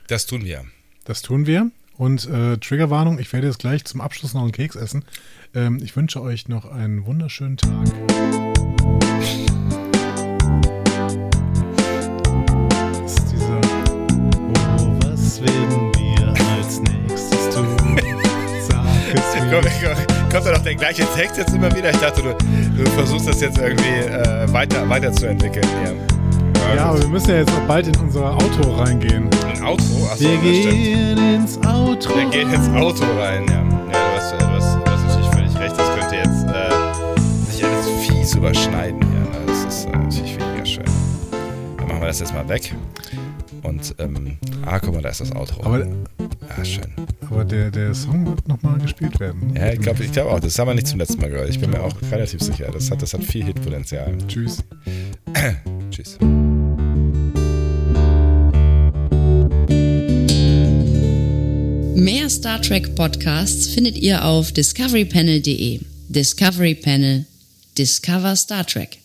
Das tun wir. Das tun wir. Und äh, Triggerwarnung, ich werde jetzt gleich zum Abschluss noch einen Keks essen. Ähm, ich wünsche euch noch einen wunderschönen Tag. Komm, komm, kommt da doch der gleiche Text jetzt immer wieder? Ich dachte, du, du versuchst das jetzt irgendwie äh, weiter, weiterzuentwickeln hier. Ja, aber wir müssen ja jetzt auch bald in unser Auto reingehen. Ein Outro? Achso, Wir gehen ins Outro. Wir gehen ins Auto rein, ja. Ja, du hast, du hast, du hast natürlich völlig recht. Das könnte jetzt äh, sich alles fies überschneiden hier. Ne? Das ist äh, natürlich weniger schön. Dann machen wir das jetzt mal weg. Und, ähm, ah, guck mal, da ist das Outro. Aber, ja, schön. aber der, der Song wird nochmal gespielt werden. Ja, ich glaube ich glaub auch. Das haben wir nicht zum letzten Mal gehört. Ich bin mir auch relativ sicher. Das hat, das hat viel Hitpotenzial. Tschüss. Tschüss. Mehr Star Trek Podcasts findet ihr auf discoverypanel.de. Discovery Panel. Discover Star Trek.